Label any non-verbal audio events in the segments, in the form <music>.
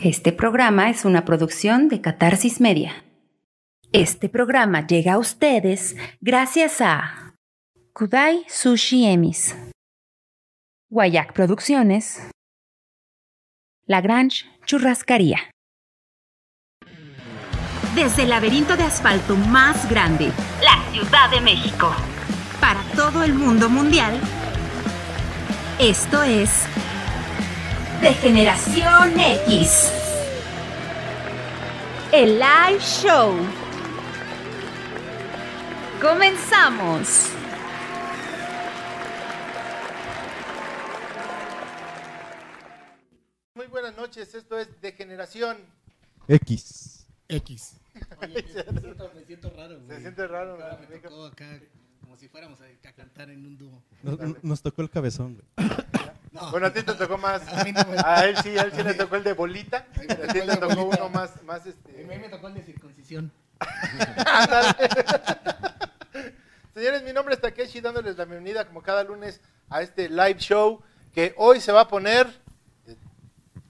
Este programa es una producción de Catarsis Media. Este programa llega a ustedes gracias a Kudai Sushi Emis, Guayac Producciones, Lagrange Churrascaría. Desde el laberinto de asfalto más grande, la Ciudad de México, para todo el mundo mundial, esto es de Generación X. El live show. Comenzamos. Muy buenas noches, esto es de Generación. X. X. <laughs> Oye, me siento, me siento raro, Se güey. siente raro, ¿no? me tocó acá como si fuéramos a, a cantar en un dúo. Nos, nos tocó el cabezón, güey. <laughs> No, Bueno, a ti te tocó más. A mí no me- A él sí, a él sí le tocó el de bolita. A mí me A ti tocó el te de tocó bolita. uno más, más a mí este. me tocó el de circuncisión. <laughs> Señores, mi nombre es Takeshi, dándoles la bienvenida como cada lunes a este live show que hoy se va a poner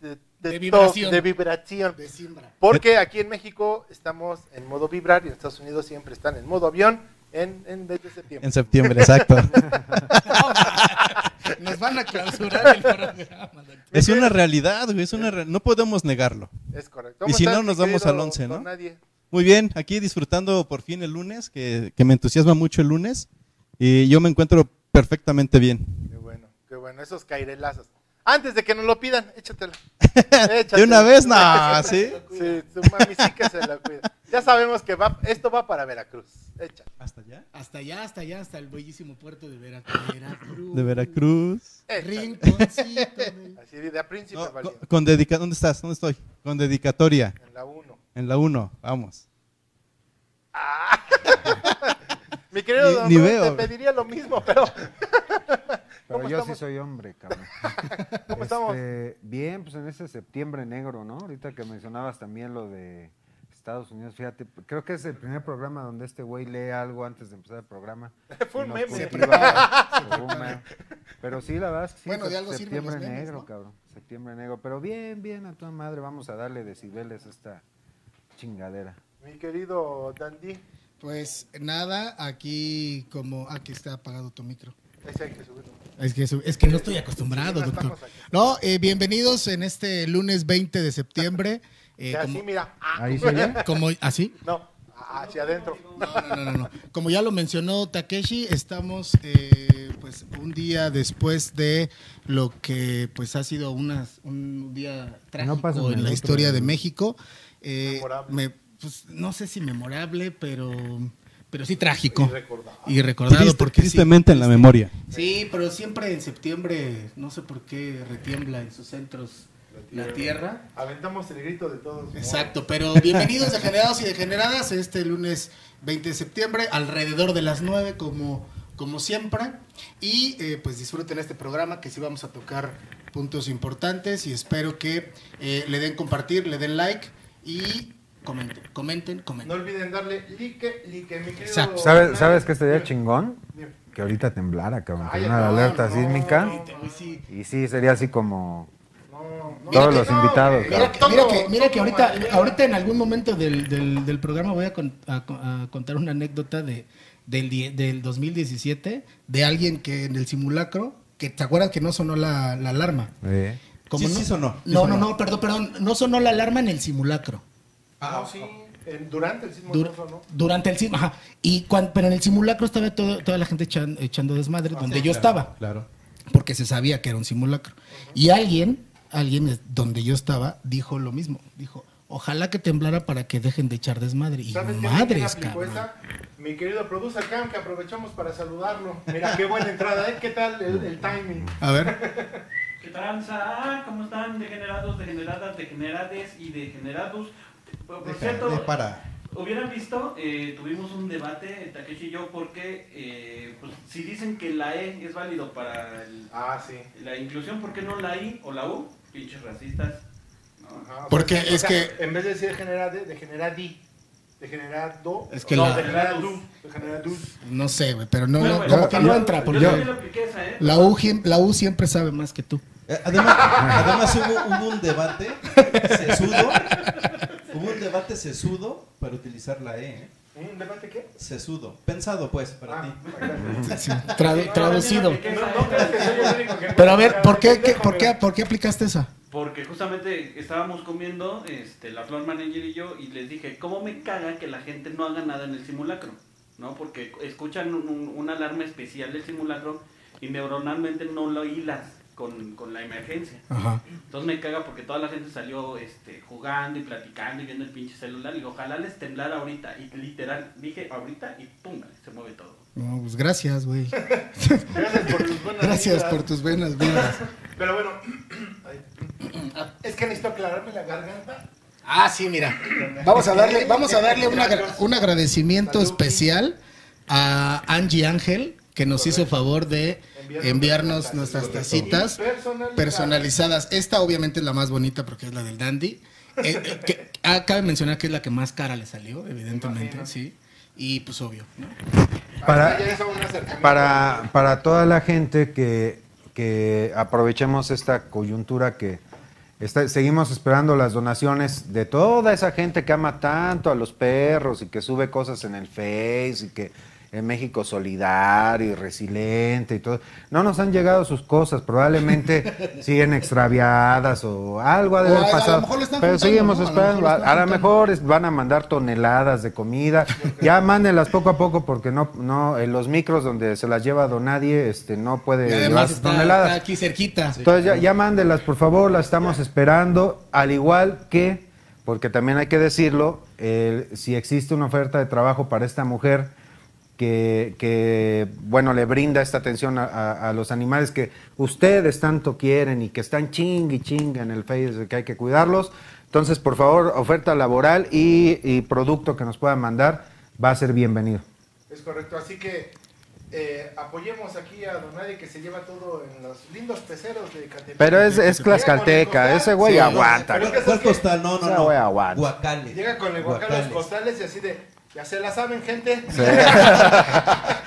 de, De top, vibración. de vibración. De Simbra. Porque aquí en México estamos en modo vibrar y en Estados Unidos siempre están en modo avión en, en mes de septiembre. En septiembre, exacto. <laughs> Nos van a clausurar el programa. doctor. es una realidad, güey. Es una re- No podemos negarlo. Es correcto. Y ¿Cómo si estás, no, nos vamos al 11, ¿no? Nadie? Muy bien, aquí disfrutando por fin el lunes, que, que me entusiasma mucho el lunes. Y yo me encuentro perfectamente bien. Qué bueno, qué bueno, esos cairelazos. Antes de que nos lo pidan, échatela. <laughs> ¿De Échatela. una vez? No, <laughs> ¿sí? Sí, tu mami sí que se la cuida. Ya sabemos que va, esto va para Veracruz. Échala. ¿Hasta allá? Hasta allá, hasta allá, hasta el bellísimo puerto de Veracruz. Veracruz. De Veracruz. Rinconcito. Así de a príncipe No, con, valiente. con dedica ¿Dónde estás? ¿Dónde estoy? Con dedicatoria. En la 1. En la 1. Vamos. <laughs> Mi querido Ni- don ni Ruth, veo. te pediría lo mismo, pero. Pero ¿Cómo yo estamos? sí soy hombre, cabrón. <laughs> ¿Cómo estamos? Este, bien, pues en ese septiembre negro, ¿no? Ahorita que mencionabas también lo de Estados Unidos, fíjate, creo que es el primer programa donde este güey lee algo antes de empezar el programa. <laughs> Fue un Y nos meme. <laughs> Pero sí, la verdad es que sí, Bueno, de algo septiembre memes, negro, ¿no? cabrón. Septiembre negro. Pero bien, bien, a toda madre, vamos a darle decibeles a esta chingadera. Mi querido Dandy. Pues nada, aquí como. Aquí está apagado tu micro. Ese hay que subirlo. Es que, es que no estoy acostumbrado, doctor. No, eh, bienvenidos en este lunes 20 de septiembre. eh, así, como, mira. ah, Ahí se ve. como- ¿Así? No, hacia adentro. No, no, no, no, no. Como ya lo mencionó Takeshi, estamos eh, pues un día después de lo que pues ha sido unas, un día trágico en la historia de. México. Eh, Memorable. me- pues, no sé si memorable, pero, pero sí trágico. Y recordado. Y recordado Triste- porque sí, tristemente en la memoria. Sí, pero siempre en septiembre, no sé por qué retiembla en sus centros la tierra. Aventamos el grito de todos. Exacto, pero bienvenidos degenerados y degeneradas este lunes 20 de septiembre, alrededor de las 9 como, como siempre. Y eh, pues disfruten este programa que sí vamos a tocar puntos importantes y espero que eh, le den compartir, le den like y comenten, comenten, No comenten. olviden darle like, like, mi querido. Exacto. ¿Sabes, ¿sabes qué estaría Dime. chingón? Que ahorita temblara, cabrón. Ay, una no, alerta no, sísmica. no, sí. Y sí, sería así como No, no, Todos que los no, invitados. Mira que, mira que, mira que ahorita, ahorita en algún momento del, del- del programa voy a, con- a co- a contar una anécdota de, del, die- del 2017 de alguien que en el simulacro, que te acuerdas que no sonó la, la alarma. eh, Como Sí, no, sí sonó, sí No, sonó. no, no, perdón, perdón. No sonó la alarma en el simulacro. Ah, sí. en- durante el sismo Dur- no durante el sismo, ajá. Y cuan- pero en el simulacro estaba todo- toda la gente echan- echando desmadre, donde yo estaba. Claro. porque se sabía que era un simulacro. Y alguien, alguien donde yo estaba, dijo lo mismo. Dijo, ojalá que temblara para que dejen de echar desmadre. Y ¿Sabes qué madres, cabrón. esa? Mi querido producer Cam, que aprovechamos para saludarlo. Mira, qué buena entrada, ¿eh? ¿Qué tal el, el timing? A ver, ¿Qué tranza? ¿Cómo están degenerados, degeneradas, degenerades y degenerados? Por, por cierto, De para. hubieran visto, eh, tuvimos un debate, Takeshi y yo, porque eh, pues, si dicen que la E es válido para el- Ah, sí. la inclusión, ¿por qué no la I o la U? Pinches racistas. Porque sea, es o sea, que- En vez de decir degenerade, degeneradi. Degenerado. Es que no, la- degenerado. Degenerado. No sé, pero no, Pero no, bueno, como que no entra, porque Yo esa, ¿eh? la U, la U siempre sabe más que tú. Eh, Además, además hubo, hubo un debate <laughs> sesudo, debate sesudo para utilizar la E, ¿eh? ¿Un debate qué? sesudo, pensado pues para Ah, ti. Sí, tradu- traducido. No, No. Pero a ver, ¿por qué, por, qué. ¿por qué aplicaste esa? Porque justamente estábamos comiendo este, la Flor Manager y yo y les dije, ¿cómo me caga que la gente no haga nada en el simulacro? ¿No? Porque escuchan un, un- una alarma especial del simulacro y neuronalmente no lo hilas con, con la emergencia. Ajá. Entonces me caga porque toda la gente salió este, jugando y platicando y viendo el pinche celular. Y digo, ojalá les temblara ahorita. Y literal, dije ahorita y pum, se mueve todo. No, pues gracias, güey. Gracias por tus buenas Gracias por tus buenas vidas. Pero bueno, <clears throat> ay, es que necesito aclararme la garganta. Ah, sí, mira. Vamos a darle, vamos a darle un, agra- un agradecimiento especial a Angie Ángel, que nos hizo favor de enviarnos nuestras tacitas Personalizadas. personalizadas. Esta obviamente es la más bonita porque es la del Dandy. Eh, eh, que, ah, cabe mencionar que es la que más cara le salió, evidentemente, sí. Y pues obvio, ¿no? Para-. Para, para toda la gente que, que aprovechemos esta coyuntura que está- seguimos esperando las donaciones de toda esa gente que ama tanto a los perros y que sube cosas en el Face y que en México solidario y resiliente y todo. No nos han llegado sus cosas, probablemente <laughs> siguen extraviadas o algo ha de haber a- a lo pasado. mejor lo están Pero seguimos esperando. A, lo mejor van a mandar toneladas de comida. <laughs> Ya mándenlas poco a poco porque no, no, en los micros donde se las lleva don nadie, este, no puede llevar sus toneladas. está aquí cerquita. Entonces ya, ya mándenlas, por favor, las estamos esperando. Al igual que, porque también hay que decirlo, el- si existe una oferta de trabajo para esta mujer que, que, bueno, le brinda esta atención a, a- a los animales que ustedes tanto quieren y que están ching y ching en el Face que hay que cuidarlos. Entonces, por favor, oferta laboral y, y producto que nos puedan mandar va a ser bienvenido. Es correcto, así que eh, apoyemos aquí a Don Nadie que se lleva todo en los lindos peceros de Catepec. Pero es, es tlaxcalteca, ese güey sí, aguanta. pero es que ¿Cuál ¿sabes qué? costal? No, no, no. wea aguanta. Guacales. Llega con el guacalo los costales y así de, ya se la saben gente.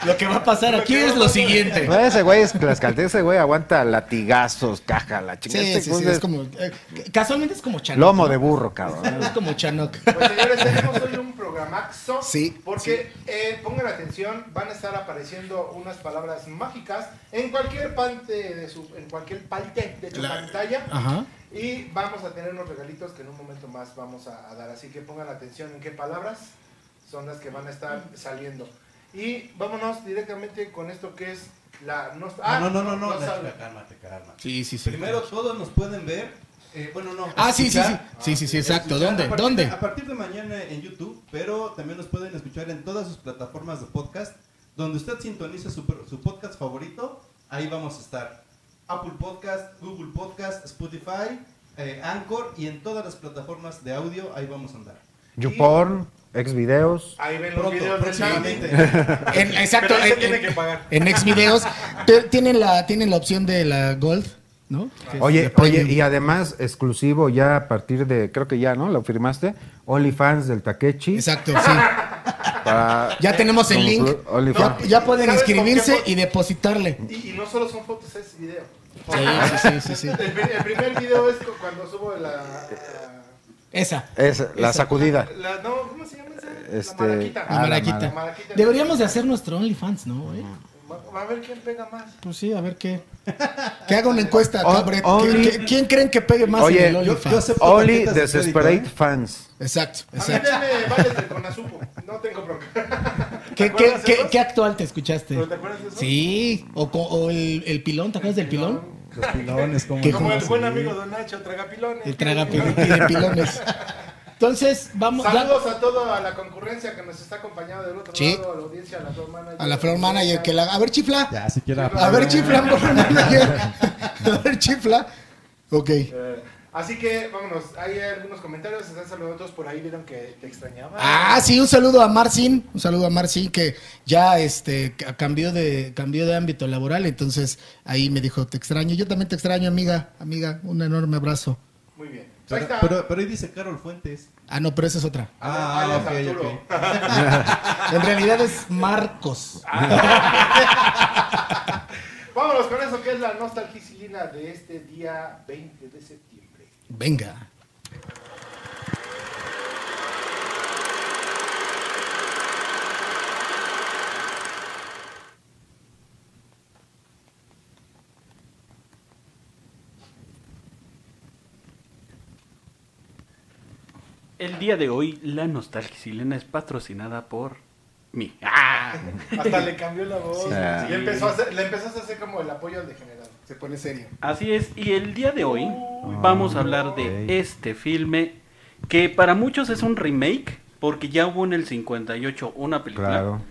Lo que va a pasar aquí es lo siguiente. No, ese güey es tlaxcalteca, ese güey aguanta latigazos, caja, la chingada. sí, Este sí, güey es es como... eh, casualmente es como Chanoc. Lomo ¿no? de burro, cabrón. <laughs> Es como Chanoc. Pues señores, tenemos hoy un programaxo. Sí, Porque, eh, pongan atención, van a estar apareciendo unas palabras mágicas en cualquier parte de su, en cualquier parte de su La- pantalla. Ajá. Y vamos a tener unos regalitos que en un momento más vamos a, a dar. Así que pongan atención en qué palabras son las que van a estar saliendo. Y vámonos directamente con esto que es la... No, ah, no, no, no, no, la- cálmate, cálmate. Sí, sí, sí. Primero todos nos pueden ver. eh, bueno, no. Ah, sí, sí, sí. escuchar. Sí, sí, sí, exacto. Escuchar ¿Dónde? a partir ¿Dónde? de- a partir de mañana en YouTube, pero también nos pueden escuchar en todas sus plataformas de podcast. Donde usted sintonice su, su podcast favorito, ahí vamos a estar. Apple Podcast, Google Podcast, Spotify, eh, Anchor y en todas las plataformas de audio, ahí vamos a andar. YouPorn, Xvideos. Ahí ven los videos próximamente. En- exacto. En- tiene en- que pagar. En Xvideos te- tienen la, tienen la opción de la Gold, ¿no? Oye, oye, y además exclusivo ya a partir de, creo que ya, ¿no? Lo firmaste. OnlyFans del Takechi. Exacto, <laughs> sí. para- Ya tenemos el link. OnlyFans. Ya, ya pueden ¿Sabes con inscribirse y depositarle. Y, y no solo son fotos, es video. Sí, sí, sí, sí, sí. El, pri- el primer video es cu- cuando subo la... Esa. Es la Esa. sacudida. la no, ¿cómo se llama esa? Este, la maraquita. Ah, La la maraquita. La maraquita. Deberíamos de hacer nuestro OnlyFans, ¿no? güey? Va, a ver quién pega más. Pues sí, a ver qué. Que haga una encuesta, only- ¿Quién, quién creen que pegue más Oye, en el OnlyFans? yo acepto Only tarjetas de Desesperate crédito, ¿eh? Fans. Exacto, A mí exacto. vales del Conazupo. No tengo bronca. ¿Qué, ¿Te qué, qué, qué actual te escuchaste? ¿Pero te acuerdas de eso? Sí, o, o el, el pilón, ¿te acuerdas del pilón? Los pilones, como el buen amigo Don Nacho, tragapilones. El traga pide pilones. Entonces, vamos ya- Saludos a toda la concurrencia que nos está acompañando del otro Sí. lado, a la audiencia, a la floor manager. a la floor manager que la... A ver, chifla. Ya, si quiera. A ver, chifla, <laughs> manager. <laughs> A ver, chifla. Ok. Eh, así que vámonos, hay algunos comentarios, se están saludando todos por ahí, vieron que te extrañaba. Ah, sí, un saludo a Marcin, un saludo a Marcin que ya este ca- cambió de cambió de ámbito laboral, entonces ahí me dijo, "Te extraño." Yo también te extraño, amiga, amiga, un enorme abrazo. Muy bien. Pero, está. pero, pero ahí dice Carol Fuentes. Ah, no, pero esa es otra. Ah, Alias ok, Arturo. ok. En realidad es Marcos. <laughs> Vámonos con eso que es la nostalgicilina de este día 20 de septiembre. Venga. El día de hoy, la nostalgicilena es patrocinada por mí. ¡Ah! Hasta le cambió la voz. Sí. Y empezó a hacer, le empezaste a hacer como el apoyo al degenerado. Se pone serio. Así es, y el día de hoy vamos a hablar de este filme que para muchos es un remake, porque ya hubo en el 58 una película. Claro.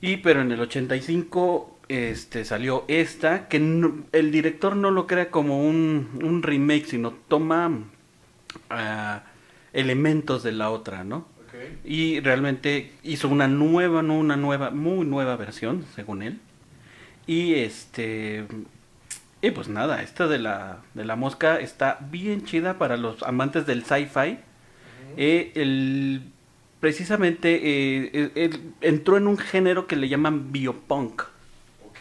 Y pero en el 85 este salió esta que no- el director no lo crea como un, un remake, sino toma ah, elementos de la otra, ¿no? Y realmente hizo una nueva, no una nueva, muy nueva versión, según él. Y este y pues nada, esta de la de la mosca está bien chida para los amantes del sci-fi. Eh, el precisamente eh, entró en un género que le llaman biopunk Ok.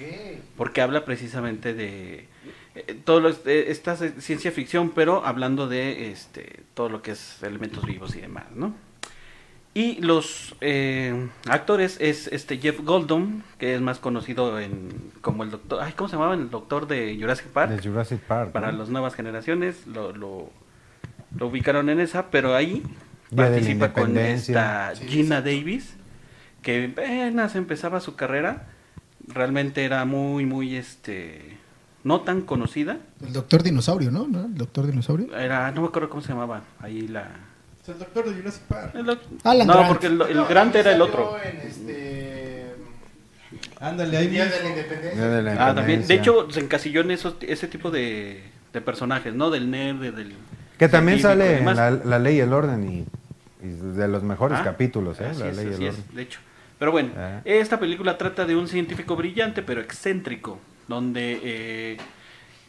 porque habla precisamente de eh, todo lo, eh, esta es ciencia ficción pero hablando de este todo lo que es elementos vivos y demás no y los eh, actores es este Jeff Goldblum que es más conocido en como el doctor ay cómo se llamaba el doctor de Jurassic Park De Jurassic Park. para ¿no? las nuevas generaciones lo, lo, lo ubicaron en esa, pero ahí Día participa con esta Gina Davis, que apenas empezaba su carrera, realmente era muy, muy, este, no tan conocida, El doctor dinosaurio, ¿no? ¿No? El doctor dinosaurio. era, no me acuerdo cómo se llamaba, ahí la... El doctor de Jurassic Park. el Alan no, Grant. porque el, el No, Grant era el otro. En este. Ándale, ahí Día de la. Independencia. Día de la Ah, también. De Independencia. hecho, se encasilló en esos, ese tipo de, de personajes, ¿no? Del nerd, del... Que también sale en la, la ley y el orden y, y de los mejores Ah, capítulos, ¿eh? así La es, ley y el orden. es, de hecho. Pero bueno, Ah. esta película trata de un científico brillante pero excéntrico, donde eh,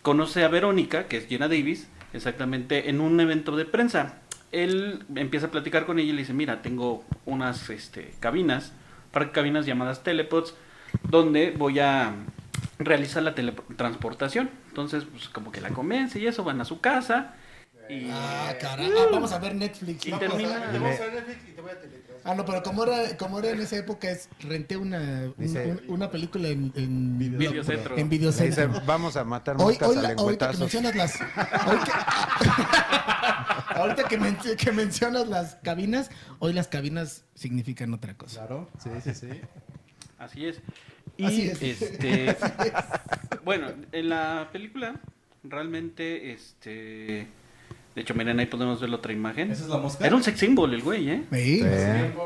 conoce a Verónica, que es Jenna Davis, exactamente en un evento de prensa. Él empieza a platicar con ella y le dice, mira, tengo unas este, cabinas, par cabinas llamadas telepods, donde voy a realizar la teletransportación. Entonces, pues como que la convence y eso, van a su casa. Y, Ah, caray. Ah, vamos a ver Netflix. Y ¿no? termina- Te vamos a ver Netflix y te voy a teletransportar. Ah, no, pero como era, como era en esa época, es renté una, un- Dice- un- una película en, en Videocentro. En dice, videocentro. vamos a matar Hoy, moscas hoy a la- ahorita que lengüetazos. mencionas las. Hoy que, <laughs> ahorita que, men- que mencionas las cabinas, hoy las cabinas significan otra cosa. Claro, sí, sí, sí. Así es. Y Así es. este <laughs> bueno, en la película realmente este de hecho, miren ahí podemos ver la otra imagen. ¿Esa es la mosca? Era un sex symbol el güey, ¿eh? Sí. Sí.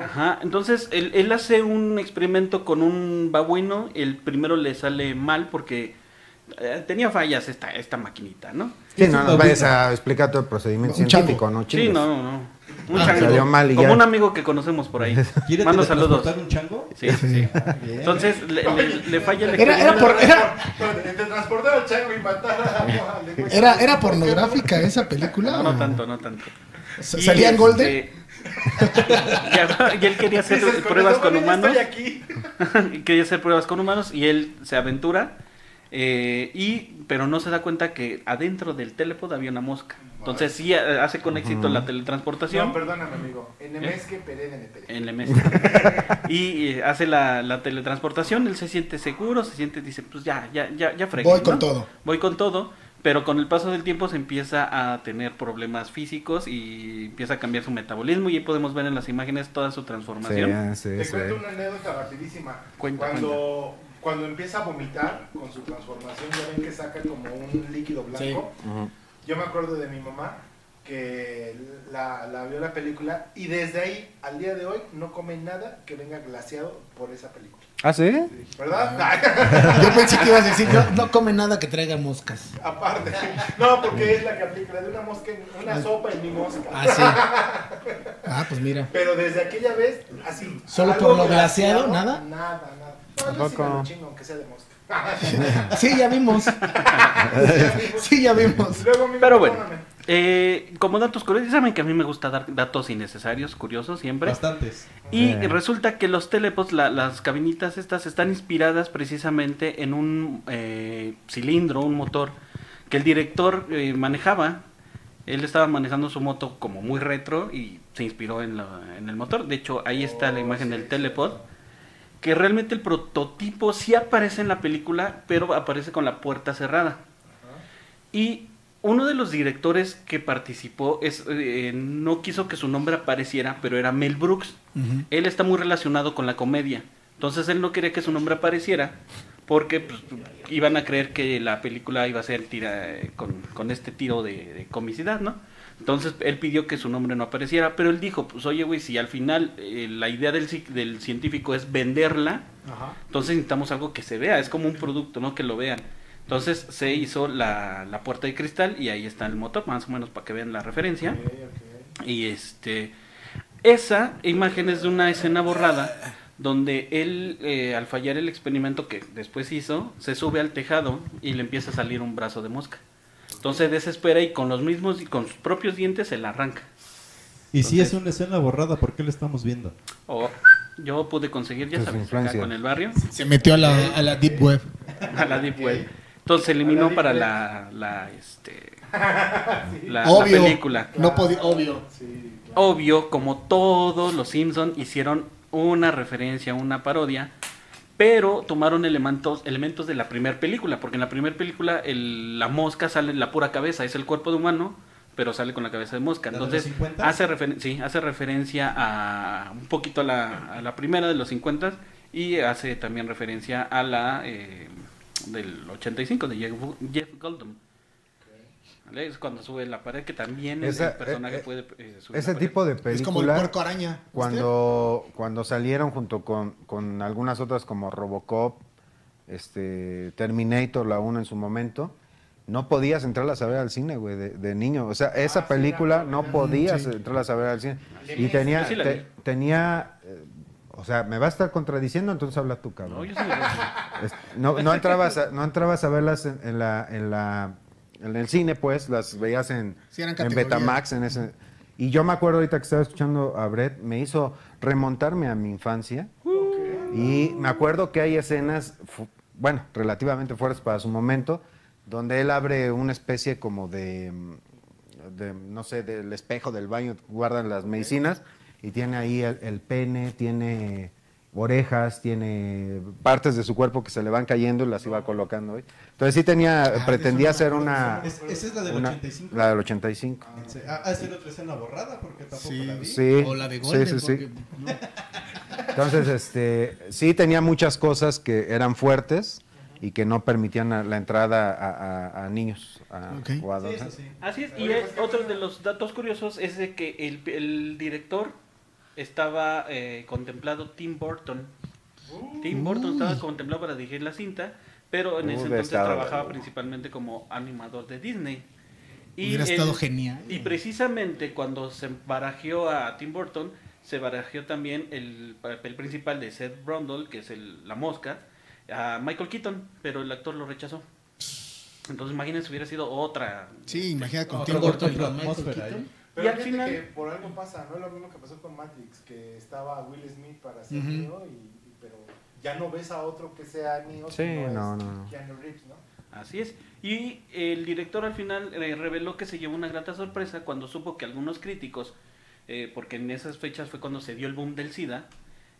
Ajá, entonces él, él hace un experimento con un babuino, el primero le sale mal porque eh, tenía fallas esta, esta maquinita, ¿no? Sí, Es no nos vayas a explicar todo el procedimiento Un científico. ¿no? Sí, Chingues. no, no, no. Un Ah, chango. salió mal y Como ya. un amigo que conocemos por ahí. <laughs> ¿Quiere Mando saludos. un chango? Sí, sí, sí. <laughs> Bien. Entonces le, le- le <laughs> falla el Era- era por- era- Te transportar al chango y matar a al de- Era, era pornográfica esa película. No, no tanto, no tanto. Sa- Y, ¿Salía en este, Golden? ya- y él quería hacer Dices, pruebas con bueno, humanos. Estoy aquí. quería hacer pruebas con humanos y él se aventura. eh, y pero no se da cuenta que adentro del telepod había una mosca. Entonces sí eh, hace con éxito la teletransportación. No, perdóname, amigo. En Nemesque, Pérez, en Pérez. en la mesa. y eh, hace la, la teletransportación, él se siente seguro, se siente, dice, pues ya, ya, ya, ya fregué, Voy con todo. Voy con todo, pero con el paso del tiempo se empieza a tener problemas físicos y empieza a cambiar su metabolismo y ahí podemos ver en las imágenes toda su transformación. Sí, Te sí, cuento sí. una anécdota rapidísima. Cuenta, cuando, cuando empieza a vomitar con su transformación, ya ven que saca como un líquido blanco. Ujú. Yo me acuerdo de mi mamá que la, la vio la película y desde ahí al día de hoy no come nada que venga glaseado por esa película. ¿Ah, sí? ¿Verdad? <laughs> Yo pensé que ibas a decir, no, no come nada que traiga moscas. Aparte. No, porque es la que aplica, la de una mosca, en- una sopa en mi mosca. Ah, sí. Ah, pues mira. Pero desde aquella vez, así. ¿Solo por lo glaseado, nada? Nada, nada. No, yo sí me lo chingo, aunque sea de mosca. <laughs> Sí, ya vimos. <laughs> Sí, ya vimos. Pero bueno. Eh, como datos curiosos, saben que a mí me gusta dar datos innecesarios, curiosos siempre. Bastantes. Y Eh. resulta que los telepods, la- las cabinitas estas, están inspiradas precisamente en un eh, cilindro, un motor que el director eh, manejaba. Él estaba manejando su moto como muy retro y se inspiró en, la- en el motor. De hecho, ahí está la imagen del telepod. Que realmente el prototipo sí aparece en la película, pero aparece con la puerta cerrada. Y uno de los directores que participó es, eh, no quiso que su nombre apareciera, pero era Mel Brooks. Él está muy relacionado con la comedia. Entonces él no quería que su nombre apareciera porque pues, iban a creer que la película iba a ser tira, eh, con, con este tiro de, de comicidad, ¿no? Entonces él pidió que su nombre no apareciera, pero él dijo, pues oye, güey, si al final eh, la idea del, del científico es venderla, Ajá. entonces necesitamos algo que se vea, es como un producto, ¿no? Que lo vean. Entonces se hizo la, la puerta de cristal y ahí está el motor, más o menos para que vean la referencia. Y este, esa imagen es de una escena borrada donde él, eh, al fallar el experimento que después hizo, se sube al tejado y le empieza a salir un brazo de mosca. Entonces desespera y con los mismos y con sus propios dientes se la arranca. Y si Entonces- es una escena borrada, ¿por qué la estamos viendo? O yo pude conseguir, ya sabes, acá con el barrio, Se metió a la, a la Deep Web. <laughs> a la Deep Web. Entonces se eliminó para la, la, este, <laughs> la, la obvio. película. No podía, obvio. Sí, obvio, como todos los Simpson hicieron una referencia, una parodia, pero tomaron elementos, elementos de la primera película, porque en la primera película el- la mosca sale en la pura cabeza, es el cuerpo de humano, pero sale con la cabeza de mosca. ¿La de Entonces los 50? hace, referen- sí, hace referencia a un poquito a la, a la primera de los 50 y hace también referencia a la eh, del 85 de Jeff, Jeff Goldblum. Es cuando sube la pared que también Esa- el personaje eh, eh, puede eh, subir Ese la pared. tipo de Es como el puerco araña. cuando, cuando salieron junto con, con algunas otras como Robocop, este, Terminator, la 1 en su momento, no podías entrarlas a ver al cine, güey, de, de niño. O sea, esa Ah, película no podías sí. entrarlas a ver al cine. Y tenía, te- tenía, eh, o sea, me va a estar contradiciendo, entonces habla tú, cabrón. No, yo sí me lo- Es- No, no entrabas a, no entrabas a verlas en, en la, en la en el cine, pues, las veías en, Sí, en. Betamax, en ese. Y yo me acuerdo ahorita que estaba escuchando a Brett, me hizo remontarme a mi infancia. Y me acuerdo que hay escenas, bueno, relativamente fuertes para su momento, donde él abre una especie como de, mm, de, no sé, del espejo del baño, guardan las medicinas, y tiene ahí el, el pene, tiene orejas, tiene partes de su cuerpo que se le van cayendo y las iba colocando. ¿eh? Entonces sí tenía, Ah, pretendía hacer una... Es- esa es la del una- 85. La del 85. Ah, ¿Ha sido otra escena borrada? Porque tampoco Sí, la vi. Sí, O la de sí, Golden. sí, sí. porque, ¿no? Entonces, este, sí tenía muchas cosas que eran fuertes y que no permitían la entrada a, a- a niños a, Ok. o a Sí, sí. Así es, y es- otro de los datos curiosos es de que el, el director estaba eh, contemplado Tim Burton. Tim Burton estaba contemplado para dirigir la cinta, pero en Uh, ese entonces estado. trabajaba principalmente como animador de Disney. Hubiera estado genial. Y precisamente cuando se barajeó a Tim Burton, se barajeó también el papel principal de Seth Brundle, que es el, la mosca, a Michael Keaton, pero el actor lo rechazó. Entonces imagínense, hubiera sido otra. Sí, imagínate con Tim Burton Pero Y al final- que por algo pasa, no es lo mismo que pasó con Matrix, que estaba Will Smith para ser Ujú. Neo, y, y- pero ya no ves a otro que sea Neo, Sí, sino no, es no, no. Keanu Reeves, ¿no? Así es. Y el director al final eh, reveló que se llevó una grata sorpresa cuando supo que algunos críticos, eh, porque en esas fechas fue cuando se dio el boom del SIDA,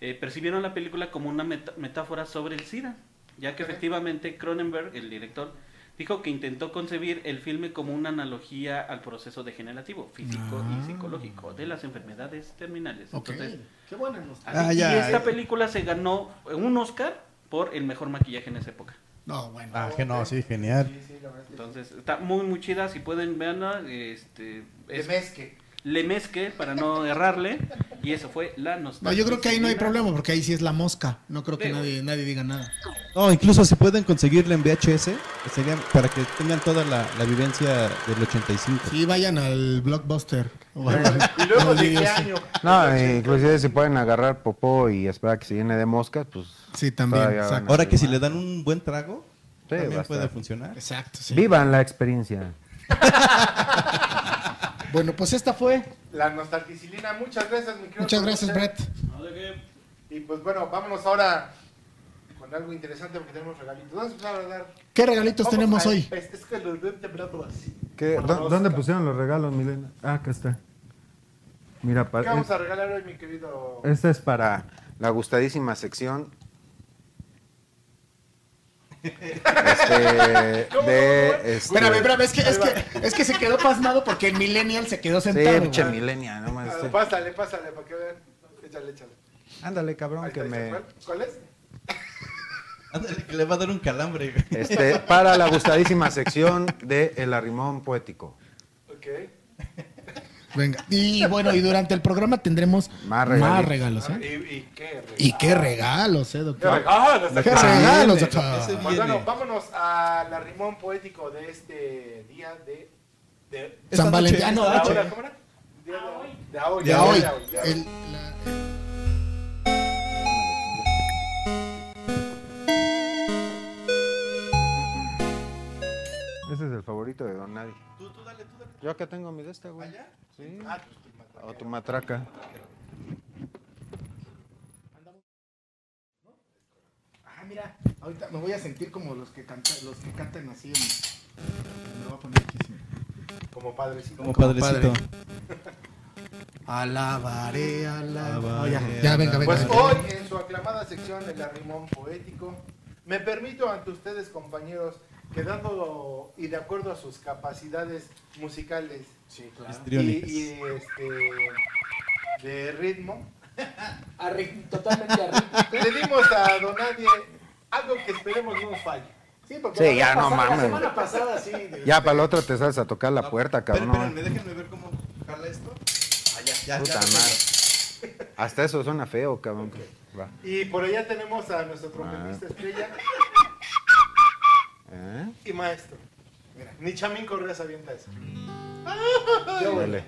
eh, percibieron la película como una metáfora sobre el SIDA, ya que efectivamente Cronenberg, el director, dijo que intentó concebir el filme como una analogía al proceso degenerativo, físico Ah. y psicológico de las enfermedades terminales. Entonces, Qué buena Ah, y ya, esta eh. película se ganó un Oscar por el mejor maquillaje en esa época. No, bueno. Ah, que no, sí, genial. Sí, sí, la verdad es que Entonces, está muy, muy chida. Si pueden verla, este, De es mezque. Le mezque para no errarle. Y eso fue la nostalgia. No, yo creo que ahí no hay problema porque ahí sí es la mosca. No creo que nadie, nadie diga nada. No, incluso si pueden conseguirla en VHS, sería para que tengan toda la, la vivencia del 85. Sí, vayan al blockbuster. <laughs> Y luego, <laughs> ¿de qué año? No, inclusive si pueden agarrar popó y esperar a que se llene de moscas, pues Sí, también. Ahora que si le dan un buen trago, Sí, también puede funcionar. Exacto, sí. vivan la experiencia. <laughs> Bueno, pues esta fue. La nostalgicilina. Muchas gracias, mi querido. Muchas gracias. Brett. No, de qué. Y pues bueno, vámonos ahora con algo interesante porque tenemos regalitos. Vamos a empezar a dar. ¿Qué regalitos Vamos tenemos a- hoy? Es, que los así. ¿Qué? Con ¿Dó- los- ¿Dónde pusieron los regalos, Milena? Ah, acá está. Mira, ¿Qué para, vamos a regalar hoy, mi querido? esta es para la gustadísima sección este, de este, Espérame, espérame, es que, es, que, es que se quedó pasmado porque el Millennial se quedó Sí, sentado. pinche milenia, no más, Ah, este. Pásale, pásale, para que vean. Échale, échale. Ándale, cabrón, Ahí que me. ¿Cuál, cuál es? <laughs> Ándale, que le va a dar un calambre. güey. este para la gustadísima sección de El Arrimón Poético. Ok. Venga. Y bueno, y durante el programa tendremos Más más regalitos. regalos, Ah, ¿eh? ¿Y, y qué regalo? Y qué regalos, ¿eh, ¿Qué doctor? ¿Qué regalos, doctor? Pues bueno, vámonos a la rimón poético de este día de. de San Valentín. noche- Ah, no, de ahora, ¿cómo era? De hoy. De hoy. de hoy. de hoy, de hoy. El- la- Ese es el favorito de Don Nadie. Tú, tú dale, tú dale. Yo acá tengo mi de este, güey. ¿Allá? Sí. Ah, pues, tu madre. O tu matraca. Ah, mira, ahorita me voy a sentir como los que cantan, los que cantan así en... Me lo voy a poner aquí, sí. Como padrecito. Como Como padrecito. padre. Alabaré, alabaré. Alabaré, Oh, ya, ya, venga, venga. Pues venga. hoy, en su aclamada sección El Arrimón Poético, me permito ante ustedes, compañeros, que dando y de acuerdo a sus capacidades musicales Sí, claro. y, este, de ritmo, totalmente arritmito. <laughs> le dimos a Don Nadie algo que esperemos no nos falle. Sí, porque Sí, la ya, semana no pasada- mames. La semana pasada sí. de- Ya para el otro te sales a tocar la puerta, Pero, cabrón. espérenme, déjenme ver cómo jala esto. Ah, ya, ya, Puta ya. madre. Hasta eso suena feo, cabrón. Va. Y por allá tenemos a nuestro trompetista estrella ¿Eh? y maestro. Mira, ni Chamín Correa se avienta eso. Dale.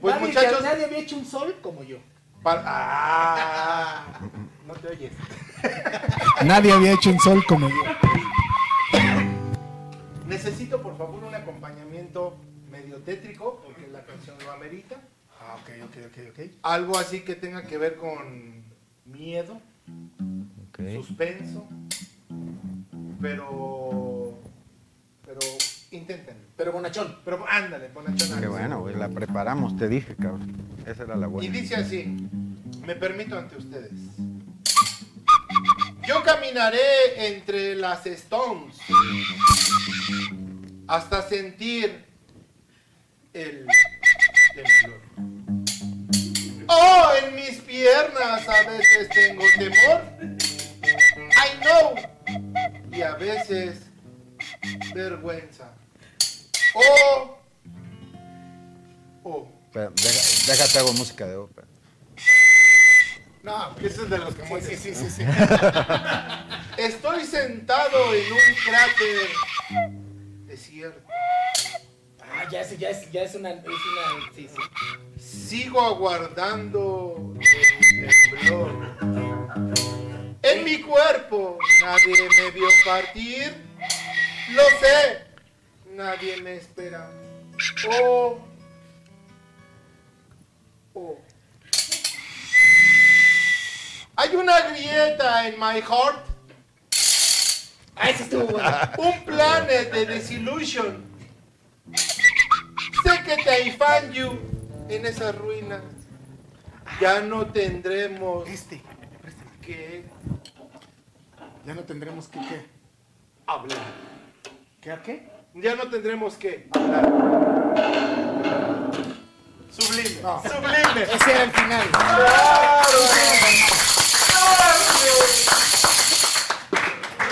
Pues nadie, muchachos, nadie había hecho un sol como yo. ah, no te oyes. Nadie había hecho un sol como yo. Necesito por favor un acompañamiento medio tétrico, porque la canción lo amerita. Ah, ok, ok, ok, ok. Algo así que tenga que ver con miedo, suspenso, pero, pero inténtenlo. Pero bonachón. Pero ándale, a Qué bueno, güey. La preparamos, te dije, cabrón. Esa era la Y buena. dice así, me permito ante ustedes. Yo caminaré entre las stones hasta sentir el temblor. Oh, en mis piernas a veces tengo temor. I know. Y a veces vergüenza. Oh. Oh. Espera, deja- déjate hago música de ópera. No, ese es de los que Sí, sí, sí, sí. <laughs> Estoy sentado en un cráter desierto. Ah, ya es, ya es, ya es una, es una, sí, sí. Sigo aguardando el temblor. En mi cuerpo nadie me vio partir. Lo sé, nadie me espera. Oh, oh. Hay una grieta en my heart. Ah, ese estuvo bueno. Un planet de disillusion. Sé que te I find you en esa ruina. Ya no tendremos Este. que Ya no tendremos que, ¿qué? hablar. ¿Qué a qué? Ya no tendremos que hablar. Sublime. No. Sublime. Ese era el final.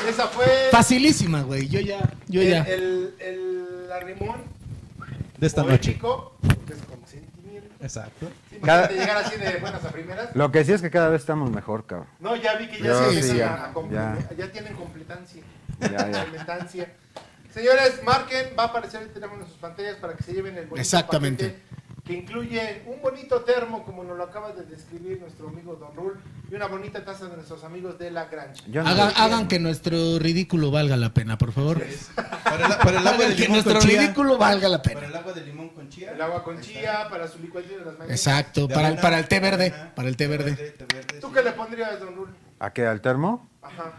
Esa fue Facilísima, güey. Yo ya, yo el, ya. el, el arrimón De esta noche. poético, que es con sentimiento. Exacto. Sí, Cada- imagínate llegar así de buenas a primeras. Lo que sí es que cada vez estamos mejor, cabrón. No, ya vi que ya Yo se sí, ya, a ya. ya tienen completancia. Ya, ya. Complementancia. Señores, marquen, va a aparecer el teléfono en sus pantallas para que se lleven el bonito Exactamente. paquete que incluye un bonito termo, como nos lo acaba de describir nuestro amigo Don Rul, y una bonita taza de nuestros amigos de La Grancha. Yo no- Hagan, hagan que nuestro ridículo valga la pena, por favor. <laughs> Para el, para el agua de Hagan que limón nuestro con chía. ridículo valga la pena. Para el agua de limón con chía. El agua con chía, para su licuadillo de las mañanas. Exacto, De para el, avena, para el té verde, avena, para el té verde. té verde, ¿Tú sí. qué le pondrías, Don Rul? ¿A qué? ¿Al termo? Ajá.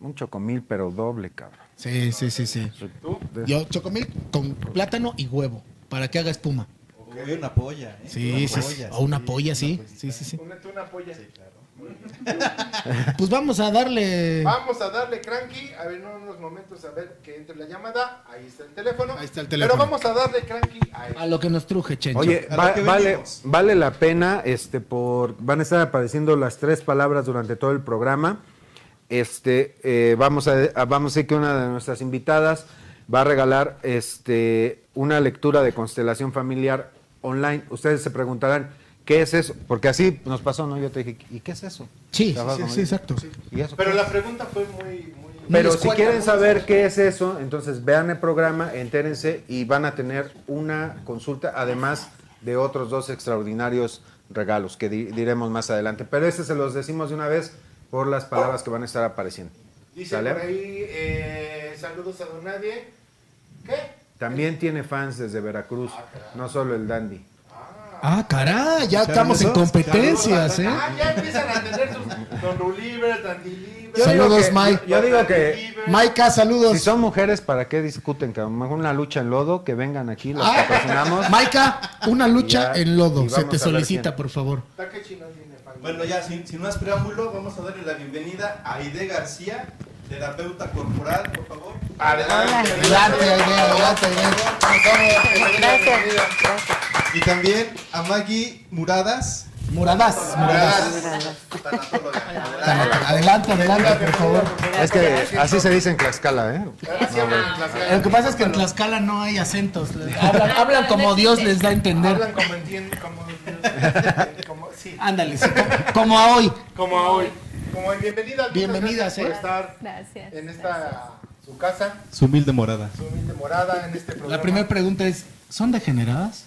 Un chocomil, pero doble, cabrón. Sí, sí, sí, sí. ¿Tú? Yo chocomil con plátano y huevo, para que haga espuma. O una polla, ¿eh? Sí, Una sí, polla, o una sí, polla, sí. Sí, sí, sí. Una, tú una polla. Sí, claro. <laughs> Pues vamos a darle. Vamos a darle cranky, a ver, en unos momentos a ver que entre la llamada. Ahí está el teléfono. Ahí está el teléfono. Pero vamos a darle cranky a él. A lo que nos truje, Chencho. Oye, va- vale, vale la pena, este, por, van a estar apareciendo las tres palabras durante todo el programa. Este, eh, vamos a, a- vamos a decir que una de nuestras invitadas va a regalar, este, una lectura de constelación familiar online. Ustedes se preguntarán, ¿qué es eso? Porque así nos pasó, ¿no? Yo te dije, ¿y qué es eso? Sí, sí, sí, exacto. ¿Y eso Pero la es? pregunta fue muy. muy Pero si quieren saber qué es eso, entonces vean el programa, entérense y van a tener una consulta, además de otros dos extraordinarios regalos que di- diremos más adelante. Pero este se los decimos de una vez por las palabras que van a estar apareciendo. Dice ¿Sale? por ahí, eh, saludos a Don Nadie. ¿Qué? También tiene fans desde Veracruz, no solo el Dandy. Ah, caray, ya ¿Escucharon estamos en competencias, ¿eh? Ah, ya empiezan a tener sus Don Ruliver, Dandy Saludos, que- Mike. Yo digo que. Maika, saludos. si son mujeres, ¿para qué discuten? Que a lo mejor una lucha en lodo, que vengan aquí, las Ah, patrocinamos. Maika, una lucha Ya, en lodo. Se te solicita, quién. por favor. Bueno, ya sin, sin más preámbulo, vamos a darle la bienvenida a Aide García, terapeuta corporal, por favor. Adelante. Adelante, adelante. Gracias. Y también a Maggie Muradas. Muradas, muradas. Adelante. Adelante, por favor. Es que así se dice en Tlaxcala, ¿eh? Lo que pasa es que en Tlaxcala no hay acentos. Hablan, hablan como Dios les da a entender. Hablan como entienden, como, Ándale, sí, como, como a hoy. como a hoy. Como. Bienvenidas. Bienvenidas, gracias por eh. estar Gracias. en esta, su casa, Su humilde morada. su humilde morada, en este programa. La primera pregunta es, ¿son degeneradas?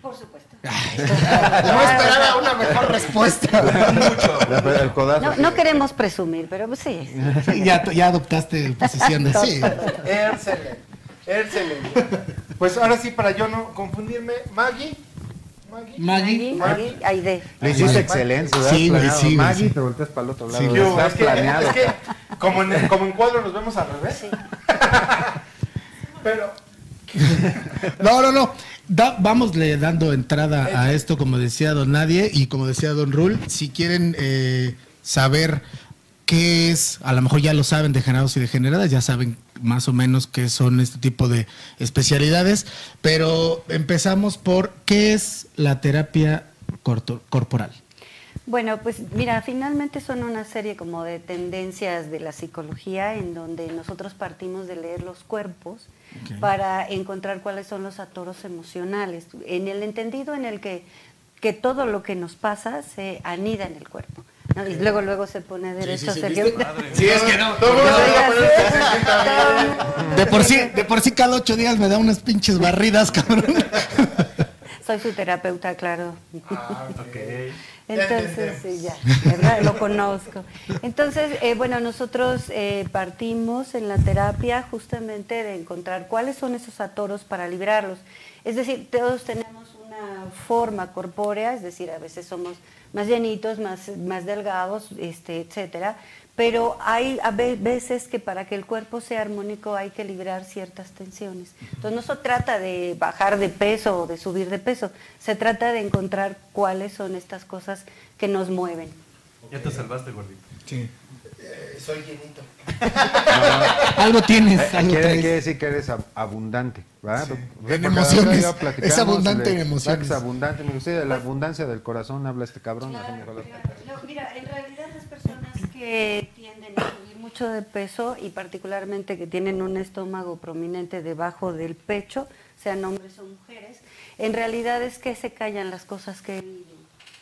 Por supuesto. <laughs> No esperaba una mejor respuesta. <laughs> Codazo. No, no queremos presumir, pero pues sí. ya, ya adoptaste posición de sí. Excelente, excelente. Pues ahora sí, para yo no confundirme, Maggie. Maggie. Maggie. Maggie, Maggie, Aide. Le hiciste excelencia, ¿verdad? Sí, güey, sí, Maggie, sí. te volteas para el otro lado. Estás Es que, planeado. es que como, en, como en cuadro nos vemos al revés. Sí. <laughs> Pero <laughs> No, no, no. Da, vámosle dando entrada a esto, como decía Don Nadie y como decía Don Rul. Si quieren eh, saber qué es, a lo mejor ya lo saben, degenerados y degeneradas, ya saben más o menos qué son este tipo de especialidades, pero empezamos por qué es la terapia corporal. Bueno, pues mira, finalmente son una serie como de tendencias de la psicología en donde nosotros partimos de leer los cuerpos para encontrar cuáles son los atoros emocionales, en el entendido en el que, que todo lo que nos pasa se anida en el cuerpo. ¿No? Y luego luego se pone derecho sí, Sergio. ¿viste? Sí, es que no. todo bien. De por sí, de por sí cada ocho días me da unas pinches barridas, cabrón. Soy su terapeuta, claro. Ah, ok. <laughs> Entonces, sí, ya, ¿verdad? Lo conozco. Entonces, eh, bueno, nosotros eh, partimos en la terapia justamente de encontrar cuáles son esos atoros para liberarlos. Es decir, todos tenemos una forma corpórea, es decir, a veces somos más llenitos, más, más delgados, este, etcétera, pero hay a ve- veces que para que el cuerpo sea armónico hay que liberar ciertas tensiones. Entonces no se trata de bajar de peso o de subir de peso, se trata de encontrar cuáles son estas cosas que nos mueven. Ya te salvaste, gordito. Sí. Eh, soy llenito. <laughs> Algo tienes, Eh, algo quiere, decir que eres ab- abundante, ¿verdad? Sí. Porque En emociones. Es abundante de- en emociones. Es abundante, me gusta la abundancia del corazón habla este cabrón. No, mira, en realidad las personas que tienden a subir mucho de peso y particularmente que tienen un estómago prominente debajo del pecho, sean hombres o mujeres, en realidad es que se callan las cosas que viven.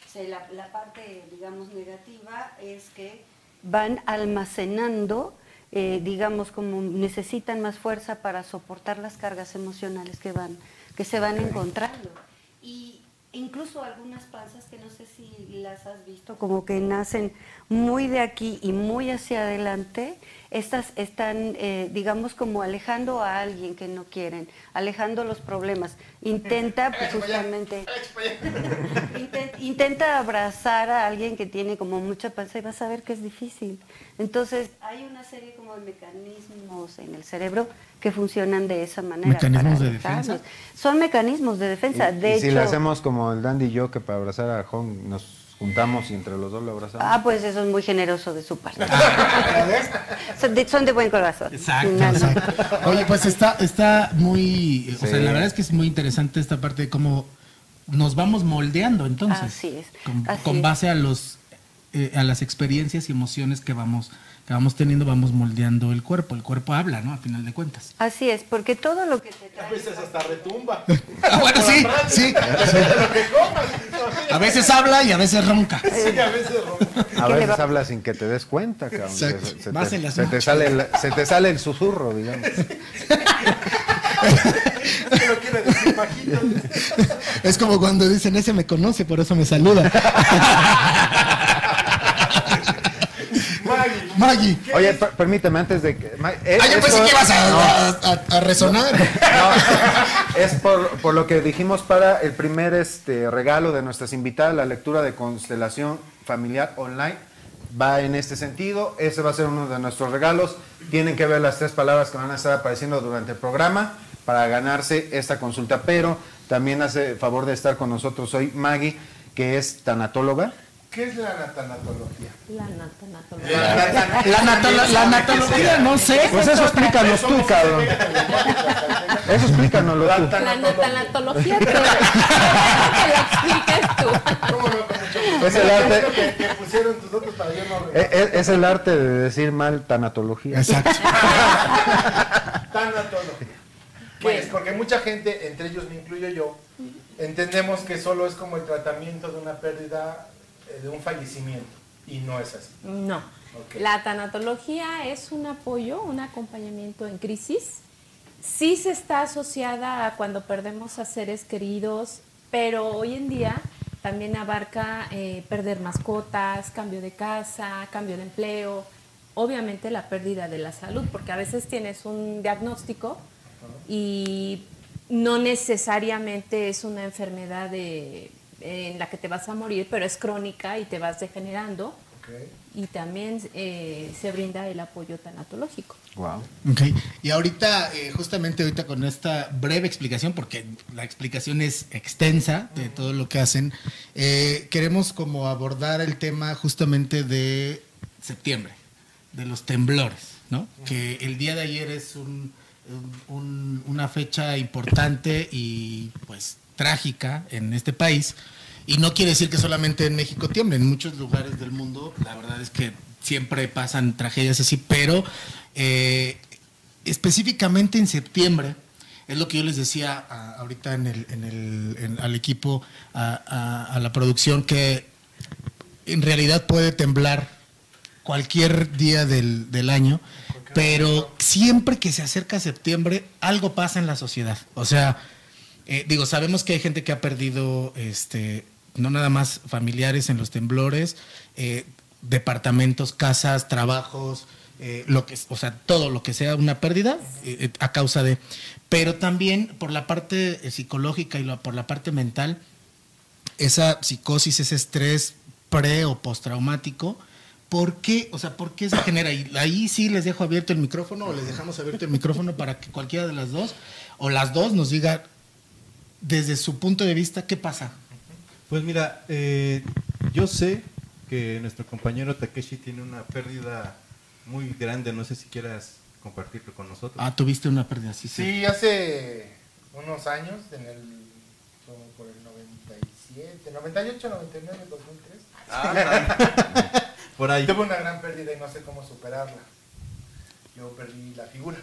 O sea, la, la parte, digamos, negativa es que van almacenando, eh, digamos, como necesitan más fuerza para soportar las cargas emocionales que van, que se van encontrando. y incluso algunas panzas que no sé si las has visto, como que nacen muy de aquí y muy hacia adelante, estas están, eh, digamos, como alejando a alguien que no quieren, alejando los problemas. Intenta pues, justamente, <laughs> inten- intenta abrazar a alguien que tiene como mucha panza y vas a ver que es difícil. Entonces, hay una serie como de mecanismos en el cerebro que funcionan de esa manera. ¿Mecanismos de defensa? Son mecanismos de defensa. Y- de y si le hacemos como el Dandy y yo, que para abrazar a Hong nos juntamos y entre los dos lo abrazamos. Ah, pues eso es muy generoso de su parte. <laughs> son, de, son de buen corazón. Exacto, No, no. exacto. Oye, pues está, está muy, o sea, la verdad es que es muy interesante esta parte de cómo nos vamos moldeando entonces. Así es, Con, así con es. base a los eh, a las experiencias y emociones que vamos que vamos teniendo, vamos moldeando el cuerpo. El cuerpo habla, ¿no? A final de cuentas. Así es, porque todo lo que te A veces hasta retumba. <laughs> Ah, bueno, sí, sí. <laughs> A veces habla y a veces ronca. Sí, a veces rompe. A <laughs> ¿qué le veces hablas sin que te des cuenta, cabrón. Se, se Más te, en las se te noches. sale el, se te sale el susurro, digamos. ¿Qué lo quiere decir? Es como cuando dicen, ese me conoce, por eso me saluda. Maggie. Oye, per- permíteme, antes de que... Ma- eh, Ah, yo pensé que ibas a, No, a- a- a resonar. No, <laughs> es por, por lo que dijimos para el primer este, regalo de nuestras invitadas, la lectura de constelación familiar online. Va en este sentido, ese va a ser uno de nuestros regalos. Tienen que ver las tres palabras que van a estar apareciendo durante el programa para ganarse esta consulta. Pero también hace favor de estar con nosotros hoy Maggie, que es tanatóloga. ¿Qué es la natanatología? La natanatología. La, natolo- la natología, no sé. Pues eso explícanos tú, cabrón. Eso explícanoslo tú. La natanatología te, te la explicas <laughs> tú. ¿Cómo no? Es el arte. Que, que pusieron tus otros para yo no Es, el arte de decir mal tanatología. Exacto. <laughs> Tanatología. ¿Qué es? Porque mucha gente, entre ellos me incluyo yo, entendemos que solo es como el tratamiento de una pérdida, eh, de un fallecimiento. Y no es así. No. La tanatología es un apoyo, un acompañamiento en crisis. Sí se está asociada a cuando perdemos a seres queridos, pero hoy en día también abarca eh, perder mascotas, cambio de casa, cambio de empleo, obviamente la pérdida de la salud, porque a veces tienes un diagnóstico y no necesariamente es una enfermedad de- en la que te vas a morir, pero es crónica y te vas degenerando Ok. y también eh, se brinda el apoyo tanatológico. Wow. Ok, y ahorita, eh, justamente ahorita con esta breve explicación, porque la explicación es extensa de todo lo que hacen, eh, queremos como abordar el tema justamente de septiembre, de los temblores, ¿no? Que el día de ayer es un- un- una fecha importante y pues trágica en este país. Y no quiere decir que solamente en México tiemble, en muchos lugares del mundo la verdad es que siempre pasan tragedias así, pero eh, específicamente en septiembre, es lo que yo les decía a- ahorita en el, en el- en- al equipo, a, a- a la producción, que en realidad puede temblar cualquier día del, del año, pero siempre que se acerca septiembre, algo pasa en la sociedad. O sea, eh, digo, sabemos que hay gente que ha perdido, este, no nada más familiares en los temblores, eh, departamentos, casas, trabajos, eh, lo que, o sea, todo lo que sea una pérdida a causa de, pero también por la parte psicológica y lo- por la parte mental, esa psicosis, ese estrés pre o postraumático, ¿por qué? O sea, ¿por qué se genera? Ahí sí les dejo abierto el micrófono o les dejamos abierto el micrófono para que cualquiera de las dos o las dos nos diga desde su punto de vista qué pasa. Pues mira, eh, yo sé que nuestro compañero Takeshi tiene una pérdida muy grande, no sé si quieras compartirlo con nosotros. Ah, tuviste una pérdida, sí, sí. Sí, hace unos años, en el, como por el 97, 98, 99, 2003. Ah, <laughs> Por ahí. Tuve una gran pérdida y no sé cómo superarla. Yo perdí la figura.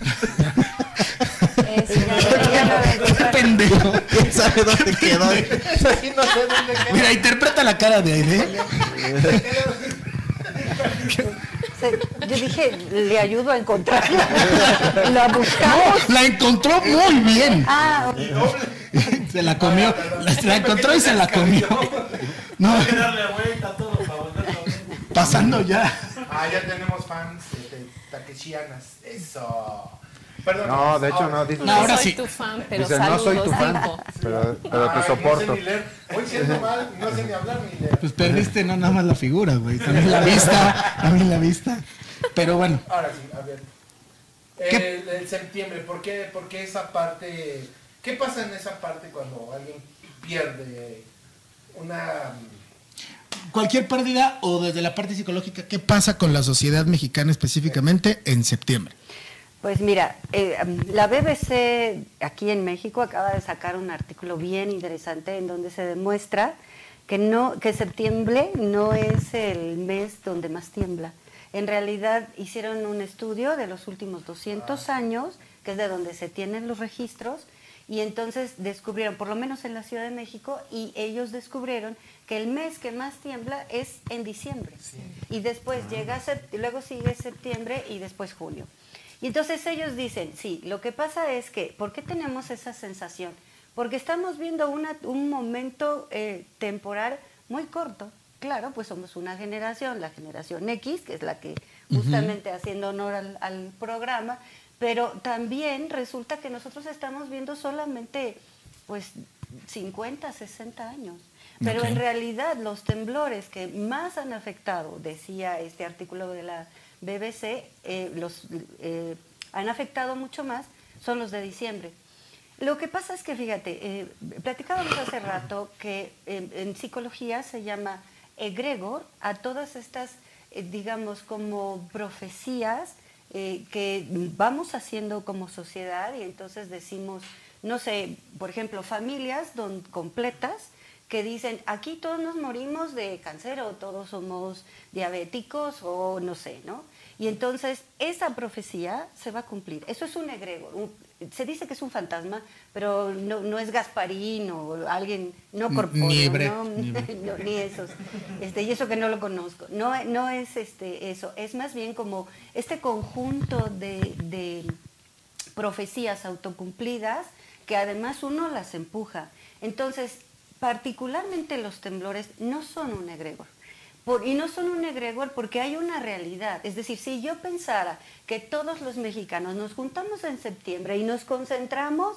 <laughs> Es Qué pendejo. ¿Quién sabe dónde quedó? Sí, no sé dónde quedó. Mira, interpreta la cara de Aide. Yo dije, le ayudo a encontrarla. La buscamos. La encontró muy bien. Ah, ok. Se la comió, la, la encontró y se la comió. No, Hay que darle vuelta a todo para volverlo a ver. pasando ya. Ah, ya tenemos fans de Takeshianas. Eso. Perdón. No, de hecho ahora no, sí. dice, No, ahora soy sí. tu fan, pero dice, saludos, no soy tu fan, pero, pero Ay, te soporto. No sé ni leer. Hoy siendo mal, no sé ni hablar ni leer. Pues perdiste no nada más la figura, güey. También la vista, también la vista. Pero bueno, Ahora sí, a ver. El, el septiembre, ¿por qué, por qué esa parte? ¿Qué pasa en esa parte cuando alguien pierde una... cualquier pérdida o desde la parte psicológica, ¿qué pasa con la sociedad mexicana específicamente en septiembre? Pues mira, eh, la BBC aquí en México acaba de sacar un artículo bien interesante en donde se demuestra que no que septiembre no es el mes donde más tiembla. En realidad hicieron un estudio de los últimos 200 años, que es de donde se tienen los registros, y entonces descubrieron, por lo menos en la Ciudad de México, y ellos descubrieron que el mes que más tiembla es en diciembre. Y después llega, sept- luego sigue septiembre y después julio. Y entonces ellos dicen, sí, lo que pasa es que, ¿por qué tenemos esa sensación? Porque estamos viendo una- un momento eh, temporal muy corto. Claro, pues somos una generación, la generación X, que es la que justamente haciendo honor al, al programa, pero también resulta que nosotros estamos viendo solamente pues 50, 60 años. Pero en realidad los temblores que más han afectado, decía este artículo de la BBC, eh, los eh, han afectado mucho más, son los de diciembre. Lo que pasa es que, fíjate, eh, platicábamos hace rato que en, psicología se llama egregor a todas estas, digamos, como profecías que vamos haciendo como sociedad y entonces decimos, no sé, por ejemplo, familias don- completas que dicen, aquí todos nos morimos de cáncer o todos somos diabéticos o no sé, ¿no? Y entonces esa profecía se va a cumplir. Eso es un egregor. un- se dice que es un fantasma, pero no, no es Gasparín o alguien no corpóreo, ni. <laughs> No, ni esos. Este, y eso que no lo conozco. No, no es este, eso. Es más bien como este conjunto de, de profecías autocumplidas que además uno las empuja. Entonces, particularmente los temblores no son un egregor. Por- y no son un egregor porque hay una realidad. Es decir, si yo pensara que todos los mexicanos nos juntamos en septiembre y nos concentramos,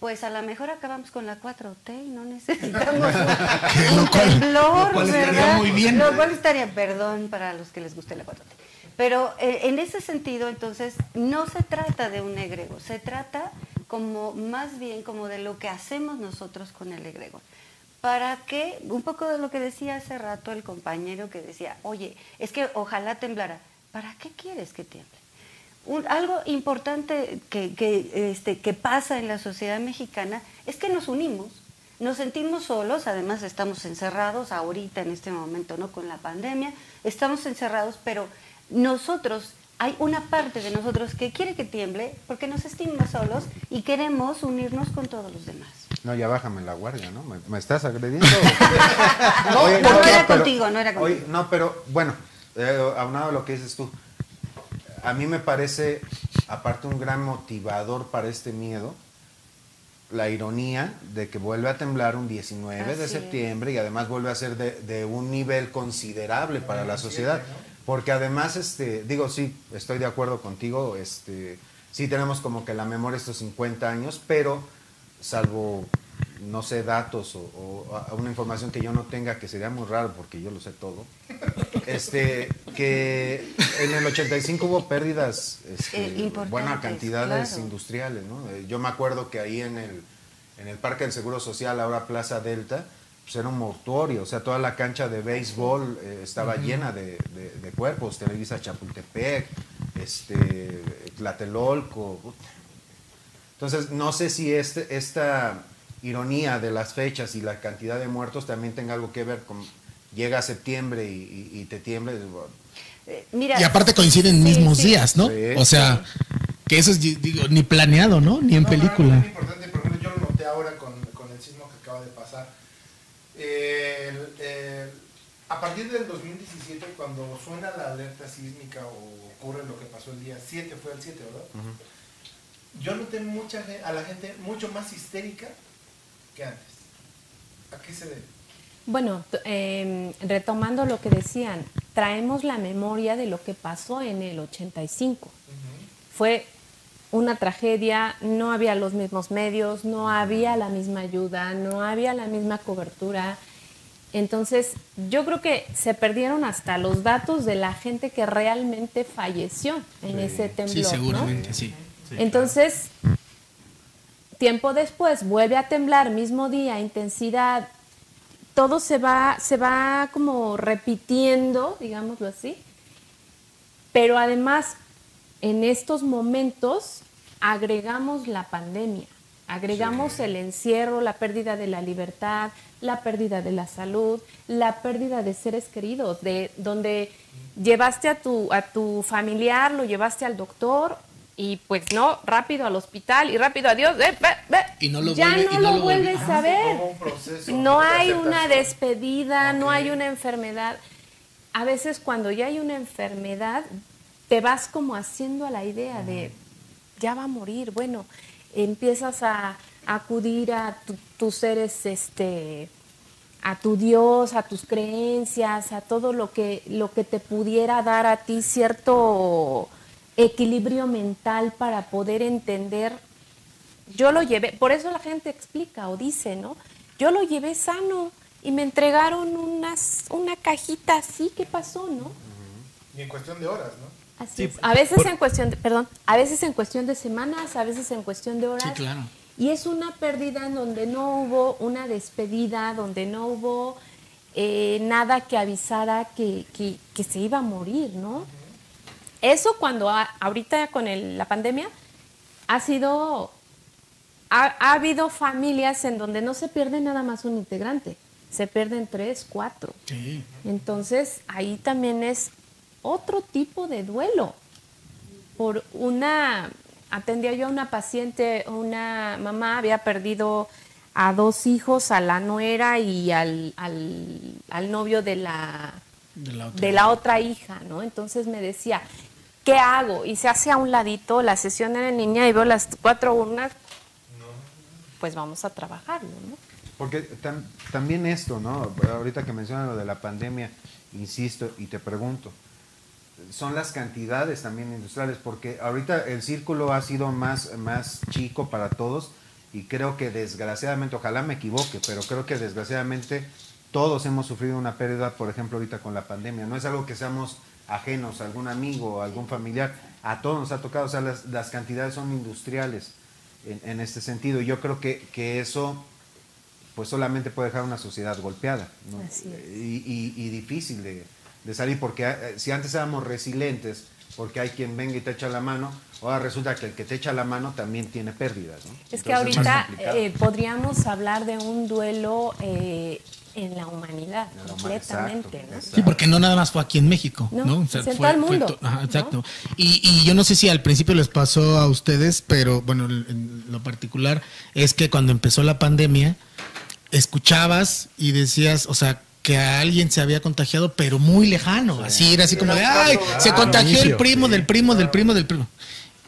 pues a lo mejor acabamos con la 4T y no necesitamos <laughs> un, temblor, lo cual estaría ¿verdad? muy bien. Lo cual estaría, perdón para los que les guste la 4T. Pero eh, en ese sentido, entonces, no se trata de un egregor, se trata como más bien como de lo que hacemos nosotros con el egregor. Para que, un poco de lo que decía hace rato el compañero que decía, oye, es que ojalá temblara. ¿Para qué quieres que tiemble? Un- algo importante que, que, este, que pasa en la sociedad mexicana es que nos unimos, nos sentimos solos, además estamos encerrados ahorita en este momento, ¿no? Con la pandemia, estamos encerrados, pero nosotros, hay una parte de nosotros que quiere que tiemble porque nos sentimos solos y queremos unirnos con todos los demás. No, ya bájame la guardia, ¿no? ¿Me, me estás agrediendo? <laughs> No, Oye, no era pero- contigo, no era contigo. no, pero bueno, eh, aunado a lo que dices tú, a mí me parece, aparte un gran motivador para este miedo, la ironía de que vuelve a temblar un 19 de es. septiembre y además vuelve a ser de, de un nivel considerable para la sociedad. Porque además, este, digo, sí, estoy de acuerdo contigo, este, sí tenemos como que la memoria estos 50 años, pero salvo, no sé, datos o, una información que yo no tenga, que sería muy raro porque yo lo sé todo, <laughs> este, que en el 85 hubo pérdidas, este, Eh, buena cantidades claro. industriales, ¿no? Eh, Yo me acuerdo que ahí en el, en el Parque del Seguro Social, ahora Plaza Delta, pues era un mortuorio, o sea, toda la cancha de béisbol eh, estaba llena de, de- de cuerpos, Televisa Chapultepec, este, Tlatelolco. Entonces, no sé si este, esta ironía de las fechas y la cantidad de muertos también tenga algo que ver con llega septiembre y, y- y te tiembla. y Eh, mira, Y aparte coinciden sí, mismos sí. días, ¿no? Sí. O sea, que eso es, digo, ni planeado, ¿no? Ni en No, película. muy importante, por ejemplo, yo lo noté ahora con, con el sismo que acaba de pasar. El- el- a partir del 2017, cuando suena la alerta sísmica o ocurre lo que pasó el día 7, fue el 7, ¿verdad? Yo noté mucha, a la gente mucho más histérica que antes. ¿A qué se debe? Bueno, eh, retomando lo que decían, traemos la memoria de lo que pasó en el 85. Fue una tragedia, no había los mismos medios, no había la misma ayuda, no había la misma cobertura. Entonces, yo creo que se perdieron hasta los datos de la gente que realmente falleció en ese temblor. Sí, ¿no? seguramente, sí. Entonces, tiempo después vuelve a temblar, mismo día, intensidad, todo se va, se va como repitiendo, digámoslo así. Pero además, en estos momentos agregamos la pandemia, agregamos el encierro, la pérdida de la libertad, la pérdida de la salud, la pérdida de seres queridos, de donde llevaste a tu, a tu familiar, lo llevaste al doctor y pues no, rápido al hospital y rápido adiós, eh, ve, ve. Y no lo ya vuelve- no y no lo, lo vuelve- vuelves a ver. Hubo un proceso No hay una despedida, no hay una enfermedad. A veces cuando ya hay una enfermedad, te vas como haciendo a la idea de, ya va a morir. Bueno, empiezas a, acudir a tu- tus seres, este, a tu Dios, a tus creencias, a todo lo que, lo que te pudiera dar a ti cierto equilibrio mental para poder entender yo lo llevé, por eso la gente explica o dice, ¿no? Yo lo llevé sano y me entregaron unas, una cajita así, ¿qué pasó, no? Y en cuestión de horas, ¿no? Así Sí, es. A veces por- en cuestión, de, perdón, a veces en cuestión de semanas, a veces en cuestión de horas. Sí, claro. Y es una pérdida en donde no hubo una despedida, donde no hubo eh, nada que avisara que, que- que se iba a morir, ¿no? Eso cuando ha- ahorita con el- la pandemia ha sido, ha, ha habido familias en donde no se pierde nada más un integrante, se pierden tres, cuatro. Sí. Entonces, ahí también es otro tipo de duelo. Por una, atendía yo a una paciente, una mamá había perdido a dos hijos, a la nuera y al, al, al novio de la, De la otra. de la otra hija, ¿no? Entonces me decía, ¿qué hago? Y se hace a un ladito, la sesión en línea y veo las cuatro urnas, pues vamos a trabajarlo, ¿no? Porque tam- también esto, ¿no? Ahorita que mencionan lo de la pandemia, insisto y te pregunto, son las cantidades también industriales, porque ahorita el círculo ha sido más, más chico para todos y creo que desgraciadamente, ojalá me equivoque, pero creo que desgraciadamente todos hemos sufrido una pérdida, por ejemplo, ahorita con la pandemia. No es algo que seamos ajenos algún amigo algún familiar, a todos nos ha tocado, o sea, las, las cantidades son industriales en, en este sentido. Yo creo que, que eso pues solamente puede dejar una sociedad golpeada ¿no? Así es. y, y- y difícil de, de salir, porque eh, si antes éramos resilientes, porque hay quien venga y te echa la mano, ahora resulta que el que te echa la mano también tiene pérdidas. ¿no? Es que Entonces, ahorita eh, podríamos hablar de un duelo eh, en la humanidad, la completamente. exacto, ¿no? exacto. Sí, porque no nada más fue aquí en México, No, ¿no? es en todo el mundo, to- ajá, ¿no? exacto. Y, y yo no sé si al principio les pasó a ustedes, pero bueno, en en lo particular es que cuando empezó la pandemia, escuchabas y decías, o sea, que a alguien se había contagiado, pero muy lejano. Así era así como de, ay, claro, se contagió el primo sí, del primo del primo del primo.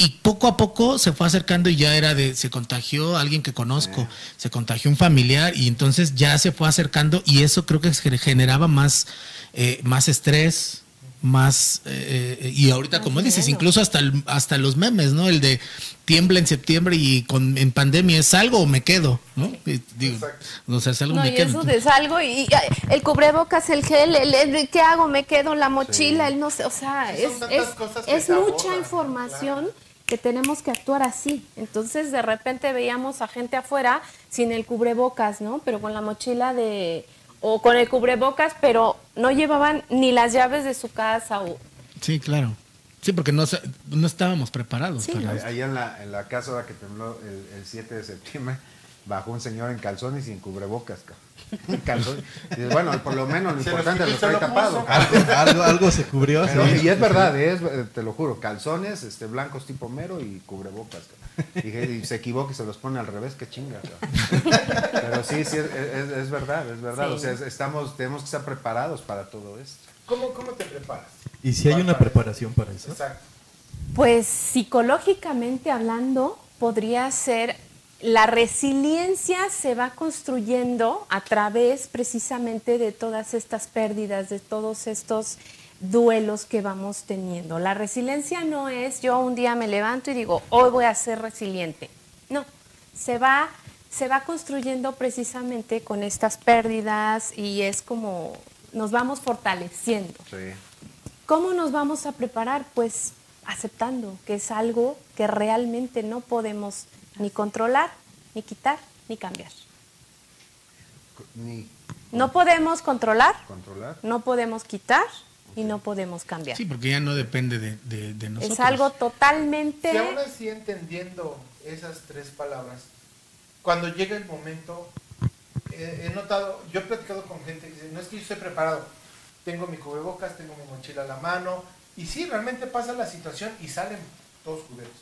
Y poco a poco se fue acercando y ya era de, se contagió alguien que conozco, se contagió un familiar y entonces ya se fue acercando y eso creo que generaba más, eh, más estrés, más, eh, y ahorita como dices, incluso hasta, el- hasta los memes, ¿no? El de tiembla en septiembre y con, en pandemia, ¿salgo o me quedo? ¿no? Y digo, o sea, salgo No, me y quedo. eso de salgo y, el cubrebocas, el gel, el, el- ¿qué hago? Me quedo la mochila, el no sé, o sea, Sí, es, es, es mucha información claro. Que tenemos que actuar así. Entonces, de repente veíamos a gente afuera sin el cubrebocas, ¿no? Pero con la mochila de o con el cubrebocas, pero no llevaban ni las llaves de su casa o Sí, claro. Sí, porque no, no estábamos preparados. Sí, para ¿no? eso. Ahí en la, en la casa que tembló el, el 7 de septiembre, bajó un señor en calzones y en cubrebocas. cabrón. <laughs> Y dices, bueno, por lo menos lo Se importante quitó lo trae lo tapado. Algo, algo, algo se cubrió. Pero- sí. y es verdad, es, eh, te lo juro, calzones este, blancos tipo mero y cubrebocas. Dije, y se equivoca y se los pone al revés, qué chinga. cabrón. Pero sí, sí, es, es- es verdad, es verdad. Sí. O sea, es- estamos, tenemos que estar preparados para todo esto. ¿Cómo, cómo te preparas? ¿Y si hay una Para- preparación para eso? Exacto. Pues psicológicamente hablando, podría ser la resiliencia se va construyendo a través precisamente de todas estas pérdidas, de todos estos duelos que vamos teniendo. La resiliencia no es yo un día me levanto y digo, hoy voy a ser resiliente. No, se va, se va construyendo precisamente con estas pérdidas y es como nos vamos fortaleciendo. Sí. ¿Cómo nos vamos a preparar? Pues aceptando que es algo que realmente no podemos ni controlar, ni quitar, ni cambiar. Ni No podemos controlar, controlar. no podemos quitar y no podemos cambiar. Sí, porque ya no depende de, de- de nosotros. es algo totalmente... Si aún así entendiendo esas tres palabras, cuando llega el momento, eh, he notado, yo he platicado con gente que dice, no es que yo esté preparado, tengo mi cubrebocas, tengo mi mochila a la mano, y sí, realmente pasa la situación y salen todos cubiertos.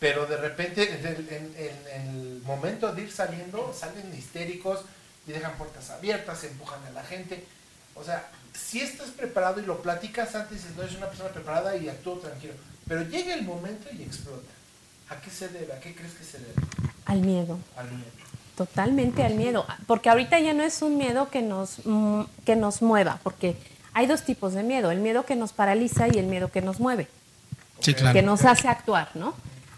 Pero de repente, en el, en- en el momento de ir saliendo, salen histéricos y dejan puertas abiertas, empujan a la gente. O sea, si estás preparado y lo platicas antes, dices, no, es una persona preparada y actúo tranquilo. Pero llega el momento y explota. ¿A qué se debe? ¿A qué crees que se debe? Al miedo, Al miedo. totalmente al miedo. Porque ahorita ya no es un miedo que nos, mm, que nos mueva, porque hay dos tipos de miedo, el miedo que nos paraliza y el miedo que nos mueve. Sí, claro. que nos hace actuar, ¿no?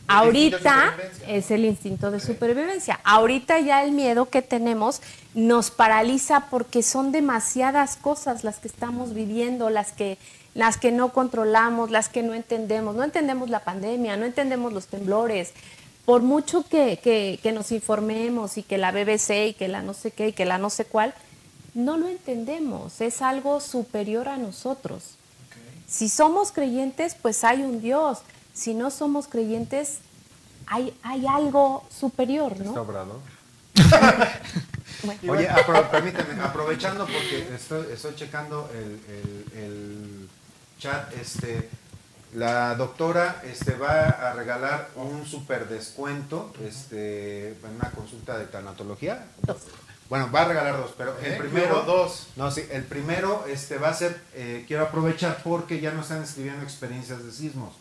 Ahorita es el instinto de supervivencia. Ahorita ya el miedo que tenemos nos paraliza porque son demasiadas cosas las que estamos viviendo, las que las que no controlamos, las que no entendemos. No entendemos la pandemia, no entendemos los temblores. Por mucho que, que- que nos informemos y que la BBC y que la no sé qué y que la no sé cuál, no lo entendemos. Es algo superior a nosotros. Si somos creyentes, pues hay un Dios. Si no somos creyentes, hay, hay algo superior, Está ¿no? <laughs> Bueno. Oye, apro- permíteme, aprovechando porque estoy, estoy checando el, el- el chat, este, la doctora este, va a regalar un super descuento este, en una consulta de tanatología. Dos. Bueno, va a regalar dos, pero el ¿Eh? primero, dos. no, sí, el primero este, va a ser, eh, quiero aprovechar porque ya nos están escribiendo experiencias de sismos.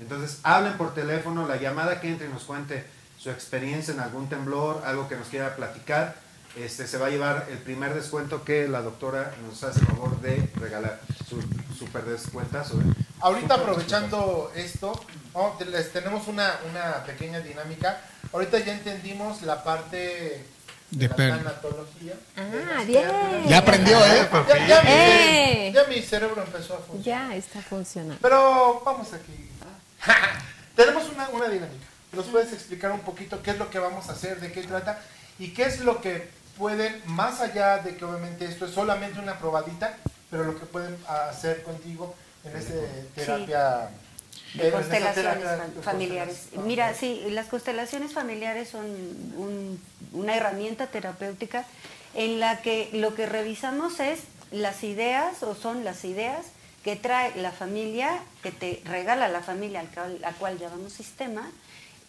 Entonces, hablen por teléfono, la llamada que entre y nos cuente su experiencia en algún temblor, algo que nos quiera platicar, este, se va a llevar el primer descuento que la doctora nos hace el favor de regalar. Su super descuentazo. ¿eh? Ahorita aprovechando esto, oh, les tenemos una, una pequeña dinámica. Ahorita ya entendimos la parte de, De la tanatología. Ah, bien. Ya aprendió, ¿eh? Ya, ya mi ¡Eh! ya mi cerebro empezó a funcionar. Ya está funcionando. Pero vamos aquí. <laughs> Tenemos una, una dinámica. ¿Nos puedes explicar un poquito qué es lo que vamos a hacer, de qué trata y qué es lo que pueden, más allá de que obviamente esto es solamente una probadita, pero lo que pueden hacer contigo en esta terapia de en esta constelaciones terapia fam- de familiares. constelaciones Mira, sí, las constelaciones familiares son un- una herramienta terapéutica en la que lo que revisamos es las ideas o son las ideas que trae la familia, que te regala la familia al cual, la cual llamamos sistema,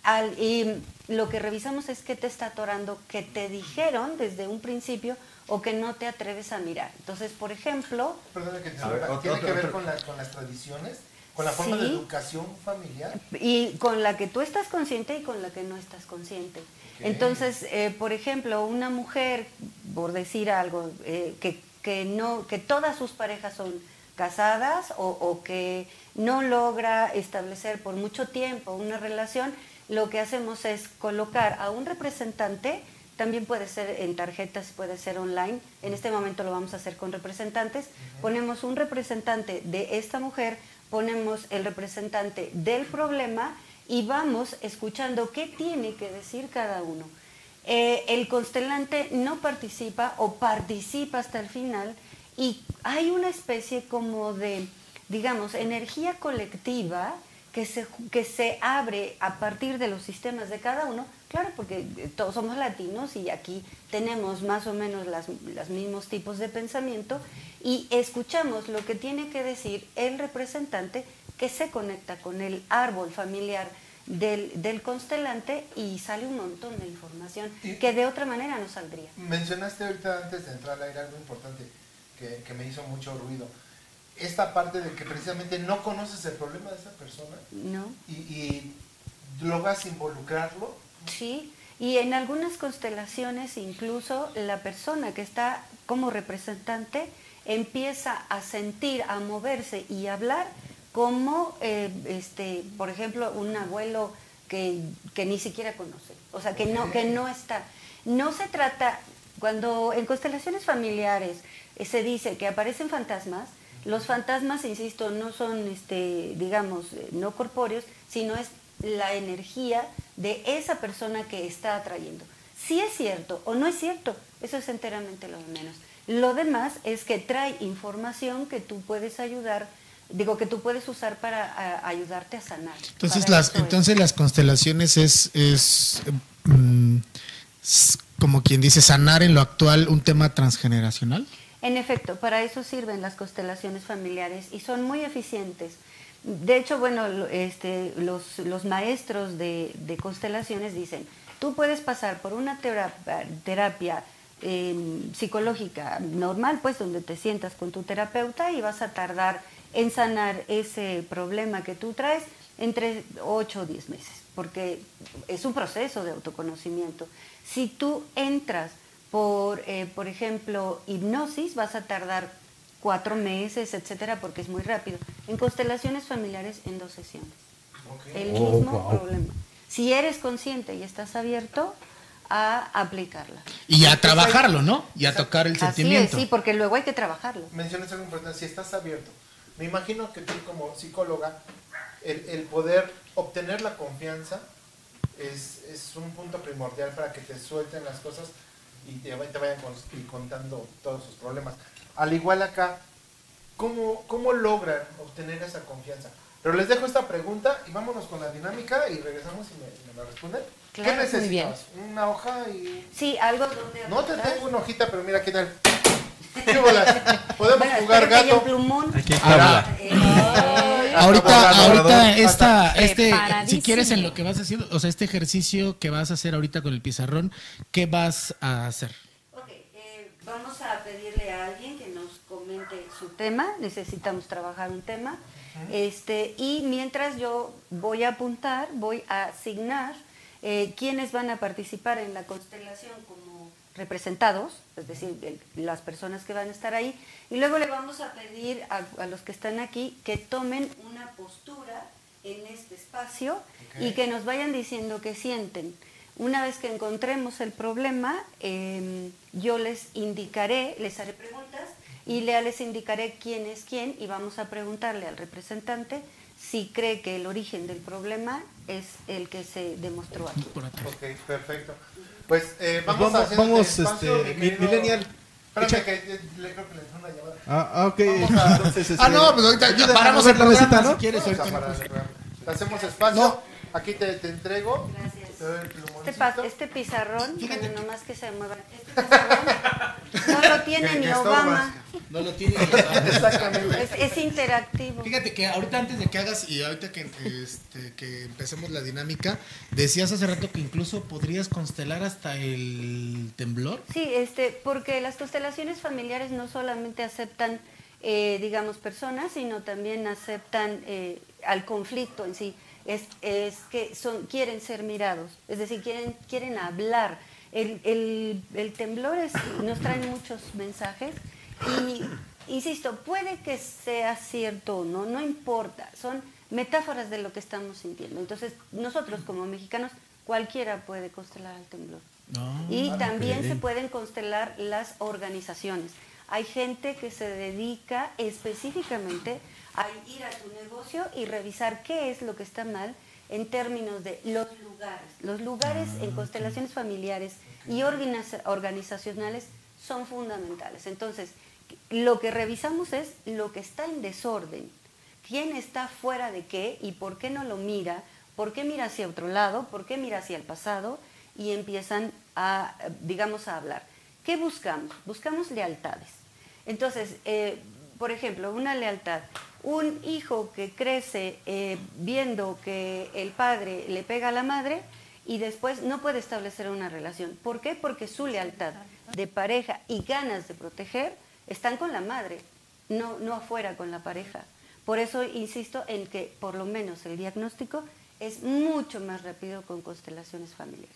al- y lo que revisamos es qué te está atorando, que te dijeron desde un principio o que no te atreves a mirar. Entonces, por ejemplo, Perdona que te ver, otro- ¿Tiene que ver otro- con, la- con las tradiciones? ¿Con la forma de educación familiar? y con la que tú estás consciente y con la que no estás consciente. Entonces, eh, por ejemplo, una mujer, por decir algo, eh, que, que, no, que todas sus parejas son casadas o, o que no logra establecer por mucho tiempo una relación, lo que hacemos es colocar a un representante, también puede ser en tarjetas, puede ser online, en este momento lo vamos a hacer con representantes, ponemos un representante de esta mujer, ponemos el representante del problema y vamos escuchando qué tiene que decir cada uno. Eh, el constelante no participa o participa hasta el final y hay una especie como de, digamos, energía colectiva que se, que se abre a partir de los sistemas de cada uno, claro, porque eh, todos somos latinos y aquí tenemos más o menos las, los mismos tipos de pensamiento y escuchamos lo que tiene que decir el representante que se conecta con el árbol familiar del, del constelante y sale un montón de información Y- que de otra manera no saldría. Mencionaste ahorita antes de entrar al aire algo importante que, que me hizo mucho ruido. Esta parte de que precisamente no conoces el problema de esa persona ¿No? y, y logras involucrarlo. Sí, Y en algunas constelaciones incluso la persona que está como representante empieza a sentir, a moverse y a hablar como, eh, este, por ejemplo, un abuelo que, que ni siquiera conoce, o sea, que no, que no está. No se trata, cuando en constelaciones familiares se dice que aparecen fantasmas, los fantasmas, insisto, no son, este, digamos, eh, no corpóreos, sino es la energía de esa persona que está atrayendo. Si es cierto o no es cierto, eso es enteramente lo de menos. Lo demás es que trae información que tú puedes ayudar, digo, que tú puedes usar para a- ayudarte a sanar. Entonces las, es. entonces las constelaciones es, es mm, como quien dice sanar en lo actual un tema transgeneracional. En efecto, para eso sirven las constelaciones familiares y son muy eficientes. De hecho, bueno, este, los, maestros de, constelaciones dicen, tú puedes pasar por una terapia, eh, psicológica normal, pues donde te sientas con tu terapeuta y vas a tardar en sanar ese problema que tú traes entre 8 o 10 meses, porque es un proceso de autoconocimiento. Si tú entras por, eh, por ejemplo, hipnosis, vas a tardar cuatro meses, etcétera, porque es muy rápido. En constelaciones familiares, en dos sesiones. El Oh, mismo wow. problema. Si eres consciente y estás abierto a aplicarla. Y a trabajarlo, ¿no? Y a tocar el Así es, sentimiento. sí, porque luego hay que trabajarlo. Mencionas algo importante, si estás abierto. Me imagino que tú como psicóloga, el, el poder obtener la confianza es, es un punto primordial para que te suelten las cosas y te, te vayan con- y contando todos sus problemas. Al igual acá, ¿cómo, ¿cómo logran obtener esa confianza? Pero les dejo esta pregunta y vámonos con la dinámica y regresamos y me, me la responden. Claro, ¿Qué muy necesitas? Una hoja y... Sí, algo donde No te tengo una hojita, pero mira qué tal. Podemos Bueno, jugar gato. plumón. Aquí. Eh, Ahorita, ahorita esta, este, si quieres en lo que vas haciendo, o sea, este ejercicio que vas a hacer ahorita con el pizarrón, ¿qué vas a hacer? Ok, eh, vamos a pedirle a alguien que nos comente su tema. Necesitamos trabajar un tema. Este, y mientras yo voy a apuntar, voy a asignar eh, quiénes van a participar en la constelación como representados, es decir, el- las personas que van a estar ahí. Y luego le vamos a pedir a, a los que están aquí que tomen una postura en este espacio y que nos vayan diciendo qué sienten. Una vez que encontremos el problema, eh, yo les indicaré, les haré preguntas y le- les indicaré quién es quién y vamos a preguntarle al representante si cree que el origen del problema es el que se demostró aquí. Ok, perfecto. Pues eh, Pues vamos, vamos- haciendo vamos, espacio, este, mi mi- querido- millennial. Espérame Echa- que eh, le creo que le entró una llamada. Ah, ah, ok. Vamos a- <laughs> Entonces, Ah, este, no, pues ahorita paramos el la programa mesita, ¿no? si quieres. Vamos ahorita programa. Hacemos espacio. Aquí te, te entrego. Gracias. Este, pa- este pizarrón, que- nomás que se muevan, este pizarrón no lo tiene Que- ni que Obama, No lo tiene. <laughs> Exactamente. es, es interactivo. Fíjate que ahorita antes de que hagas y ahorita que, este, que empecemos la dinámica, decías hace rato que incluso podrías constelar hasta el temblor. Sí, este, porque las constelaciones familiares no solamente aceptan, eh, digamos, personas, sino también aceptan eh, al conflicto en sí. Es, es que son, quieren ser mirados, es decir, quieren, quieren hablar. El, el- el temblor es- nos trae muchos mensajes y, insisto, puede que sea cierto o no, no importa, son metáforas de lo que estamos sintiendo. Entonces, nosotros como mexicanos, cualquiera puede constelar el temblor. Y también se pueden constelar las organizaciones. Hay gente que se dedica específicamente a ir a tu negocio y revisar qué es lo que está mal en términos de los lugares. Los lugares en constelaciones familiares y organiza- organizacionales son fundamentales. Entonces, lo que revisamos es lo que está en desorden. ¿Quién está fuera de qué y por qué no lo mira? ¿Por qué mira hacia otro lado? ¿Por qué mira hacia el pasado? Y empiezan a, digamos, a hablar. ¿Qué buscamos? Buscamos lealtades. Entonces, eh, por ejemplo, una lealtad. Un hijo que crece eh, viendo que el padre le pega a la madre y después no puede establecer una relación. ¿Por qué? Porque su lealtad de pareja y ganas de proteger están con la madre, no, no afuera con la pareja. Por eso insisto en que por lo menos el diagnóstico es mucho más rápido con constelaciones familiares.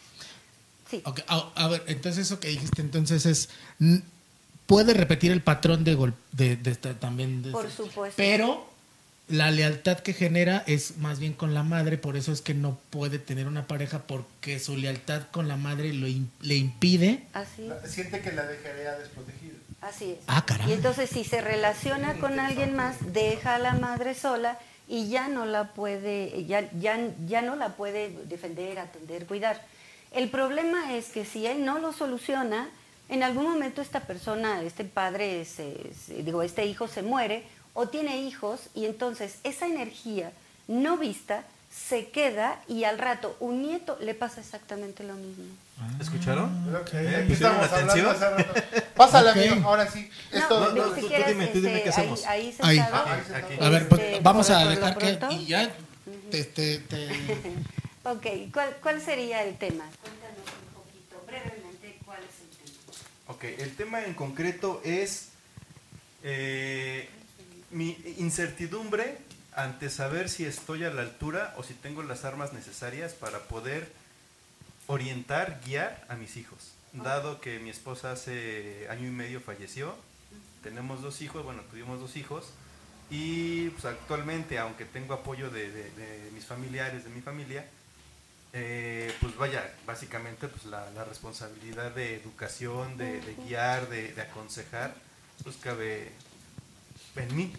Sí. A, a ver, entonces eso que dijiste entonces es... Puede repetir el patrón de golpe de, de también. de Por este- supuesto. Pero la lealtad que genera es más bien con la madre, por eso es que no puede tener una pareja porque su lealtad con la madre lo le impide. Así, Siente que la dejaría desprotegida. así es. Ah, caray. Y entonces si se relaciona con alguien más, deja a la madre sola y ya no la puede, ya, ya, ya no la puede defender, atender, cuidar. El problema es que si él no lo soluciona, en algún momento esta persona, este padre, se- se- digo, este hijo se muere o tiene hijos y entonces esa energía no vista se queda y al rato un nieto le pasa exactamente lo mismo. ¿Escucharon? Ok, ¿Eh? aquí ¿Pusieron estamos hablando atención? hace rato. Pásale, Ok. amigo, ahora sí. Esto, No, de- no, si tú- tú quieres, dime, tú dime este, qué hacemos. Ahí, ahí Ahí. sentado, Ahí sentado. Aquí. A ver, pues, este, vamos a dejar que... pronto. Y ya te, te- te- <laughs> Ok, ¿cuál, ¿cuál sería el tema? Cuéntanos un poquito, brevemente, cuál es el tema. El tema en concreto es eh, mi incertidumbre ante saber si estoy a la altura o si tengo las armas necesarias para poder orientar, guiar a mis hijos. Dado que mi esposa hace año y medio falleció, tenemos dos hijos, bueno, tuvimos dos hijos, y pues, actualmente, aunque tengo apoyo de mis familiares, de mi familia, eh, pues vaya, básicamente pues la, la responsabilidad de educación, de, de guiar, de, de aconsejar, pues cabe en mí.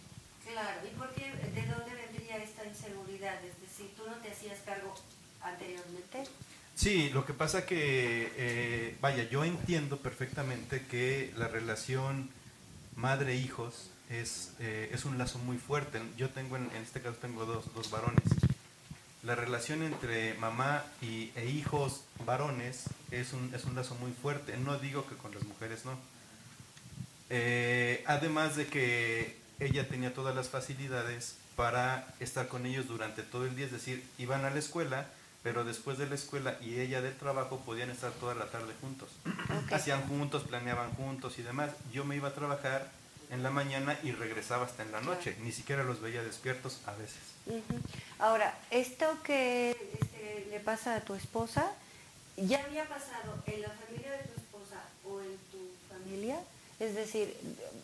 Claro, ¿y por qué, de dónde vendría esta inseguridad? Es decir, ¿tú no te hacías cargo anteriormente? Sí, lo que pasa que, eh, vaya, yo entiendo perfectamente que la relación madre-hijos es, eh, es un lazo muy fuerte. Yo tengo, en, en este caso tengo dos, dos varones. La relación entre mamá y, e hijos varones es un, es un lazo muy fuerte. No digo que con las mujeres no. Eh, además de que ella tenía todas las facilidades para estar con ellos durante todo el día, es decir, iban a la escuela, pero después de la escuela y ella del trabajo podían estar toda la tarde juntos. Hacían juntos, planeaban juntos y demás. Yo me iba a trabajar en la mañana y regresaba hasta en la noche. Ni siquiera los veía despiertos a veces. Ahora, esto que este, le pasa a tu esposa, ¿ya había pasado en la familia de tu esposa o en tu familia? Es decir,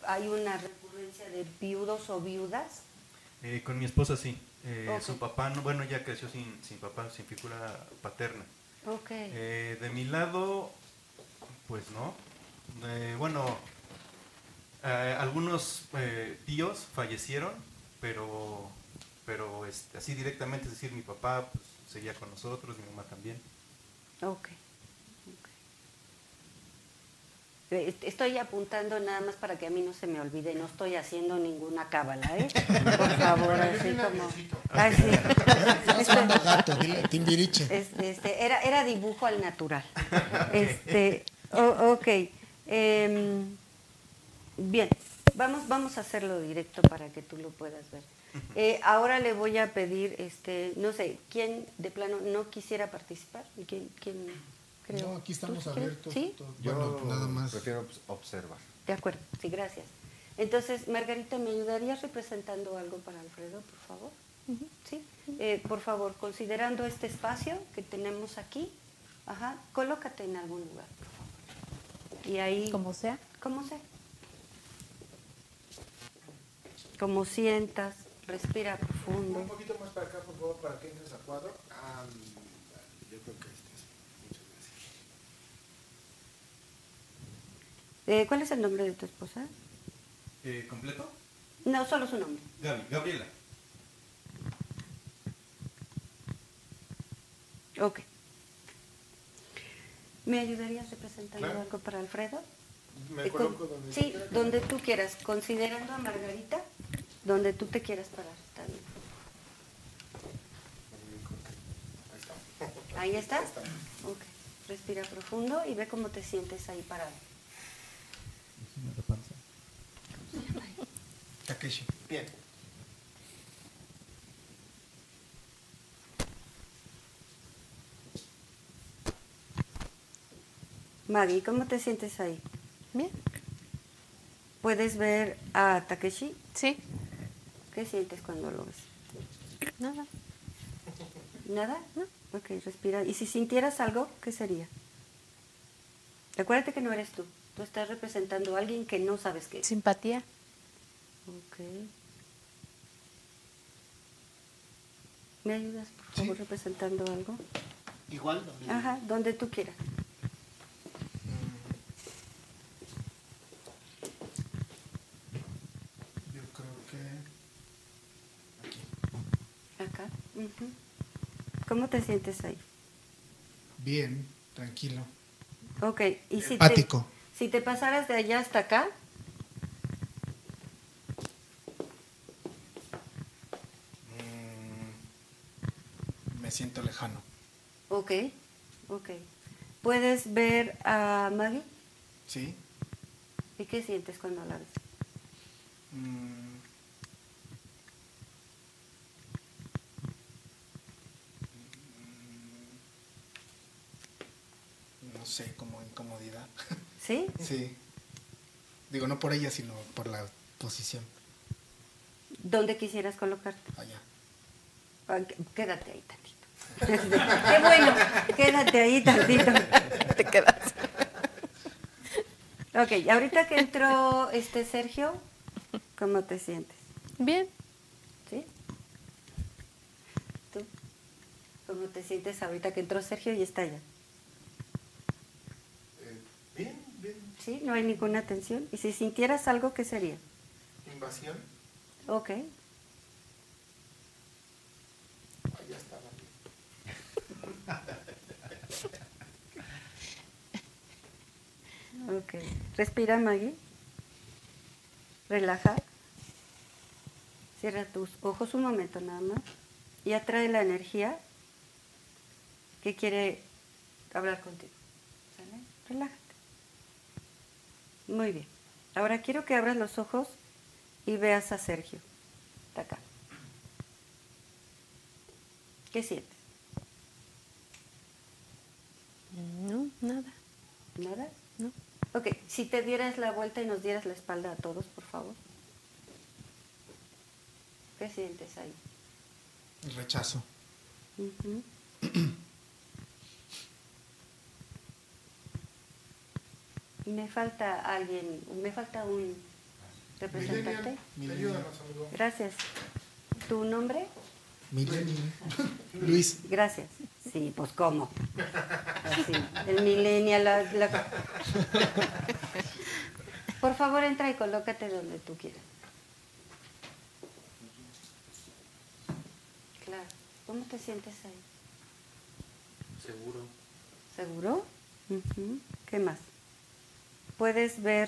¿hay una recurrencia de viudos o viudas? Eh, con mi esposa sí. Eh. Su papá, no, bueno, ya creció sin, sin papá, sin figura paterna. Ok. Eh, de mi lado, pues no. Eh, bueno, eh, algunos tíos fallecieron, pero, pero este, así directamente, es decir, mi papá pues, seguía con nosotros, mi mamá también. Ok. ok. Eh, Estoy apuntando nada más para que a mí no se me olvide, no estoy haciendo ninguna cábala, ¿eh? Por favor, así como... Sí. Gato, Timbiriche. Este, este, era, era dibujo al natural. <laughs> Este, o- ok. Em, bien, vamos, vamos a hacerlo directo para que tú lo puedas ver. Eh, ahora le voy a pedir, este, no sé, ¿quién de plano no quisiera participar? ¿Quién, quién creo? No, aquí ¿Tú estamos abiertos. ¿Sí? todo. Yo Bueno, pues nada más. prefiero pues, observar. De acuerdo, sí, gracias. Entonces, Margarita, ¿me ayudarías representando algo para Alfredo, por favor? Sí. Eh, por favor, considerando este espacio que tenemos aquí, ajá, colócate en algún lugar, por favor. Y ahí, Como sea. ¿cómo sea? Como sientas, respira profundo. Un poquito más para acá, por favor, para que entres a cuadro. Ah, yo creo que este es. Muchas gracias. Eh, ¿Cuál es el nombre de tu esposa? Eh, ¿Completo? No, solo su nombre. Gaby, Gabriela. Ok. ¿Me ayudarías representando Claro. algo para Alfredo? Me Eh, coloco donde sí, donde tú quieras, considerando a Margarita, donde tú te quieras parar. Está bien. Ahí está. Ok. Respira profundo y ve cómo te sientes ahí parado. Takeshi. Bien. Maggie, ¿cómo te sientes ahí? Bien. ¿Puedes ver a Takeshi? Sí. ¿Qué sientes cuando lo ves? Nada. ¿Nada? Ok, respira. ¿Y si sintieras algo, qué sería? Acuérdate que no eres tú. Tú estás representando a alguien que no sabes qué. Simpatía. Ok. ¿Me ayudas, por favor, representando algo? Igual. Ajá, donde tú quieras. Yo creo que Acá. ujú. ¿Cómo te sientes ahí? bien, tranquilo. Ok, y si Empático. te, si te pasaras de allá hasta acá, Mm, me siento lejano. ok, ok. ¿Puedes ver a Maggie? ¿Sí? ¿Y qué sientes cuando la ves? Mm. Sé, como incomodidad. <laughs> ¿Sí? Sí. Digo, no por ella, sino por la posición ¿Dónde quisieras colocarte? allá. Ah, qu- Quédate ahí tantito. <laughs> Qué bueno, quédate ahí tantito. Te quedas. Ok, ahorita que entró este Sergio, ¿cómo te sientes? Bien. ¿Sí? ¿Tú? ¿Cómo te sientes ahorita que entró Sergio y está allá? Eh, bien, bien. ¿Sí? ¿No hay ninguna tensión? ¿Y si sintieras algo, qué sería? Invasión. Ok. Allá estaba. <laughs> Ok. Respira, Maggie. Relaja. Cierra tus ojos un momento nada más. Y atrae la energía que quiere hablar contigo. ¿Sale? Relájate. Muy bien. Ahora quiero que abras los ojos y veas a Sergio. Está acá. ¿Qué sientes? No, nada. ¿Nada? No. Ok, si te dieras la vuelta y nos dieras la espalda a todos, por favor. ¿Qué sientes ahí? Rechazo. Ujú. <clears throat> me falta alguien, me falta un representante. Gracias. ¿Tu nombre? Millennial. Luis. Gracias. Sí, pues cómo. Así, el millennial. la- la- Por favor, entra y colócate donde tú quieras. Claro. ¿Cómo te sientes ahí? Seguro. ¿Seguro? ¿Qué más? ¿Puedes ver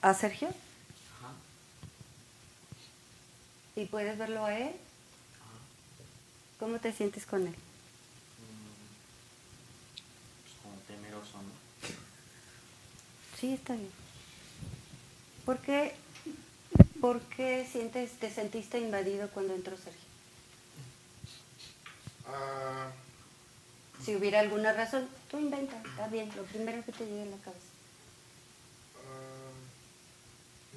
a Sergio? Ajá. ¿Y puedes verlo a él? ¿Cómo te sientes con él? Pues como temeroso, ¿no? Sí, está bien. ¿Por qué, por qué sientes, te sentiste invadido cuando entró Sergio? Ah, Si hubiera alguna razón, tú inventa, está bien, lo primero que te llegue a la cabeza. ah,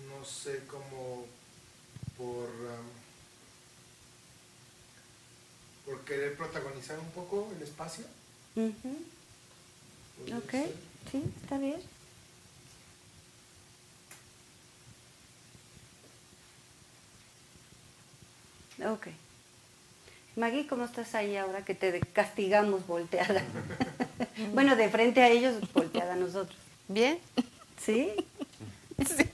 no sé cómo por ah, por querer protagonizar un poco el espacio. Podría Ok, ser. sí, está bien. Ok. Maggie, ¿cómo estás ahí ahora que te castigamos volteada? <laughs> bueno, de frente a ellos, volteada a nosotros. Bien. ¿Sí? Sí.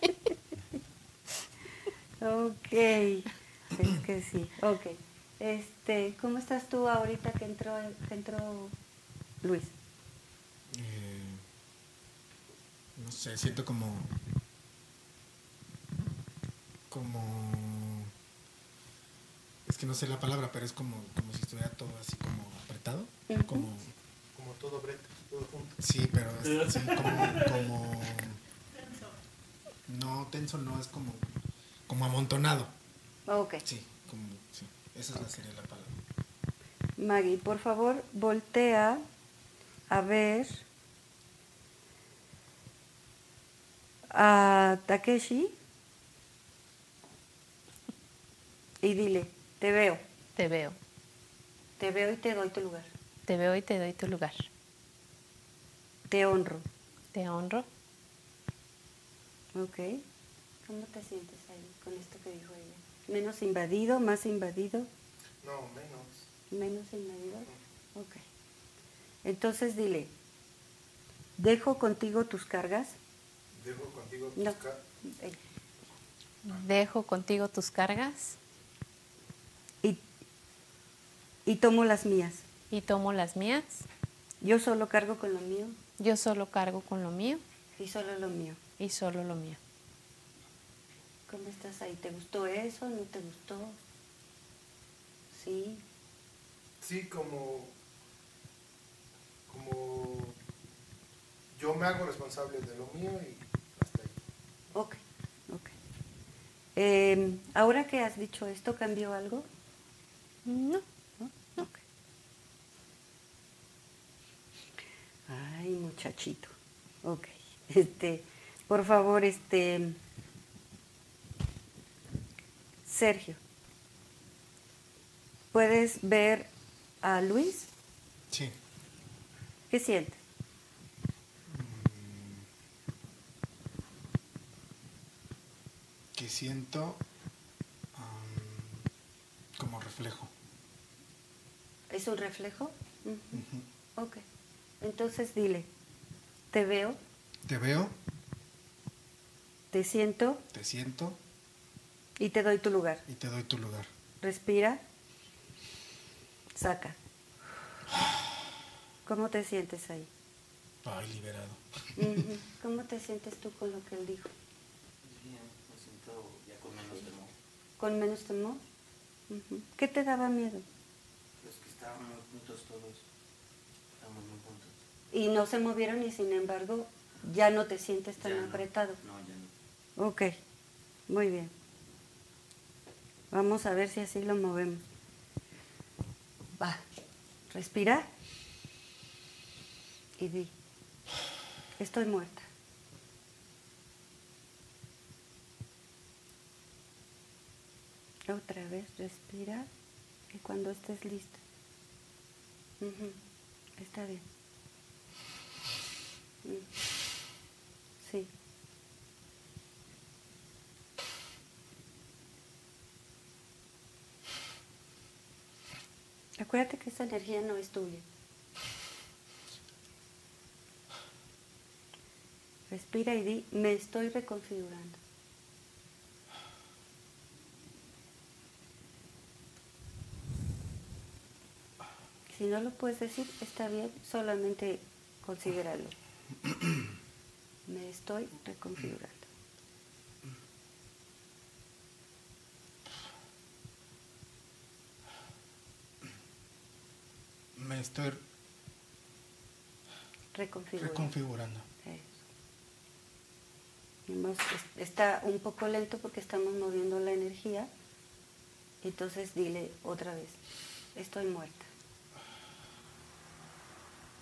Ok. Es que sí. Ok. Este, ¿cómo estás tú ahorita que entró, que entró Luis? Eh, no sé, siento como. Como. Es que no sé la palabra, pero es como, como si estuviera todo así como apretado. Como. Como todo Brett, todo junto. Sí, pero es sí, como, como. No, tenso no, es como. Como amontonado. Ok. Sí, como. Sí, esa es la- sería la palabra. Maggie, por favor, voltea a ver a Takeshi y dile, te veo, Te veo. te veo y te doy tu lugar. Te veo y te doy tu lugar. Te honro. Te honro. Ok. ¿Cómo te sientes ahí con esto que dijo ella? ¿Menos invadido? ¿Más invadido? No, menos. ¿Menos invadido? Ok. Entonces dile, ¿dejo contigo tus cargas? Dejo contigo tus No. ca- Eh, Dejo contigo tus cargas Y, y tomo las mías. y tomo las mías. Yo solo cargo con lo mío Yo solo cargo con lo mío y solo lo mío. y solo lo mío. ¿Cómo estás ahí? ¿Te gustó eso? ¿No te gustó? Sí. Sí, como. Como. Yo me hago responsable de lo mío y hasta ahí. Ok, ok. Eh, ahora que has dicho esto, ¿cambió algo? No. ¿No? Ok. Ay, muchachito. Ok. <laughs> Este, por favor, este. Sergio. ¿Puedes ver a Luis? Sí. ¿Qué sientes? Que siento am, como reflejo. ¿Es un reflejo? Ok. Entonces dile, te veo, Te veo, te siento te siento y te doy tu lugar. y te doy tu lugar. Respira. Saca. ¿Cómo te sientes ahí? Ay, liberado. ¿Cómo te sientes tú con lo que él dijo? Bien, me siento ya con menos temor. ¿Con menos temor? ¿Qué te daba miedo? Los que estaban muy juntos todos. Estamos muy juntos. Y no se movieron y sin embargo ya no te sientes tan Ya apretado. No, ya no. Ok, muy bien. Vamos a ver si así lo movemos. Va, respira y di, estoy muerta. Otra vez, respira y cuando estés lista. Está bien. Sí. Acuérdate que esa energía no es tuya. Respira y di, me estoy reconfigurando. Si no lo puedes decir, está bien, solamente considéralo. <clears throat> Me estoy reconfigurando. Me estoy Reconfigurando. reconfigurando. Hemos- está un poco lento porque estamos moviendo la energía. Entonces dile otra vez, estoy muerta.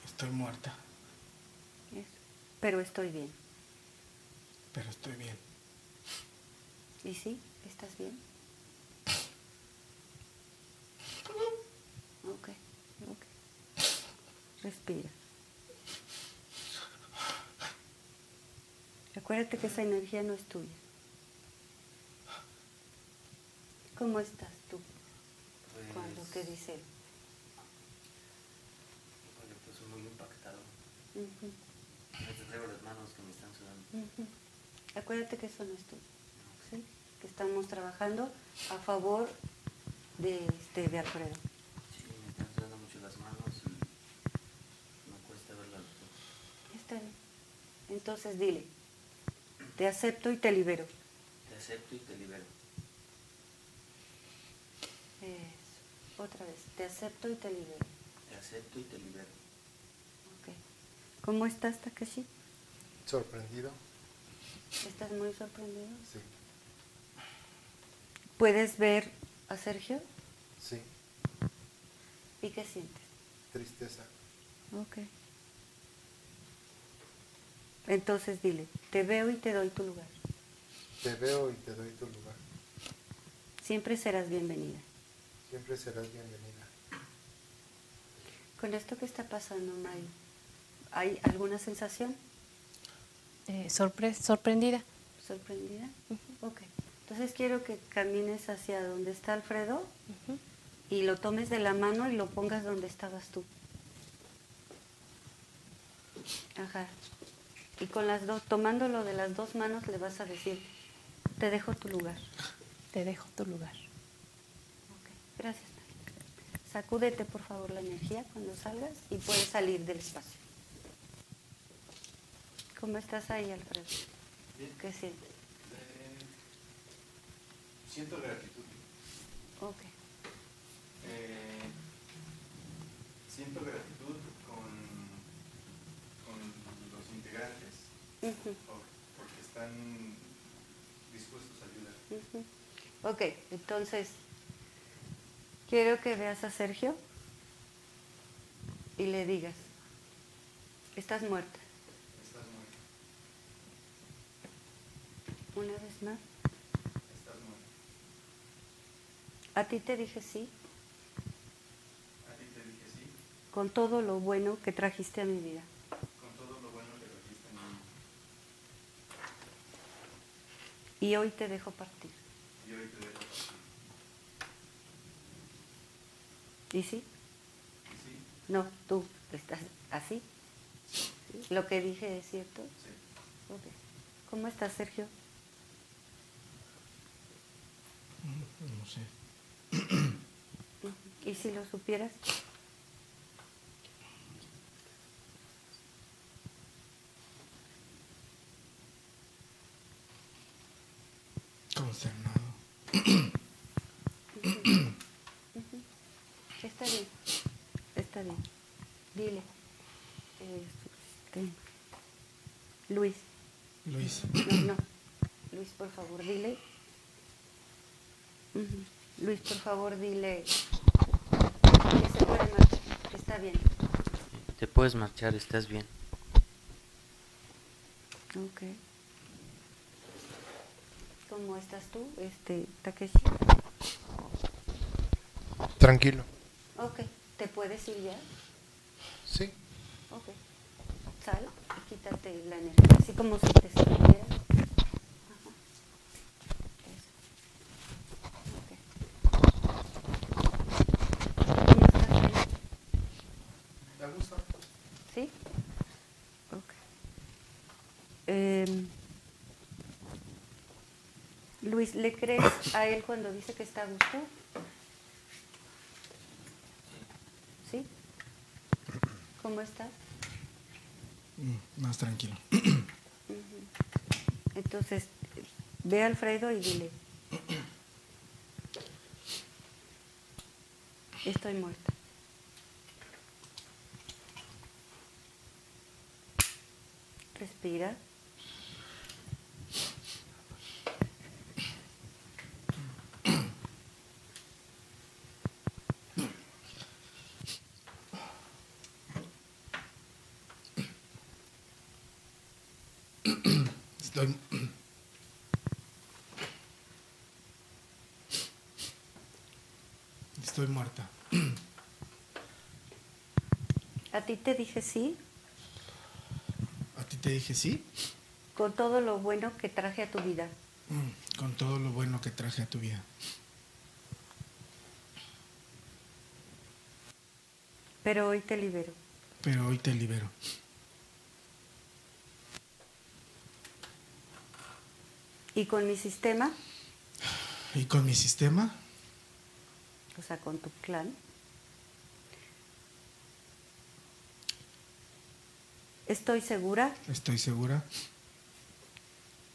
Estoy muerta. Pero estoy bien. pero estoy bien. ¿Y sí? ¿Estás bien? Ok, ok. Respira. Acuérdate que esa energía no es tuya. ¿Cómo estás tú Pues, con lo que dice él? pues muy impactado. Me traigo las manos que me están sudando. ujú. Acuérdate que eso no es tuyo. ¿sí? Que estamos trabajando a favor de, este, de Alfredo. Sí, me están sudando mucho las manos y me cuesta ver la luz. Está bien. Entonces dile, te acepto y te libero. Te acepto y te libero. Eso. Otra vez, te acepto y te libero. Te acepto y te libero. Ok. ¿Cómo estás, Takashi? Sorprendido. ¿Estás muy sorprendido? Sí. ¿Puedes ver a Sergio? Sí. ¿Y qué sientes? Tristeza. Ok. Entonces dile, te veo y te doy tu lugar. Te veo y te doy tu lugar. Siempre serás bienvenida. Siempre serás bienvenida. Con esto que está pasando, May, ¿Hay alguna sensación? Eh, sorpre- sorprendida. ¿Sorprendida? Ok. Entonces quiero que camines hacia donde está Alfredo y lo tomes de la mano y lo pongas donde estabas tú. Ajá. Y con las dos, tomándolo de las dos manos le vas a decir, te dejo tu lugar. Te dejo tu lugar. Ok, Gracias. Sacúdete por favor la energía cuando salgas y puedes salir del espacio. ¿Cómo estás ahí, Alfredo? ¿Qué sientes? Siento gratitud. Ok. Eh, siento gratitud con, con los integrantes por- porque están dispuestos a ayudar. ujú. Ok, entonces quiero que veas a Sergio y le digas, estás muerta. Estás muerta, Una vez más. A ti te dije sí, A ti te dije sí, con todo lo bueno que trajiste a mi vida. con todo lo bueno que trajiste en mí. Y hoy te dejo partir. Y hoy te dejo partir. ¿Y sí? ¿Y sí? No, tú estás así. ¿Sí? Lo que dije es cierto. Sí. Ok. ¿Cómo estás, Sergio? No sé. ¿Y si lo supieras? Consternado. Está bien. Está bien. Dile. Este, Luis. Luis. No, no. Luis, por favor, dile. Luis, por favor, dile que se puede marchar. que Está bien. Te puedes marchar, estás bien. Ok. ¿Cómo estás tú, este, Takeshi? Tranquilo. Ok. ¿Te puedes ir ya? Sí. Ok. Sal y quítate la energía, así como si te saliera. Ajá. Eso. Ok. ¿Cómo estás ahí? ¿Te gusta? ¿Sí? Ok. Em, Luis, ¿le crees a él cuando dice que está a gusto? ¿Sí? ¿Cómo está? Mm, Más tranquilo. <clears throat> Entonces, ve a Alfredo y dile, estoy muerta. Respira. Estoy. Estoy muerta. A ti te dije sí, A ti te dije sí, con todo lo bueno que traje a tu vida. mm, con todo lo bueno que traje a tu vida. Pero hoy te libero. Pero hoy te libero. Y con mi sistema, Y con mi sistema, o sea, con tu clan, estoy segura estoy segura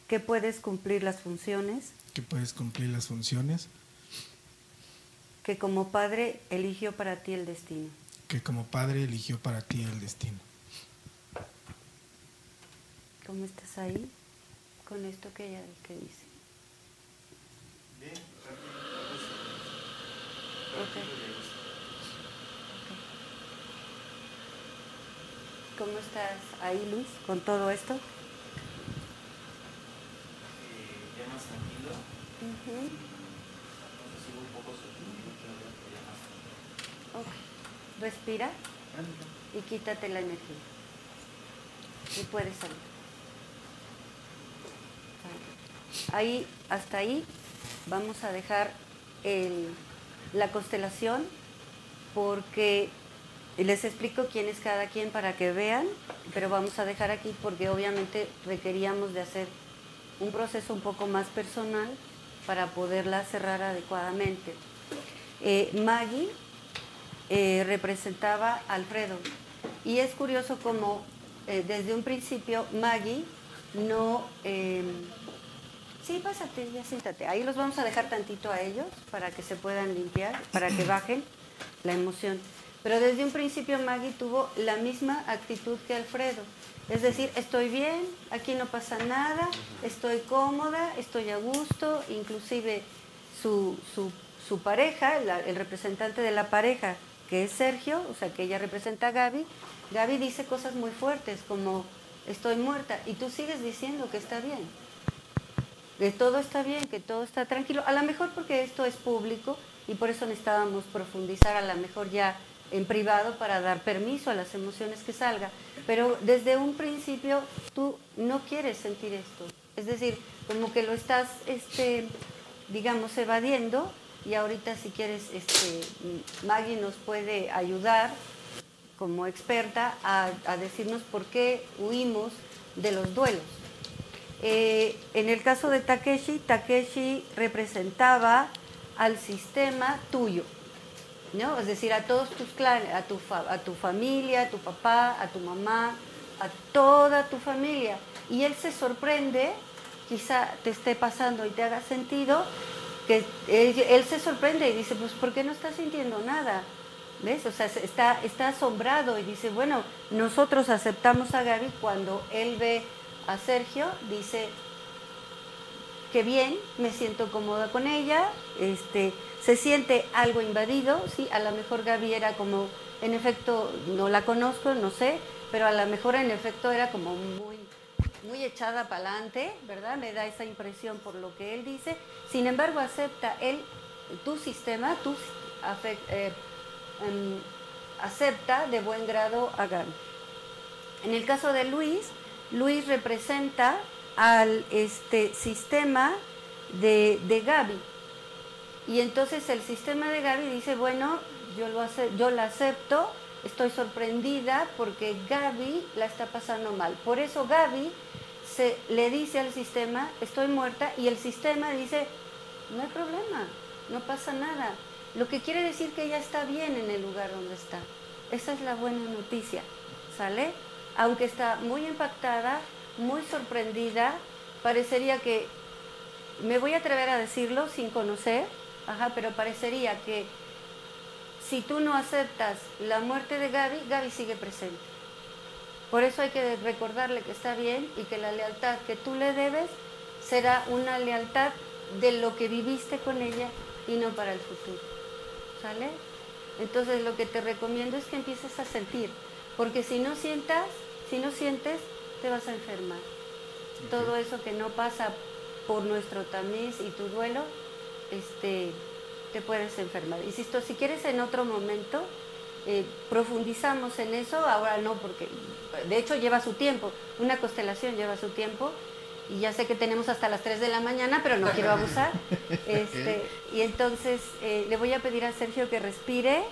que puedes cumplir las funciones que puedes cumplir las funciones que como padre eligió para ti el destino. que como padre eligió para ti el destino. ¿Cómo estás ahí con esto que ella que dice? Bien, tranquilo, a gusto. Ok. Tranquilo y a gusto. ¿Cómo estás ahí, Luis, con todo esto? Eh, ya más tranquilo. Ujú. No sé si un poco sorprendido, pero ya más tranquilo. Ok. Respira y quítate la energía. y puede salir. Ahí, hasta ahí, vamos a dejar el- la constelación porque les explico quién es cada quien para que vean, pero vamos a dejar aquí porque obviamente requeríamos de hacer un proceso un poco más personal para poderla cerrar adecuadamente. Eh, Maggie eh, representaba a Alfredo y es curioso como eh, desde un principio Maggie no... eh, sí, pásate, ya siéntate. Ahí los vamos a dejar tantito a ellos para que se puedan limpiar, para que bajen la emoción. Pero desde un principio Maggie tuvo la misma actitud que Alfredo. Es decir, estoy bien, aquí no pasa nada, estoy cómoda, estoy a gusto, inclusive su, su- su pareja, el representante de la pareja, que es Sergio, o sea que ella representa a Gaby, Gaby dice cosas muy fuertes como estoy muerta y tú sigues diciendo que está bien que todo está bien, que todo está tranquilo. A lo mejor porque esto es público y por eso necesitábamos profundizar a lo mejor ya en privado para dar permiso a las emociones que salga. Pero desde un principio tú no quieres sentir esto. Es decir, como que lo estás, este, digamos, evadiendo y ahorita si quieres, este, Maggie nos puede ayudar como experta a, a decirnos por qué huimos de los duelos. Eh, en el caso de Takeshi, Takeshi representaba al sistema tuyo, ¿no? Es decir, a todos tus clanes, a tu, a tu familia, a tu papá, a tu mamá, a toda tu familia. Y él se sorprende, quizá te esté pasando y te haga sentido, que él, se sorprende y dice, pues ¿por qué no está sintiendo nada? ¿Ves? O sea, se- está, está asombrado y dice, bueno, nosotros aceptamos a Gaby cuando él ve a Sergio, dice, que bien, me siento cómoda con ella, este, se siente algo invadido, sí, a lo mejor Gaby era como, en efecto, no la conozco, no sé, pero a lo mejor en efecto era como muy, muy echada para adelante, ¿verdad? Me da esa impresión por lo que él dice. Sin embargo, acepta él, tu sistema, tu afec- eh, em, acepta de buen grado a Gaby. En el caso de Luis, Luis representa al este, sistema de, de Gaby. Y entonces el sistema de Gaby dice, bueno, yo, lo yo la acepto, estoy sorprendida porque Gaby la está pasando mal. Por eso Gaby se, le dice al sistema, estoy muerta, y el sistema dice, no hay problema, no pasa nada. Lo que quiere decir que ella está bien en el lugar donde está. Esa es la buena noticia, ¿sale? Aunque está muy impactada, muy sorprendida, parecería que, me voy a atrever a decirlo sin conocer, ajá, pero parecería que si tú no aceptas la muerte de Gaby, Gaby sigue presente. Por eso hay que recordarle que está bien y que la lealtad que tú le debes será una lealtad de lo que viviste con ella y no para el futuro. ¿Sale? Entonces lo que te recomiendo es que empieces a sentir, porque si no sientas, si no sientes, te vas a enfermar. Todo eso que no pasa por nuestro tamiz y tu duelo, este, te puedes enfermar. Insisto, si quieres en otro momento, eh, profundizamos en eso, ahora no, porque de hecho lleva su tiempo, una constelación lleva su tiempo, y ya sé que tenemos hasta las 3 de la mañana, pero no quiero abusar. <laughs> Este, y entonces eh, le voy a pedir a Sergio que respire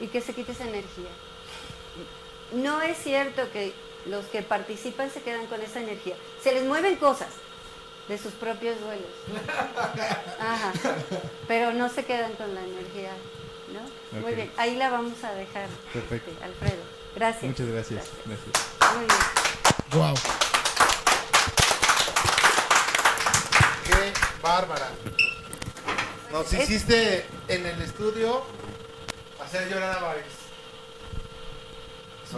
y que se quite esa energía. No es cierto que los que participan se quedan con esa energía. Se les mueven cosas de sus propios duelos. Ajá. Pero no se quedan con la energía, ¿no? Muy bien, ahí la vamos a dejar, Perfecto. este, Alfredo. Gracias. Muchas gracias. gracias. Muy bien. Wow. Qué bárbara. Nos hiciste en el estudio hacer llorar a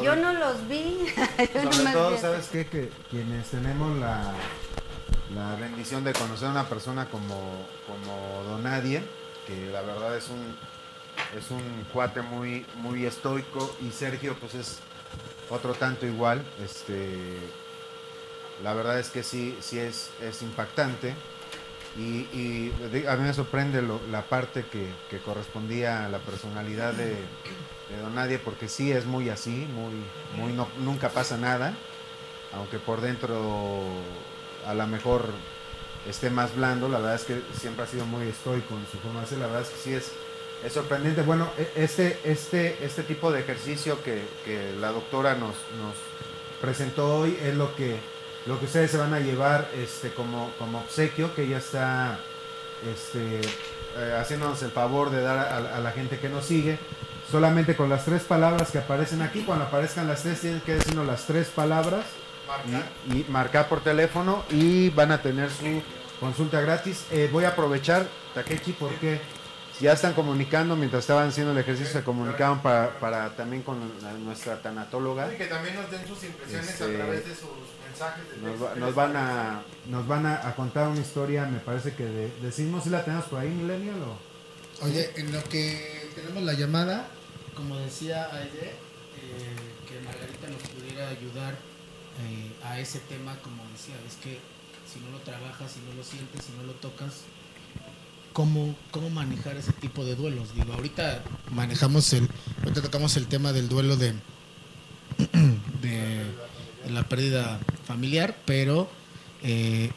Yo no los vi. <laughs> Sobre todo, ¿sabes qué? Que quienes tenemos la, la bendición de conocer a una persona como, como Don Nadie, que la verdad es un, es un cuate muy, muy estoico, y Sergio, pues es otro tanto igual. Este, la verdad es que sí, sí es, es impactante. Y, a mí me sorprende lo- la parte que, que correspondía a la personalidad de, Don Nadie, porque sí es muy así, muy, muy no- nunca pasa nada. aunque por dentro a lo mejor esté más blando, la verdad es que siempre ha sido muy estoico en su forma de la verdad es que sí es, es sorprendente. Bueno, e- este, este, este tipo de ejercicio que, que la doctora nos, nos presentó hoy es lo que, lo que ustedes se van a llevar este, como, como obsequio, que ella está este, eh, haciéndonos el favor de dar a, a la gente que nos sigue. Solamente con las tres palabras que aparecen aquí, cuando aparezcan las tres, tienen que decirnos las tres palabras Marcar. y, y marcar por teléfono y van a tener su consulta gratis. Eh, voy a aprovechar, Takechi, porque ya están comunicando, mientras estaban haciendo el ejercicio, se comunicaban para, para también con la- nuestra tanatóloga. Y que también nos den sus impresiones Este, a través de sus mensajes. de Nos, va- nos van a nos van a, a contar una historia, me parece que de, decimos si la tenemos por ahí, Millennial o Oye, en lo que tenemos la llamada, como decía Aide, eh, que Margarita nos pudiera ayudar eh, a ese tema, como decía, es que si no lo trabajas, si no lo sientes, si no lo tocas, ¿cómo, cómo manejar ese tipo de duelos? Digo, ahorita manejamos el, ahorita tocamos el tema del duelo de, <clears throat> de, la pérdida familiar, pero eh,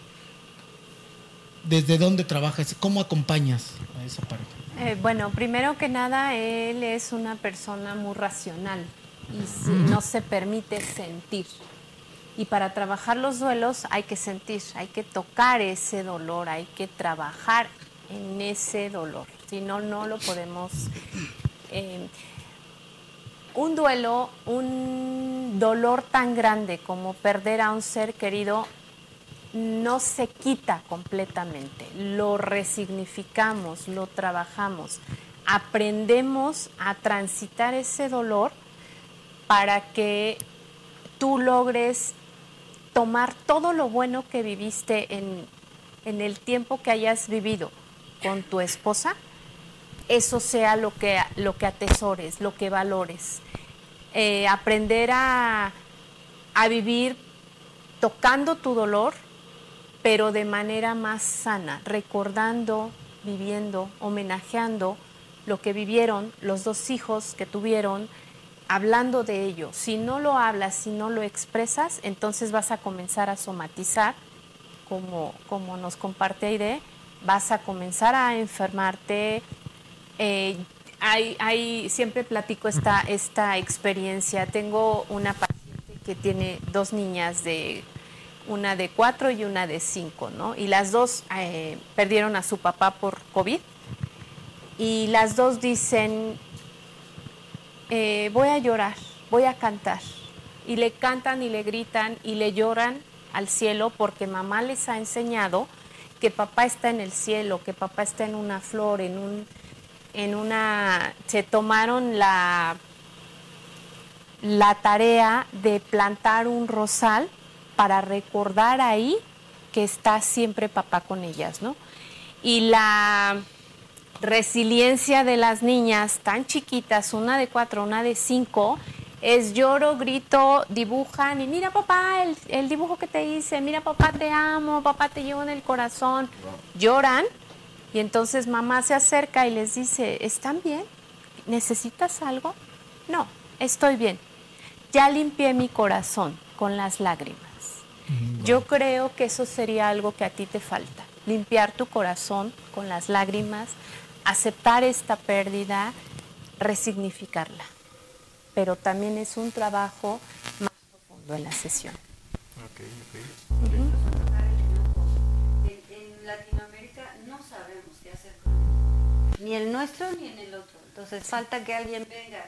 ¿desde dónde trabajas? ¿Cómo acompañas a esa parte? Eh, bueno, primero que nada, él es una persona muy racional y si- no se permite sentir. Y para trabajar los duelos hay que sentir, hay que tocar ese dolor, hay que trabajar en ese dolor. Si no, no lo podemos... eh, un duelo, un dolor tan grande como perder a un ser querido, no se quita completamente, lo resignificamos, lo trabajamos, aprendemos a transitar ese dolor para que tú logres tomar todo lo bueno que viviste en, en el tiempo que hayas vivido con tu esposa, eso sea lo que, lo que atesores, lo que valores. Eh, aprender a, a vivir tocando tu dolor, pero de manera más sana, recordando, viviendo, homenajeando lo que vivieron los dos hijos que tuvieron, hablando de ello. Si no lo hablas, si no lo expresas, entonces vas a comenzar a somatizar, como, como nos comparte Aide, vas a comenzar a enfermarte. Eh, siempre platico esta, esta experiencia. Tengo una paciente que tiene dos niñas de una de cuatro y una de cinco, ¿no? Y las dos eh, perdieron a su papá por COVID. Y las dos dicen, eh, voy a llorar, voy a cantar. Y le cantan y le gritan y le lloran al cielo porque mamá les ha enseñado que papá está en el cielo, que papá está en una flor, en un, en una, se tomaron la, la tarea de plantar un rosal para recordar ahí que está siempre papá con ellas, ¿no? Y la resiliencia de las niñas tan chiquitas, una de cuatro, una de cinco, es lloro, grito, dibujan y mira papá el, el dibujo que te hice, mira papá te amo, papá te llevo en el corazón, lloran y entonces mamá se acerca y les dice, ¿están bien? ¿Necesitas algo? No, estoy bien. Ya limpié mi corazón con las lágrimas. Yo creo que eso sería algo que a ti te falta, limpiar tu corazón con las lágrimas, aceptar esta pérdida, resignificarla. Pero también es un trabajo más profundo en la sesión. En, en Latinoamérica no sabemos qué hacer con él. Ni el nuestro ni en el otro. Entonces falta que alguien venga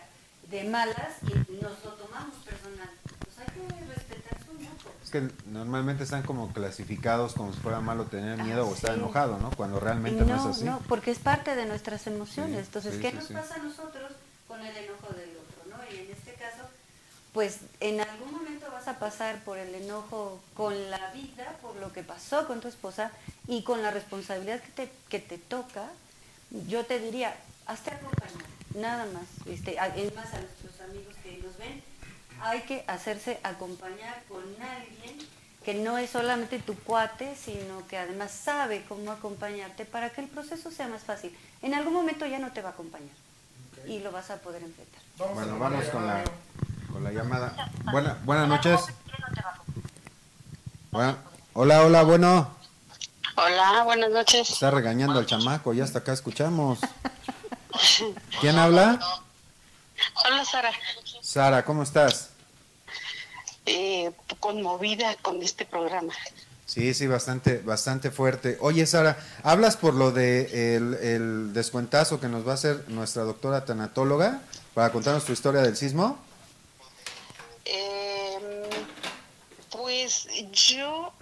de malas y nos lo tomamos personal. Pues hay que respetar su enojo. Es que normalmente están como clasificados como si fuera malo tener miedo Ah, o estar sí. enojado, ¿no? Cuando realmente no, es así. No, porque es parte de nuestras emociones. Sí, Entonces, sí, ¿qué nos pasa a nosotros con el enojo del otro? ¿no? Y en este caso, pues en algún momento vas a pasar por el enojo con la vida, por lo que pasó con tu esposa y con la responsabilidad que te, que te toca. Yo te diría, hazte acompañar, nada más. ¿viste? A- Es más, a nuestros amigos que nos ven, hay que hacerse acompañar con alguien que no es solamente tu cuate, sino que además sabe cómo acompañarte para que el proceso sea más fácil. En algún momento ya no te va a acompañar y lo vas a poder enfrentar. Vamos Bueno, vamos con la, llamada. con la llamada. Buena, buenas noches. Bueno, hola, hola, bueno. Hola, buenas noches. Está regañando al chamaco, ya hasta acá escuchamos. <laughs> ¿Quién habla? Hola, Sara. Sara, ¿cómo estás? Eh, conmovida con este programa. Sí, sí, bastante, bastante fuerte. Oye, Sara, ¿hablas por lo de el, el descuentazo que nos va a hacer nuestra doctora tanatóloga para contarnos tu historia del sismo? Eh, pues yo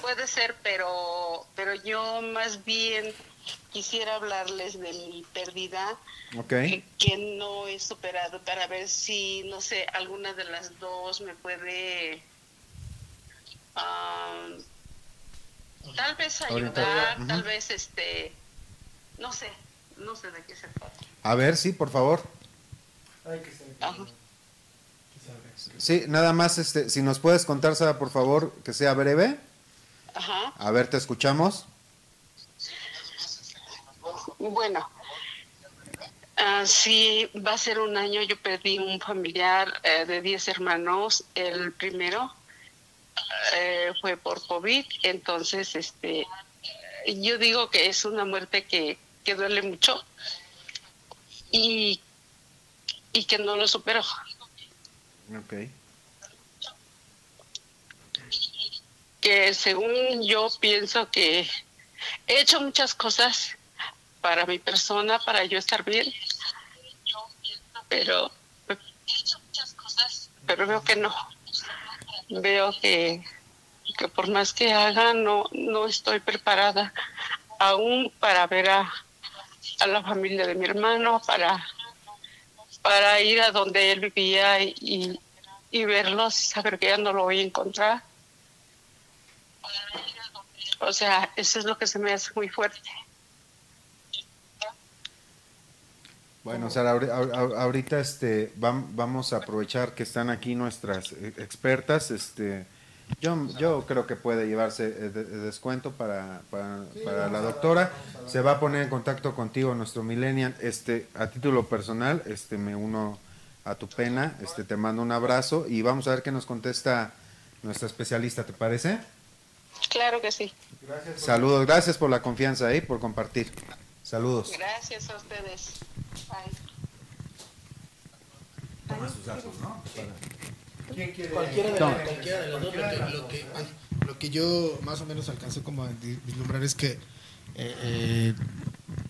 puede ser, pero pero yo más bien quisiera hablarles de mi pérdida Ok. que, que no he superado para ver si no sé alguna de las dos me puede ah, tal vez ayudar, tal vez este no sé, no sé de qué se trata. A ver, sí, por favor. Sí, nada más, este, si nos puedes contar, Sara, por favor, que sea breve. Ajá. A ver, te escuchamos. Bueno, ah, sí, va a ser un año. Yo perdí un familiar eh, de 10 hermanos. El primero eh, fue por COVID. Entonces, este, yo digo que es una muerte que, que duele mucho y, y que no lo supero. Ok. que según yo pienso que he hecho muchas cosas para mi persona, para yo estar bien, pero pero veo que no. Veo que, que por más que haga, no, no estoy preparada aún para ver a, a la familia de mi hermano, para, para ir a donde él vivía y, y, y verlos y saber que ya no lo voy a encontrar. O sea, eso es lo que se me hace muy fuerte. Bueno, Sara, ahori- ahor- ahor- ahorita este, vam- vamos a aprovechar que están aquí nuestras eh, expertas. Este, yo, yo creo que puede llevarse eh, de- de descuento para, para, para la doctora. Se va a poner en contacto contigo nuestro millennial. Este, a título personal, este, me uno a tu pena. Este, te mando un abrazo y vamos a ver qué nos contesta nuestra especialista. ¿Te parece? Claro que sí. Saludos, gracias por la confianza y por compartir. Saludos. Gracias a ustedes. Bye. ¿Quién quiere? Cualquiera de, Toma. la- cualquiera de las dos. Lo que, lo yo más o menos alcancé como a vislumbrar es que eh, eh,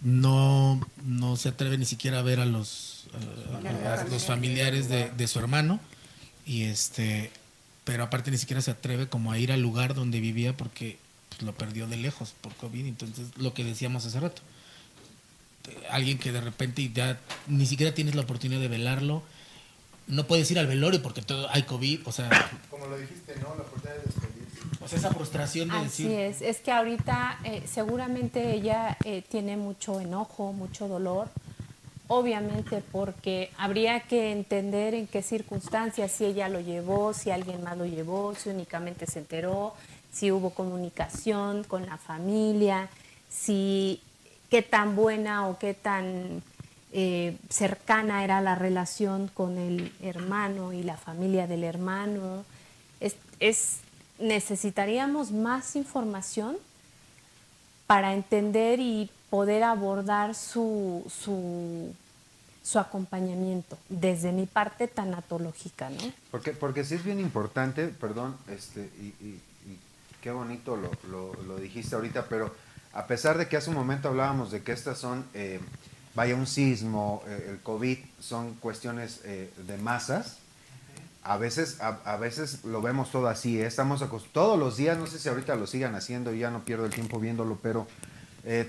no, no se atreve ni siquiera a ver a los, a- a los familiares de, de su hermano. Y este pero aparte ni siquiera se atreve como a ir al lugar donde vivía porque pues, lo perdió de lejos por COVID. Entonces, lo que decíamos hace rato. Alguien que de repente ya ni siquiera tienes la oportunidad de velarlo. No puedes ir al velorio porque todo hay COVID. O sea, Como lo dijiste, ¿no? La oportunidad de despedirse. o sea esa frustración de Así decir. es, es que ahorita eh, seguramente ella eh, tiene mucho enojo, mucho dolor, obviamente porque habría que entender en qué circunstancias, si ella lo llevó, si alguien más lo llevó, si únicamente se enteró, si hubo comunicación con la familia, si qué tan buena o qué tan eh, cercana era la relación con el hermano y la familia del hermano. Es, es- necesitaríamos más información para entender y poder abordar su, su, su acompañamiento desde mi parte tanatológica, ¿no? Porque, porque sí es bien importante, perdón, este, y, y- y qué bonito lo, lo- lo dijiste ahorita, pero a pesar de que hace un momento hablábamos de que estas son, eh, vaya, un sismo, eh, el COVID, son cuestiones eh, de masas, a veces, a, a veces lo vemos todo así, estamos todos los días, no sé si ahorita lo sigan haciendo, ya no pierdo el tiempo viéndolo, pero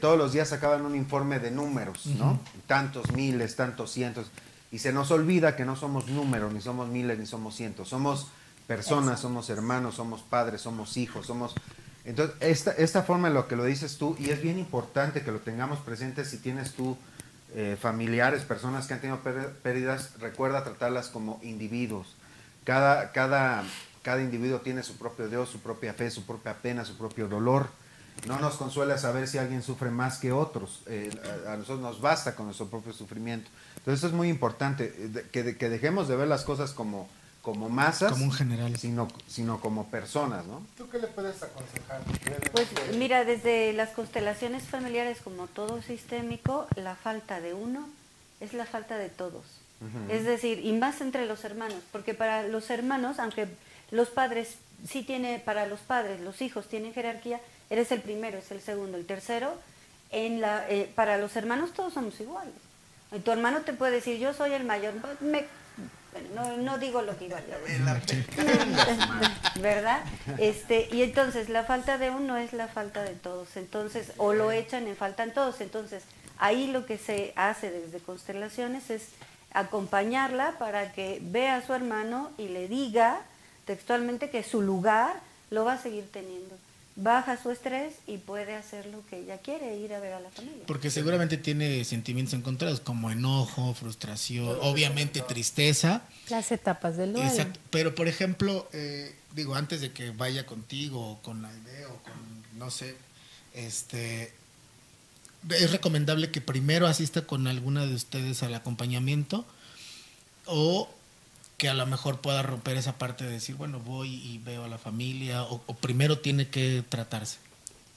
todos los días sacaban un informe de números, ¿no? Tantos miles, tantos cientos, y se nos olvida que no somos números, ni somos miles, ni somos cientos, somos personas, somos hermanos, somos padres, somos hijos, somos... Entonces, esta, esta forma en lo que lo dices tú, y es bien importante que lo tengamos presente si tienes tú eh, familiares, personas que han tenido pér- pérdidas, recuerda tratarlas como individuos. Cada, cada, cada individuo tiene su propio Dios, su propia fe, su propia pena, su propio dolor. No nos consuela saber si alguien sufre más que otros. Eh, a, nosotros nos basta con nuestro propio sufrimiento. Entonces eso es muy importante, eh, que dejemos de ver las cosas como, como masas, Como un general. sino, sino como personas, ¿no? ¿Tú qué le puedes aconsejar? Pues mira, desde las constelaciones familiares, como todo sistémico, la falta de uno es la falta de todos. Es decir, y más entre los hermanos, porque para los hermanos, aunque los padres sí tiene, para los padres, los hijos tienen jerarquía, eres el primero, es el segundo, el tercero, en la, eh, para los hermanos todos somos iguales. Y tu hermano te puede decir, yo soy el mayor, me- bueno, no, no digo lo que iba a decir. <laughs> ¿Verdad? Este, y entonces la falta de uno es la falta de todos. Entonces, o lo echan en faltan todos. Entonces, ahí lo que se hace desde constelaciones es acompañarla para que vea a su hermano y le diga textualmente que su lugar lo va a seguir teniendo. Baja su estrés y puede hacer lo que ella quiere, ir a ver a la familia. Porque seguramente tiene sentimientos encontrados como enojo, frustración, obviamente tristeza. Las etapas del duelo. Exacto. Pero por ejemplo, eh, digo, antes de que vaya contigo o con Aide o con, no sé, este, es recomendable que primero asista con alguna de ustedes al acompañamiento o que a lo mejor pueda romper esa parte de decir, bueno, voy y veo a la familia o, o primero tiene que tratarse.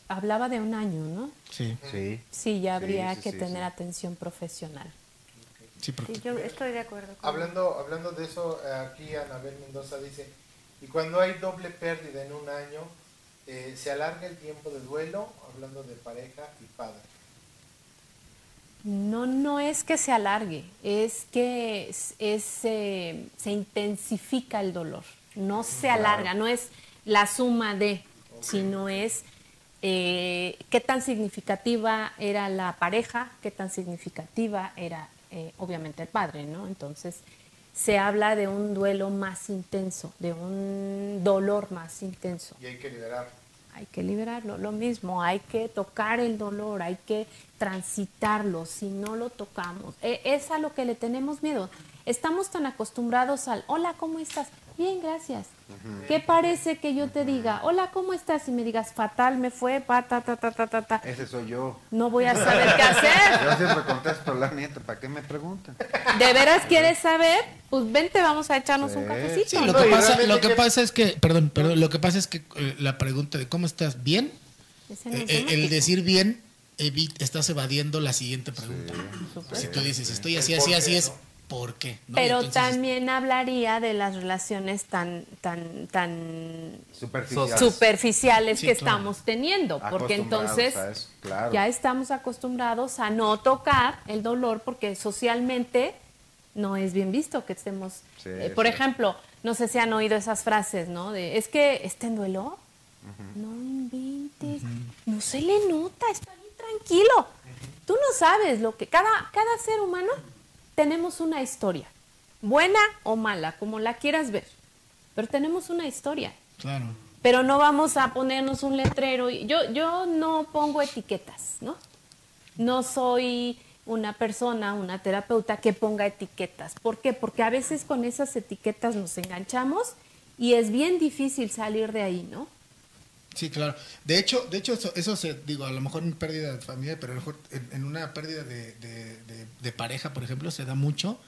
Hablaba de un año, ¿no? Sí. Sí. Sí, ya habría sí, que sí, tener sí. atención profesional. Sí, porque Sí, yo estoy de acuerdo. con Hablando, hablando de eso, aquí Anabel Mendoza dice, y cuando hay doble pérdida en un año, eh, se alarga el tiempo de duelo, hablando de pareja y padre. No, no es que se alargue, es que es, es, eh, se intensifica el dolor. No se alarga, no es la suma de, sino es eh, qué tan significativa era la pareja, qué tan significativa era eh, obviamente el padre, ¿no? Entonces se habla de un duelo más intenso, de un dolor más intenso. Y hay que liberar. Hay que liberarlo, lo mismo, hay que tocar el dolor, hay que transitarlo, si no lo tocamos. E- Es a lo que le tenemos miedo. Estamos tan acostumbrados al, hola, ¿cómo estás? Bien, gracias. ¿Qué parece que yo te diga, hola, ¿cómo estás? Y me digas, fatal, me fue, pa, ta, ta, ta, ta, ta, ta. Ese soy yo. No voy a saber <laughs> qué hacer. Yo siempre contesto la nieta, ¿para qué me preguntan? ¿De veras quieres saber? Pues vente, vamos a echarnos un cafecito. Sí, lo No, que pasa, lo que pasa es que, perdón, perdón, lo que pasa es que eh, la pregunta de cómo estás bien, eh, eh, el decir bien, evi- estás evadiendo la siguiente pregunta. Si tú dices, estoy así, así, así es, ¿no? ¿Por qué? ¿No? Pero entonces, también hablaría de las relaciones tan, tan, tan Superficial. superficiales Sí, que claro. estamos teniendo, porque entonces a eso, claro. ya estamos acostumbrados a no tocar el dolor porque socialmente no es bien visto que estemos, Sí, eh, por sí. ejemplo, no sé si han oído esas frases, ¿no? De, es que está en duelo, no inventes, no se le nota, está bien tranquilo. Tú no sabes lo que cada cada ser humano tenemos una historia, buena o mala, como la quieras ver, pero tenemos una historia Claro. pero no vamos a ponernos un letrero. y- Yo, yo no pongo etiquetas, ¿no? No soy una persona, una terapeuta que ponga etiquetas. ¿Por qué? Porque a veces con esas etiquetas nos enganchamos y es bien difícil salir de ahí, ¿no? Sí, claro. De hecho, de hecho eso, eso se, digo, a lo mejor en pérdida de familia, pero a lo mejor en, en una pérdida de, de- de- de pareja, por ejemplo, se da mucho,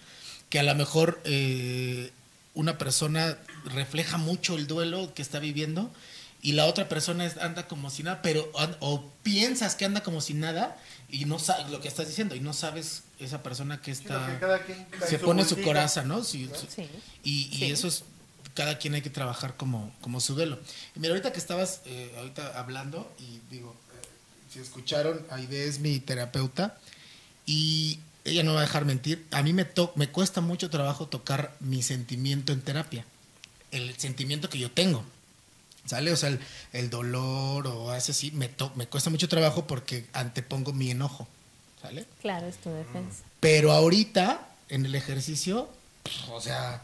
que a lo mejor eh, una persona refleja mucho el duelo que está viviendo y la otra persona es- anda como si nada, pero o piensas que anda como si nada y no sabes lo que estás diciendo y no sabes esa persona que está que cada quien trae se su pone su coraza, ¿no? Sí, sí. Sí. Y, y Sí. eso es, cada quien hay que trabajar como, como su duelo. Y mira, ahorita que estabas eh, ahorita hablando, y digo, eh, si escucharon, Aide es mi terapeuta, y ella no va a dejar mentir, a mí me, to me cuesta mucho trabajo tocar mi sentimiento en terapia, el sentimiento que yo tengo. ¿Sale? O sea, el, el dolor o hace así, me, to- me cuesta mucho trabajo porque antepongo mi enojo. ¿Sale? Claro, es tu defensa. Pero ahorita, en el ejercicio, o sea,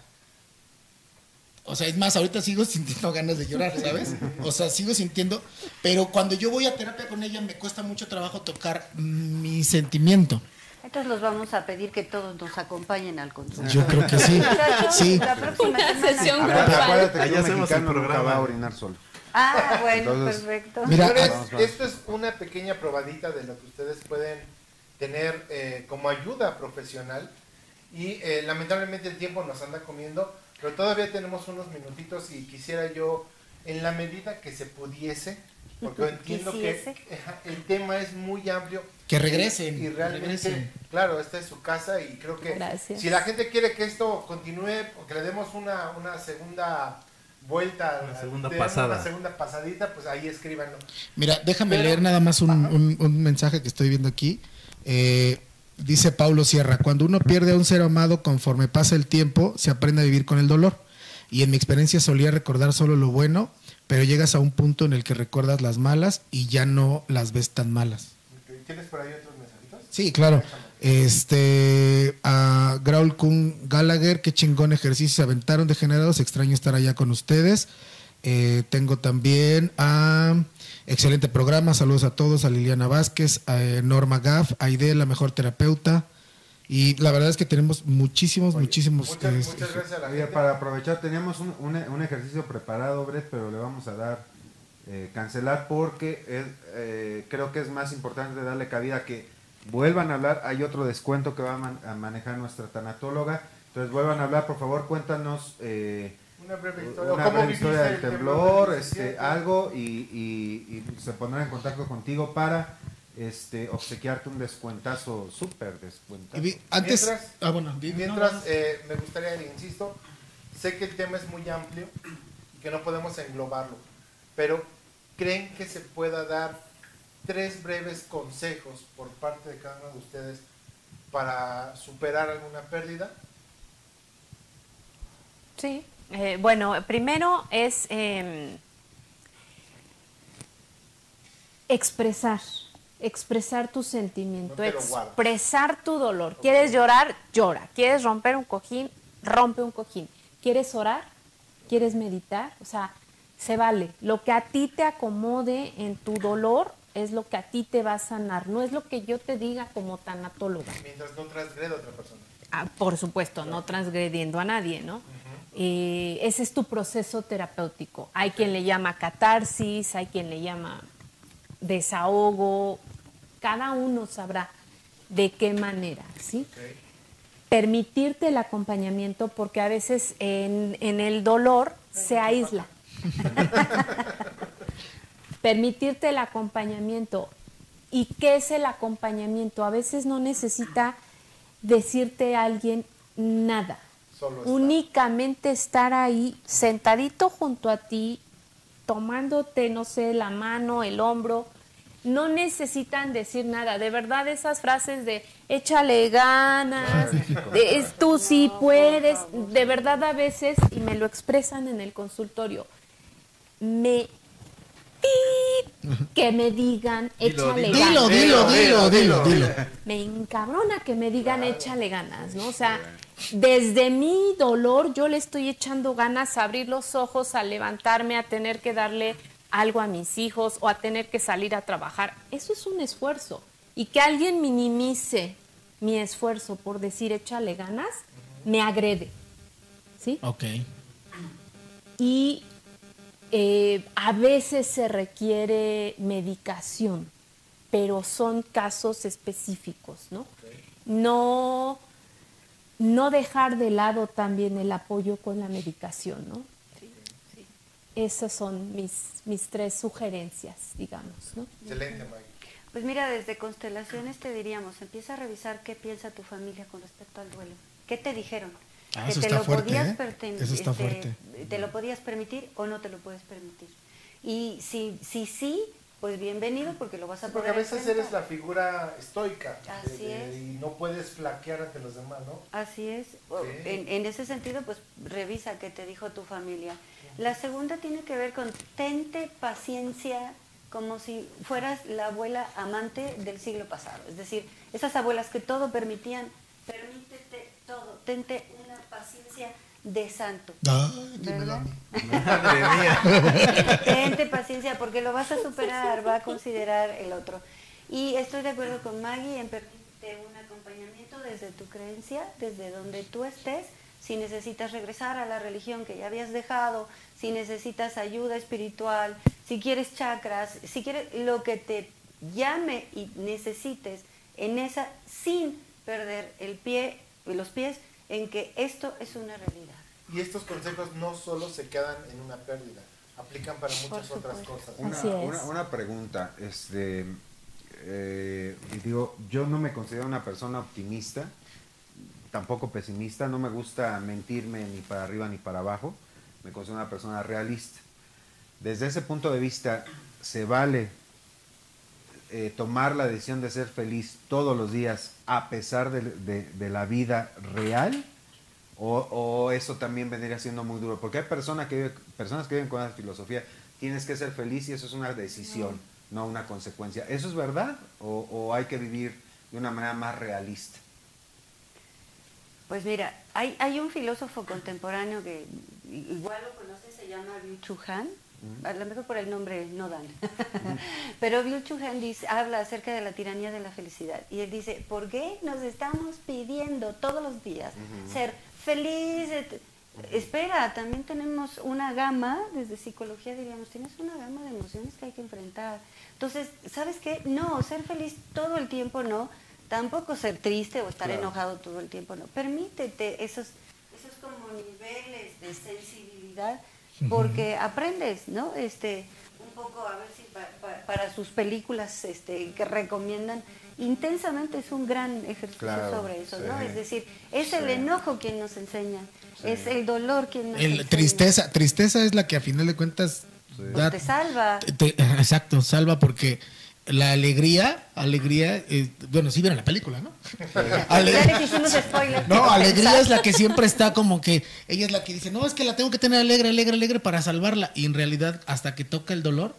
o sea, es más, ahorita sigo <laughs> sintiendo ganas de llorar, ¿sabes? O sea, sigo sintiendo, pero cuando yo voy a terapia con ella me cuesta mucho trabajo tocar mi sentimiento. Entonces los vamos a pedir que todos nos acompañen al consultorio. Yo creo que sí. Sí. La próxima Una semana. sesión Acuérdate, grupal. acuérdate que Ahí un hacemos el mexicano nunca va a orinar solo. Ah, bueno, Entonces, perfecto. Mira, vamos. esto es una pequeña probadita de lo que ustedes pueden tener eh, como ayuda profesional y eh, lamentablemente el tiempo nos anda comiendo, Pero todavía tenemos unos minutitos y quisiera yo, en la medida que se pudiese, porque <laughs> entiendo Quisiese. que el tema es muy amplio. Que regresen, Y realmente, regresen. claro, esta es su casa y creo que Gracias. si la gente quiere que esto continúe, o que le demos una, una segunda vuelta, Una segunda pasada. una segunda pasadita, pues ahí escríbanlo. Mira, déjame Pero- leer nada más un, un- un mensaje que estoy viendo aquí. Eh, dice Paulo Sierra, cuando uno pierde a un ser amado conforme pasa el tiempo, se aprende a vivir con el dolor. Y en mi experiencia solía recordar solo lo bueno, pero llegas a un punto en el que recuerdas las malas y ya no las ves tan malas. ¿Tienes por ahí otros mensajitos? Sí, claro. Este, a Graul Kun Gallagher, qué chingón ejercicio se aventaron degenerados, extraño estar allá con ustedes. Eh, tengo también a excelente programa, saludos a todos, a Liliana Vázquez, a eh, Norma Gaff, a Aide, la mejor terapeuta. Y la verdad es que tenemos muchísimos, muchísimos. Muchas, muchas gracias a la gente. para aprovechar, teníamos un, un- un ejercicio preparado, Brett, pero le vamos a dar eh, cancelar porque es, eh, creo que es más importante darle cabida a que vuelvan a hablar. Hay otro descuento que va a, man- a manejar nuestra tanatóloga. Entonces vuelvan a hablar, por favor, cuéntanos eh, Una breve historia. una ¿Cómo breve viviste historia del el temblor, este, 17? algo, y, y- y se pondrán en contacto contigo para este, obsequiarte un descuentazo, súper descuentazo. antes. Mientras- ah, bueno, di- Mientras, no, no. eh, me gustaría, insisto, sé que el tema es muy amplio y que no podemos englobarlo, pero ¿creen que se pueda dar tres breves consejos por parte de cada uno de ustedes para superar alguna pérdida? Sí. Eh, bueno, primero es eh, expresar, expresar tu sentimiento, No expresar tu dolor. ¿Quieres llorar? Llora. ¿Quieres romper un cojín? Rompe un cojín. ¿Quieres orar? ¿Quieres meditar? O sea, se vale. Lo que a ti te acomode en tu dolor es lo que a ti te va a sanar. No es lo que yo te diga como tanatóloga. Mientras no transgreda a otra persona. Ah, por supuesto, no transgrediendo a nadie, ¿no? Eh, ese es tu proceso terapéutico. Hay quien le llama catarsis, hay quien le llama desahogo. Cada uno sabrá de qué manera, ¿sí? Permitirte el acompañamiento porque a veces en, en el dolor se aísla. <laughs> <laughs> Permitirte el acompañamiento. ¿Y qué es el acompañamiento? A veces no necesita decirte a alguien nada. Solo. Únicamente estar ahí sentadito junto a ti, tomándote, no sé, la mano, el hombro. No necesitan decir nada. De verdad, esas frases de échale ganas, de, es- tú sí puedes, de verdad a veces, y me lo expresan en el consultorio, me que me digan échale ganas. Dilo, dilo, dilo, dilo, dilo. Me encabrona que me digan échale ganas, ¿no? O sea, desde mi dolor yo le estoy echando ganas a abrir los ojos, a levantarme, a tener que darle algo a mis hijos o a tener que salir a trabajar. Eso es un esfuerzo. Y que alguien minimice mi esfuerzo por decir échale ganas, me agrede. ¿Sí? Ok. y eh, a veces se requiere medicación, pero son casos específicos, ¿no? No, no dejar de lado también el apoyo con la medicación, ¿no? Esas son mis, mis tres sugerencias, digamos, ¿no? Excelente, Maggie. Pues mira, desde constelaciones te diríamos, empieza a revisar qué piensa tu familia con respecto al duelo. ¿Qué te dijeron? Ah, ¿Que eso te está lo fuerte, podías ¿eh? este. ¿Te lo podías permitir o no te lo puedes permitir? Y si si sí, pues bienvenido porque lo vas a Porque poder a veces enfrentar. eres la figura estoica Así de- es. y no puedes flaquear ante los demás, ¿no? Así es. Sí. En, en ese sentido, pues revisa qué te dijo tu familia. La segunda tiene que ver con tente paciencia como si fueras la abuela amante del siglo pasado. Es decir, esas abuelas que todo permitían, permítete todo, tente una paciencia de santo. Ay, dímelo a ¿Verdad? Madre mía. Tente paciencia porque lo vas a superar, va a considerar el otro. Y estoy de acuerdo con Maggie en permitirte un acompañamiento desde tu creencia, desde donde tú estés, si necesitas regresar a la religión que ya habías dejado, si necesitas ayuda espiritual, si quieres chakras, si quieres lo que te llame y necesites en esa sin perder el pie, los pies en que esto es una realidad. Y estos consejos no solo se quedan en una pérdida, aplican para muchas otras cosas. Una, Así es. una- una pregunta, este, eh, digo, yo no me considero una persona optimista, tampoco pesimista, no me gusta mentirme ni para arriba ni para abajo, me considero una persona realista. Desde ese punto de vista, ¿se vale eh, tomar la decisión de ser feliz todos los días a pesar de, de- de la vida real? O, o eso también vendría siendo muy duro? Porque hay personas que, viven- personas que viven con esa filosofía, tienes que ser feliz y eso es una decisión, no una consecuencia. ¿Eso es verdad? ¿O, o hay que vivir de una manera más realista? Pues mira, hay, hay un filósofo contemporáneo que igual lo conoces, se llama Liu Chu Han. A lo mejor por el nombre no dan. <laughs> Pero Liu Chu Han dice, habla acerca de la tiranía de la felicidad. Y él dice, ¿por qué nos estamos pidiendo todos los días ser felices? Espera, también tenemos una gama, desde psicología diríamos, tienes una gama de emociones que hay que enfrentar. Entonces, ¿sabes qué? No, ser feliz todo el tiempo no, tampoco ser triste o estar Claro. enojado todo el tiempo no. Permítete esos, esos como niveles de sensibilidad porque aprendes, ¿no? Este, un poco a ver si pa- pa- para sus películas este, que recomiendan intensamente es un gran ejercicio Claro, sobre eso, ¿no? Es decir, es el enojo quien nos enseña, es el dolor quien nos El enseña. tristeza, tristeza es la que a final de cuentas da- te salva. te- te- exacto, salva porque la alegría, alegría, eh, bueno, sí vieron la película, ¿no? <laughs> Ale- Ya les hicimos spoiler. No, alegría es la que siempre está como que ella es la que dice, no, es que la tengo que tener alegre, alegre, alegre para salvarla. Y en realidad, hasta que toca el dolor,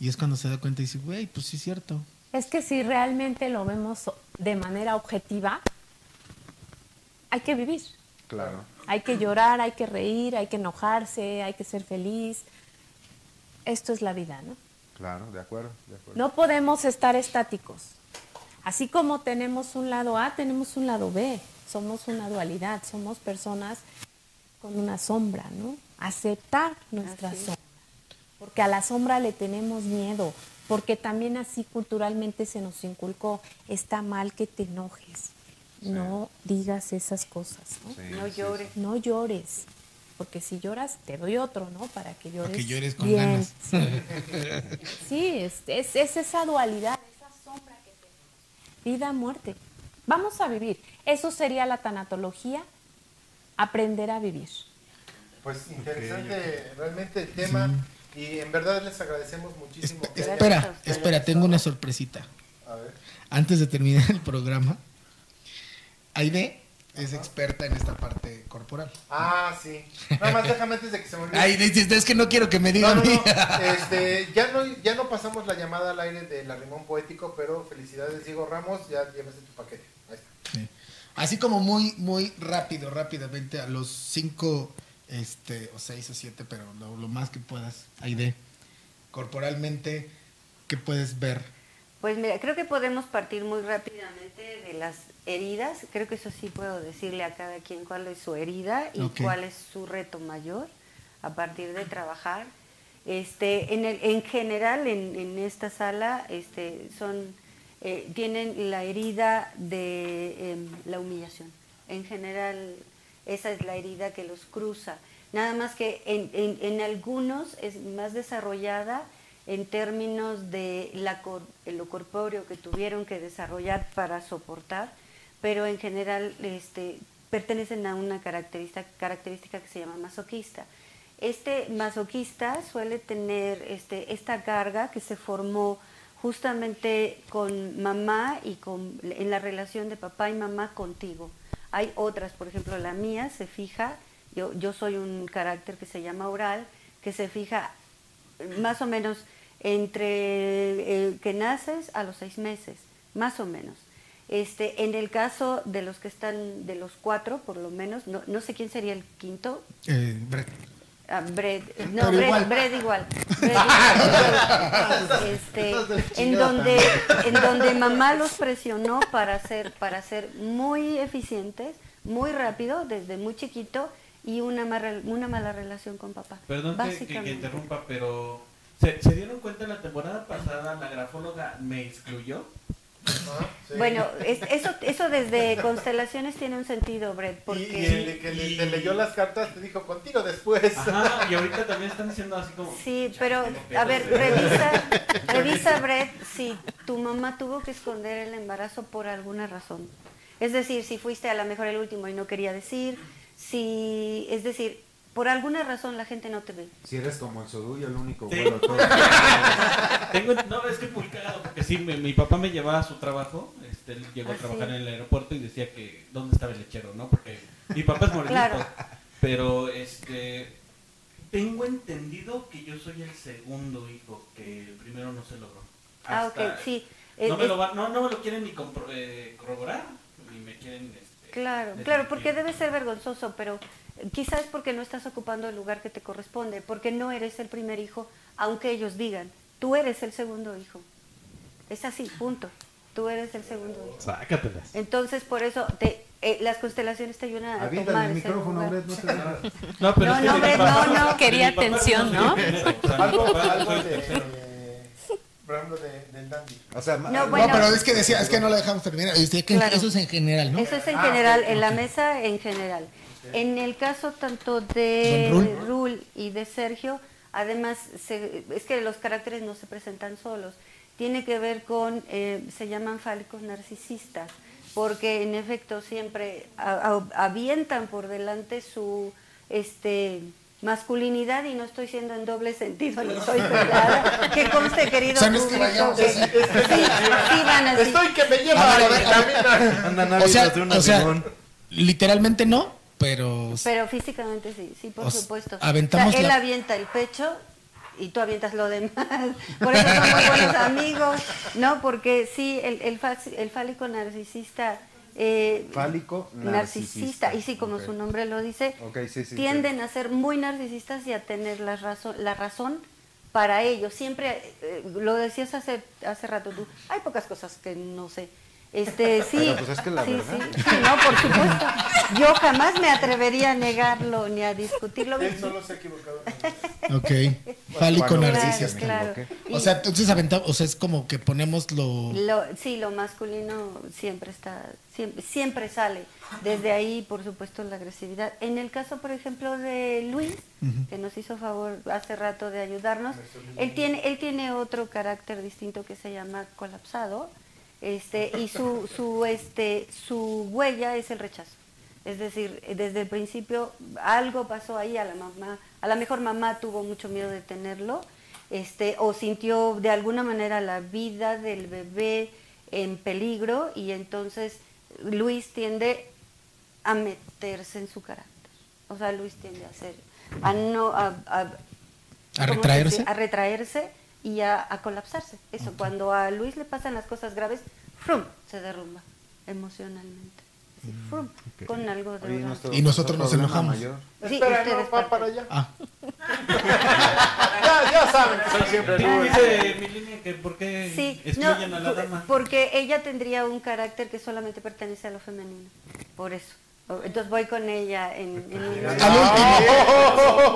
y es cuando se da cuenta y dice, güey, pues sí es cierto. Es que si realmente lo vemos de manera objetiva, hay que vivir. Claro. Hay que llorar, hay que reír, hay que enojarse, hay que ser feliz. Esto es la vida, ¿no? Claro, de acuerdo, de acuerdo. No podemos estar estáticos. Así como tenemos un lado A, tenemos un lado B. Somos una dualidad, somos personas con una sombra, ¿no? Aceptar nuestra Así sombra. Porque a la sombra le tenemos miedo, porque también así culturalmente se nos inculcó, está mal que te enojes. No digas esas cosas, ¿no? Sí, No sí, llores. No llores, porque si lloras te doy otro, ¿no? Para que llores. que llores con bien. ganas. Sí, es, es- es esa dualidad, esa sombra que tenemos. Vida, muerte. Vamos a vivir. Eso sería la tanatología, aprender a vivir. Pues interesante realmente el tema y en verdad les agradecemos muchísimo. Espe- que hayan- espera, espera, tengo una sorpresita. A ver. Antes de terminar el programa, Aide es experta en esta parte corporal. Ah, sí. Nada más déjame antes de que se me olvide. Ay, es que no quiero que me No, digan. no, no. <laughs> Este, ya no, ya no pasamos la llamada al aire del arrimón poético, pero felicidades Diego Ramos, ya llevaste tu paquete. Ahí está. Así como muy, muy rápido, rápidamente, a los cinco, este, o seis o siete, pero lo, lo más que puedas, Aide, corporalmente, ¿qué puedes ver? Pues mira, creo que podemos partir muy rápidamente de las heridas. Creo que eso sí puedo decirle a cada quien cuál es su herida y cuál es su reto mayor a partir de trabajar. Este, en, el, en general, en, en esta sala, este, son, eh, tienen la herida de em, la humillación. En general, esa es la herida que los cruza. Nada más que en, en- en algunos es más desarrollada en términos de lo corpóreo que tuvieron que desarrollar para soportar, pero en general este, pertenecen a una característica, característica que se llama masoquista. Este masoquista suele tener este, esta carga que se formó justamente con mamá y con, en la relación de papá y mamá contigo. Hay otras, por ejemplo, la mía se fija, yo, yo soy un carácter que se llama oral, que se fija más o menos entre eh, que naces a los seis meses, más o menos. Este, en el caso de los que están, de los cuatro por lo menos, no, no sé quién sería el quinto, Eh, Brett. Ah, Brett, no, Pero Brett igual. Brett igual. <laughs> Brett igual. Este, en donde, en donde mamá los presionó para ser, para ser muy eficientes, muy rápido, desde muy chiquito, y una mala, una mala relación con papá. Perdón que- que, interrumpa, pero ¿se, se dieron cuenta la temporada pasada la grafóloga me excluyó? Sí. Bueno, es- eso, eso desde constelaciones tiene un sentido, Brett, Y, porque... y el que le, leyó las cartas te dijo contigo después. Ajá, y ahorita también están diciendo así como. Sí, pero a ver, revisa, <laughs> revisa, Brett, si tu mamá tuvo que esconder el embarazo por alguna razón. Es decir, si fuiste a lo mejor el último y no quería decir, si, es decir, por alguna razón la gente no te ve. Si eres como el Sodú y el único Sí. güero. todo. <laughs> Tengo, no, es que muy cagado porque sí, mi, mi papá me llevaba a su trabajo, este, él llegó Ah, a trabajar sí. en el aeropuerto y decía que dónde estaba el lechero, ¿no? Porque mi papá es morenito, Claro. pero este, tengo entendido que yo soy el segundo hijo, que el primero no se logró. Ah, ok, sí. No Es- me, lo es- va- no, no me lo quieren ni compro- eh, corroborar, ni me quieren... Este, Claro, claro, porque debe ser vergonzoso, pero quizás porque no estás ocupando el lugar que te corresponde, porque no eres el primer hijo, aunque ellos digan, tú eres el segundo hijo. Es así, punto. Tú eres el segundo hijo. Sácatelas. Entonces, por eso te, eh, las constelaciones te ayudan a tomar el ese micrófono, lugar. Brett, no <laughs> te da- No, pero No, es que no, no, no. Quería atención, ¿no? algo algo de, <laughs> por ejemplo, de, del dandy. O sea, No, bueno. no, pero es que decía, es que no la dejamos terminar. Decía que Claro. Eso es en general, ¿no? Eso es en Ah, general, ok, en la ok. mesa en general. En el caso tanto de Rul. Rul y de Sergio, además se- es que los caracteres no se presentan solos. Tiene que ver con, eh, se llaman fálicos narcisistas, porque en efecto siempre a- a- avientan por delante su este masculinidad y no estoy siendo en doble sentido ni soy pelada que conste querido O sea, no es que público vayamos que- así. sí, sí van así. Estoy que me lleva A ver, a ver, ver. O sea, o sea, literalmente no, pero... Pero físicamente sí, sí, por supuesto. aventamos O sea, él la- avienta el pecho y tú avientas lo demás. <laughs> Por eso somos buenos <laughs> amigos, ¿no? Porque sí, el, el, fa- el fálico narcisista... eh, Fálico narcisista, narcisista. y sí, como su nombre lo dice, Ok, sí, sí, tienden a ser muy narcisistas y a tener la razón, la razón para ello. Siempre, eh, lo decías hace, hace rato tú, hay pocas cosas que no sé. Este, sí, Pero, pues, es que la sí, verdad. sí, sí, no, por supuesto. Yo jamás me atrevería a negarlo ni a discutirlo. Él solo se ha equivocado. Ok. <laughs> Fálico narcisista. Claro, claro. O sea, entonces aventamos, o sea, es como que ponemos lo... Lo, sí, lo masculino siempre está, siempre, siempre sale. Desde ahí, por supuesto, la agresividad. En el caso, por ejemplo, de Luis, que nos hizo favor hace rato de ayudarnos, él tiene, él tiene otro carácter distinto que se llama colapsado, este, y su, su, este, su huella es el rechazo. Es decir, desde el principio algo pasó ahí, a la mamá, a la mejor mamá tuvo mucho miedo de tenerlo, este, o sintió de alguna manera la vida del bebé en peligro y entonces Luis tiende a meterse en su carácter. O sea, Luis tiende a hacer, a no, a, a- ¿cómo se retraerse? A retraerse y a, a colapsarse. Eso, cuando a Luis le pasan las cosas graves, ¡frum! se derrumba emocionalmente. Sí, frum, Con algo de Oye, nuestro- Y nosotros nos enojamos. mayor. Sí, Espera, ustedes no, va parte. para allá. Ah, <laughs> Ya, ya saben que soy siempre Rul. dice mi línea que por qué Sí, excluyen no, a la por- dama. porque ella tendría un carácter que solamente pertenece a lo femenino. Por eso. Entonces voy con ella en, en un-.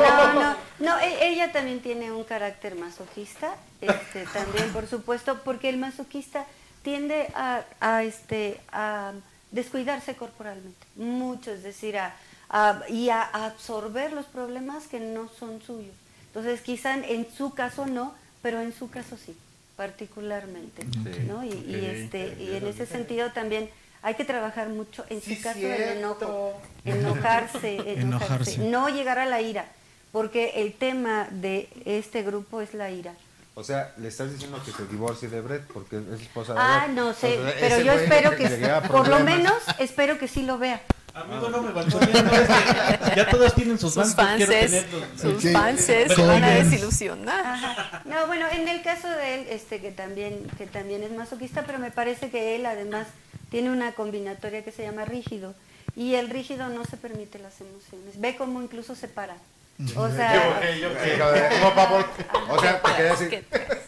No, no, no, e- ella también tiene un carácter masoquista, este, también por supuesto, porque el masoquista tiende a, a, este, a descuidarse corporalmente, mucho, es decir, a, a- y a absorber los problemas que no son suyos. Entonces, quizá en, su caso no, pero en su caso sí, particularmente, ¿no? Y, y, este, y en ese sentido también hay que trabajar mucho en Sí, su caso cierto. el enojo, <laughs> enojarse, enojarse, Enojarse. no llegar a la ira, porque el tema de este grupo es la ira. O sea, le estás diciendo que se divorcie de Brett porque es esposa de Ah, Brett. no sé, pero yo espero <laughs> que, por lo menos, espero que sí lo vea. Amigo, no me que ya todos tienen sus, Sus fans, yo sus Ok. fanses se van a desilusionar. Ajá. No, bueno, en el caso de él, este, que también, que también es masoquista, pero me parece que él además tiene una combinatoria que se llama rígido. Y el rígido no se permite las emociones. Ve cómo incluso se para. O sea, Yo, yo, pavo. O sea, te quería decir,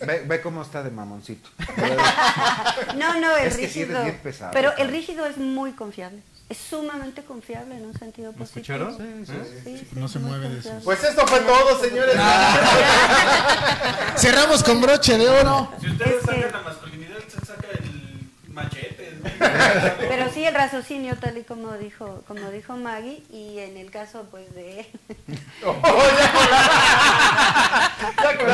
ve, ve cómo está de mamoncito. <laughs> no, no, el Es que sí eres rígido. bien pesado, pero el rígido es muy confiable. Es sumamente confiable en un sentido ¿Me positivo. escucharon? Sí, sí, sí, No se mueve de sus- Pues esto fue todo, señores. <laughs> Cerramos con broche de oro. Si ustedes sacan la masculinidad, se saca el Pero sí el raciocinio tal y como dijo, como dijo Maggie, y en el caso pues de él. <laughs>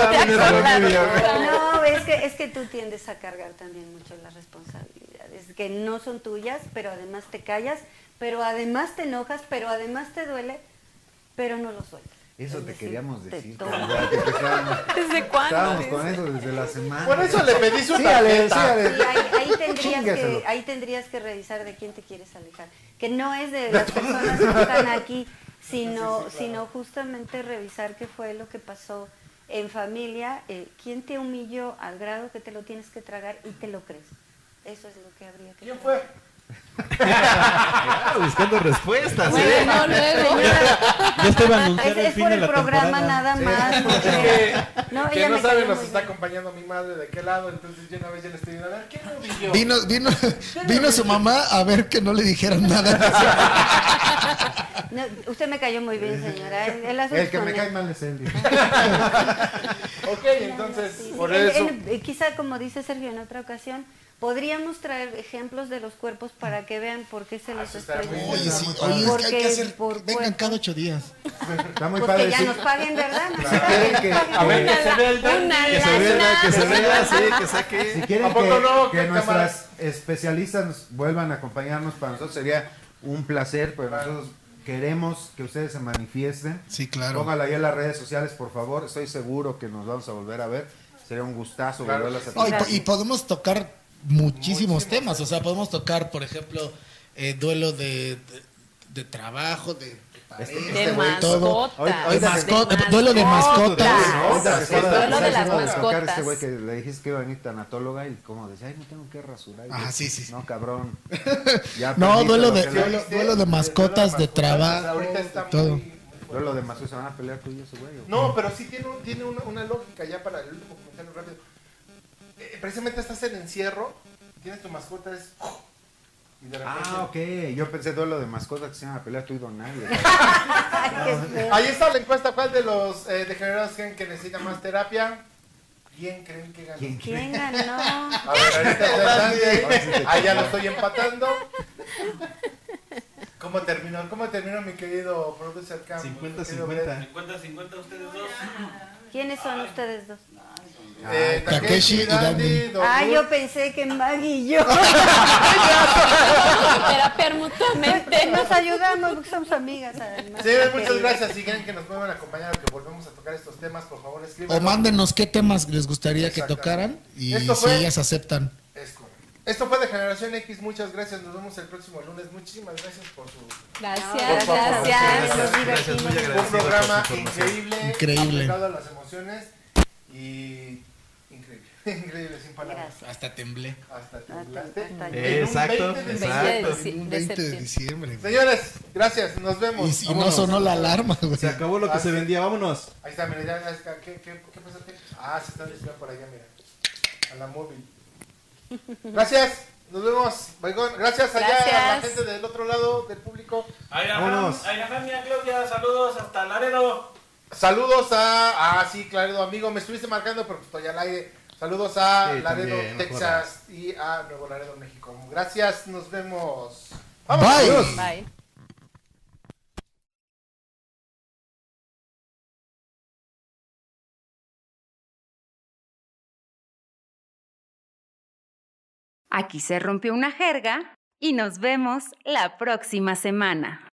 Ya la- Ya la- No, es que, es que tú tiendes a cargar también mucho las responsabilidades, que no son tuyas, pero además te callas, pero además te enojas, pero además te duele, pero no lo sueltas. Eso Es te decir, queríamos de decir. que. <laughs> ¿Desde cuándo? Estábamos con eso desde la semana. Por eso le pedí su tarjeta. Sí, ahí, ahí <laughs> tendrías que, ahí tendrías que revisar de quién te quieres alejar. Que no es de las personas que están aquí, <laughs> sino, sino justamente revisar qué fue lo que pasó en familia, eh, quién te humilló al grado que te lo tienes que tragar y te lo crees. Eso es lo que habría que ¿Quién hacer. fue? <laughs> Buscando respuestas, ¿eh? Bueno, luego. Estaba a anunciar Es, el es fin por de el la programa temporada. nada más. Porque- que, no, que ella no cayó nos está bien. acompañando mi madre de qué lado, entonces yo una vez ya le estoy diciendo, a ver, ¿quién me humilló? Vino, vino, vino su mamá a ver que no le dijeran nada. No, usted me cayó muy bien, señora. El, el El que me él. cae mal es él. <laughs> Ok, entonces, Sí, por eso... eh, quizá como dice Sergio en otra ocasión, podríamos traer ejemplos de los cuerpos para que vean por qué se los eso está estoy Oye, sí, oye, es que hay Porque que hacer. por Vengan cuerpo- cada ocho días. Está muy Pues padre. que ya sí. nos paguen, ¿verdad? Nos Si paguen, quieren que, paguen. A ver, que se vea el. Que se vea, que se vea, sí, que si saque. quieren ¿A poco que, no? que ¿Qué nuestras especialistas nos vuelvan a acompañarnos, para nosotros sería un placer, pero nosotros queremos que ustedes se manifiesten. Sí, claro. Póngala ahí en las redes sociales, por favor. Estoy seguro que nos vamos a volver a ver. Sería un gustazo Claro. volverlas a Oh, y, tener. po- y podemos tocar muchísimos Muchísimos temas. O sea, podemos tocar, por ejemplo, eh, duelo de, de, de trabajo, de, de pareja, Este De güey, todo. mascotas. Hoy- hoy de de mascota, duelo de mascotas. Duelo de las mascotas. Este güey que le dijiste que iba a venir tanatóloga y como decía, ay, me tengo que rasurar. Y yo, sí, sí. No, cabrón. Ya <laughs> No, duelo de- duelo- duelo de mascotas, de trabajo, Ahorita está todo. Duelo de mascotas, se van a pelear tú y ese güey. No, pero sí tiene, un- tiene una, una lógica ya para el último comentario rápido. Eh, precisamente estás en encierro, tienes tu mascota, es... Y de repente... Ah, ok. Yo pensé duelo de mascotas que se van a pelear tú y Don Nadie. <laughs> Ahí está la encuesta, ¿cuál de los eh, degenerados creen que necesita más terapia? ¿Quién creen que ganó? ¿Quién? ¿Quién ganó? A ver, ahorita. <laughs> Ahí ya lo estoy empatando. ¿Cómo terminó? ¿Cómo terminó mi querido producer Cam? 50-50. Mi querido Brett? 50-50 ustedes dos. ¿Quiénes son ustedes dos? Eh, Takeshi y Dandy. Ah, yo pensé que Maggie y yo Terapia mutuamente. <laughs> nos ayudamos porque somos amigas además. Señores, muchas gracias. Si quieren que nos vuelvan a acompañar o que volvemos a tocar estos temas, por favor escriban. O mándenos qué temas les gustaría que tocaran y Esto si fue- ellas aceptan. Esto fue de Generación X. Muchas gracias. Nos vemos el próximo lunes. Muchísimas gracias por su Gracias, Por gracias. Gracias, un programa por su increíble, Increíble. a las emociones y increíble, increíble sin palabras. Gracias. Hasta temblé. Hasta temblaste. hasta- Eh, un exacto, 20 de exacto. Un de 20 de diciembre. Señores, gracias. Nos vemos. Y, si no sonó la alarma, güey. Se acabó lo que Ah, se sí. vendía, vámonos. Ahí está, mira, ya, ya, ¿qué, qué, qué pasa? ¿Qué? Ah, se están diciendo por allá, mira. A la móvil. Gracias. Nos vemos. Baigón. Gracias allá a la Gracias. gente del otro lado del público. Vámonos. Ayafamia Claudia, saludos hasta Laredo. Saludos a. Ah, sí, Claredo, amigo. Me estuviste marcando porque estoy al aire. Saludos a Sí, Laredo, también, no Texas y a Nuevo Laredo, México. Gracias, nos vemos. Bye. Bye. Aquí se rompió una jerga y nos vemos la próxima semana.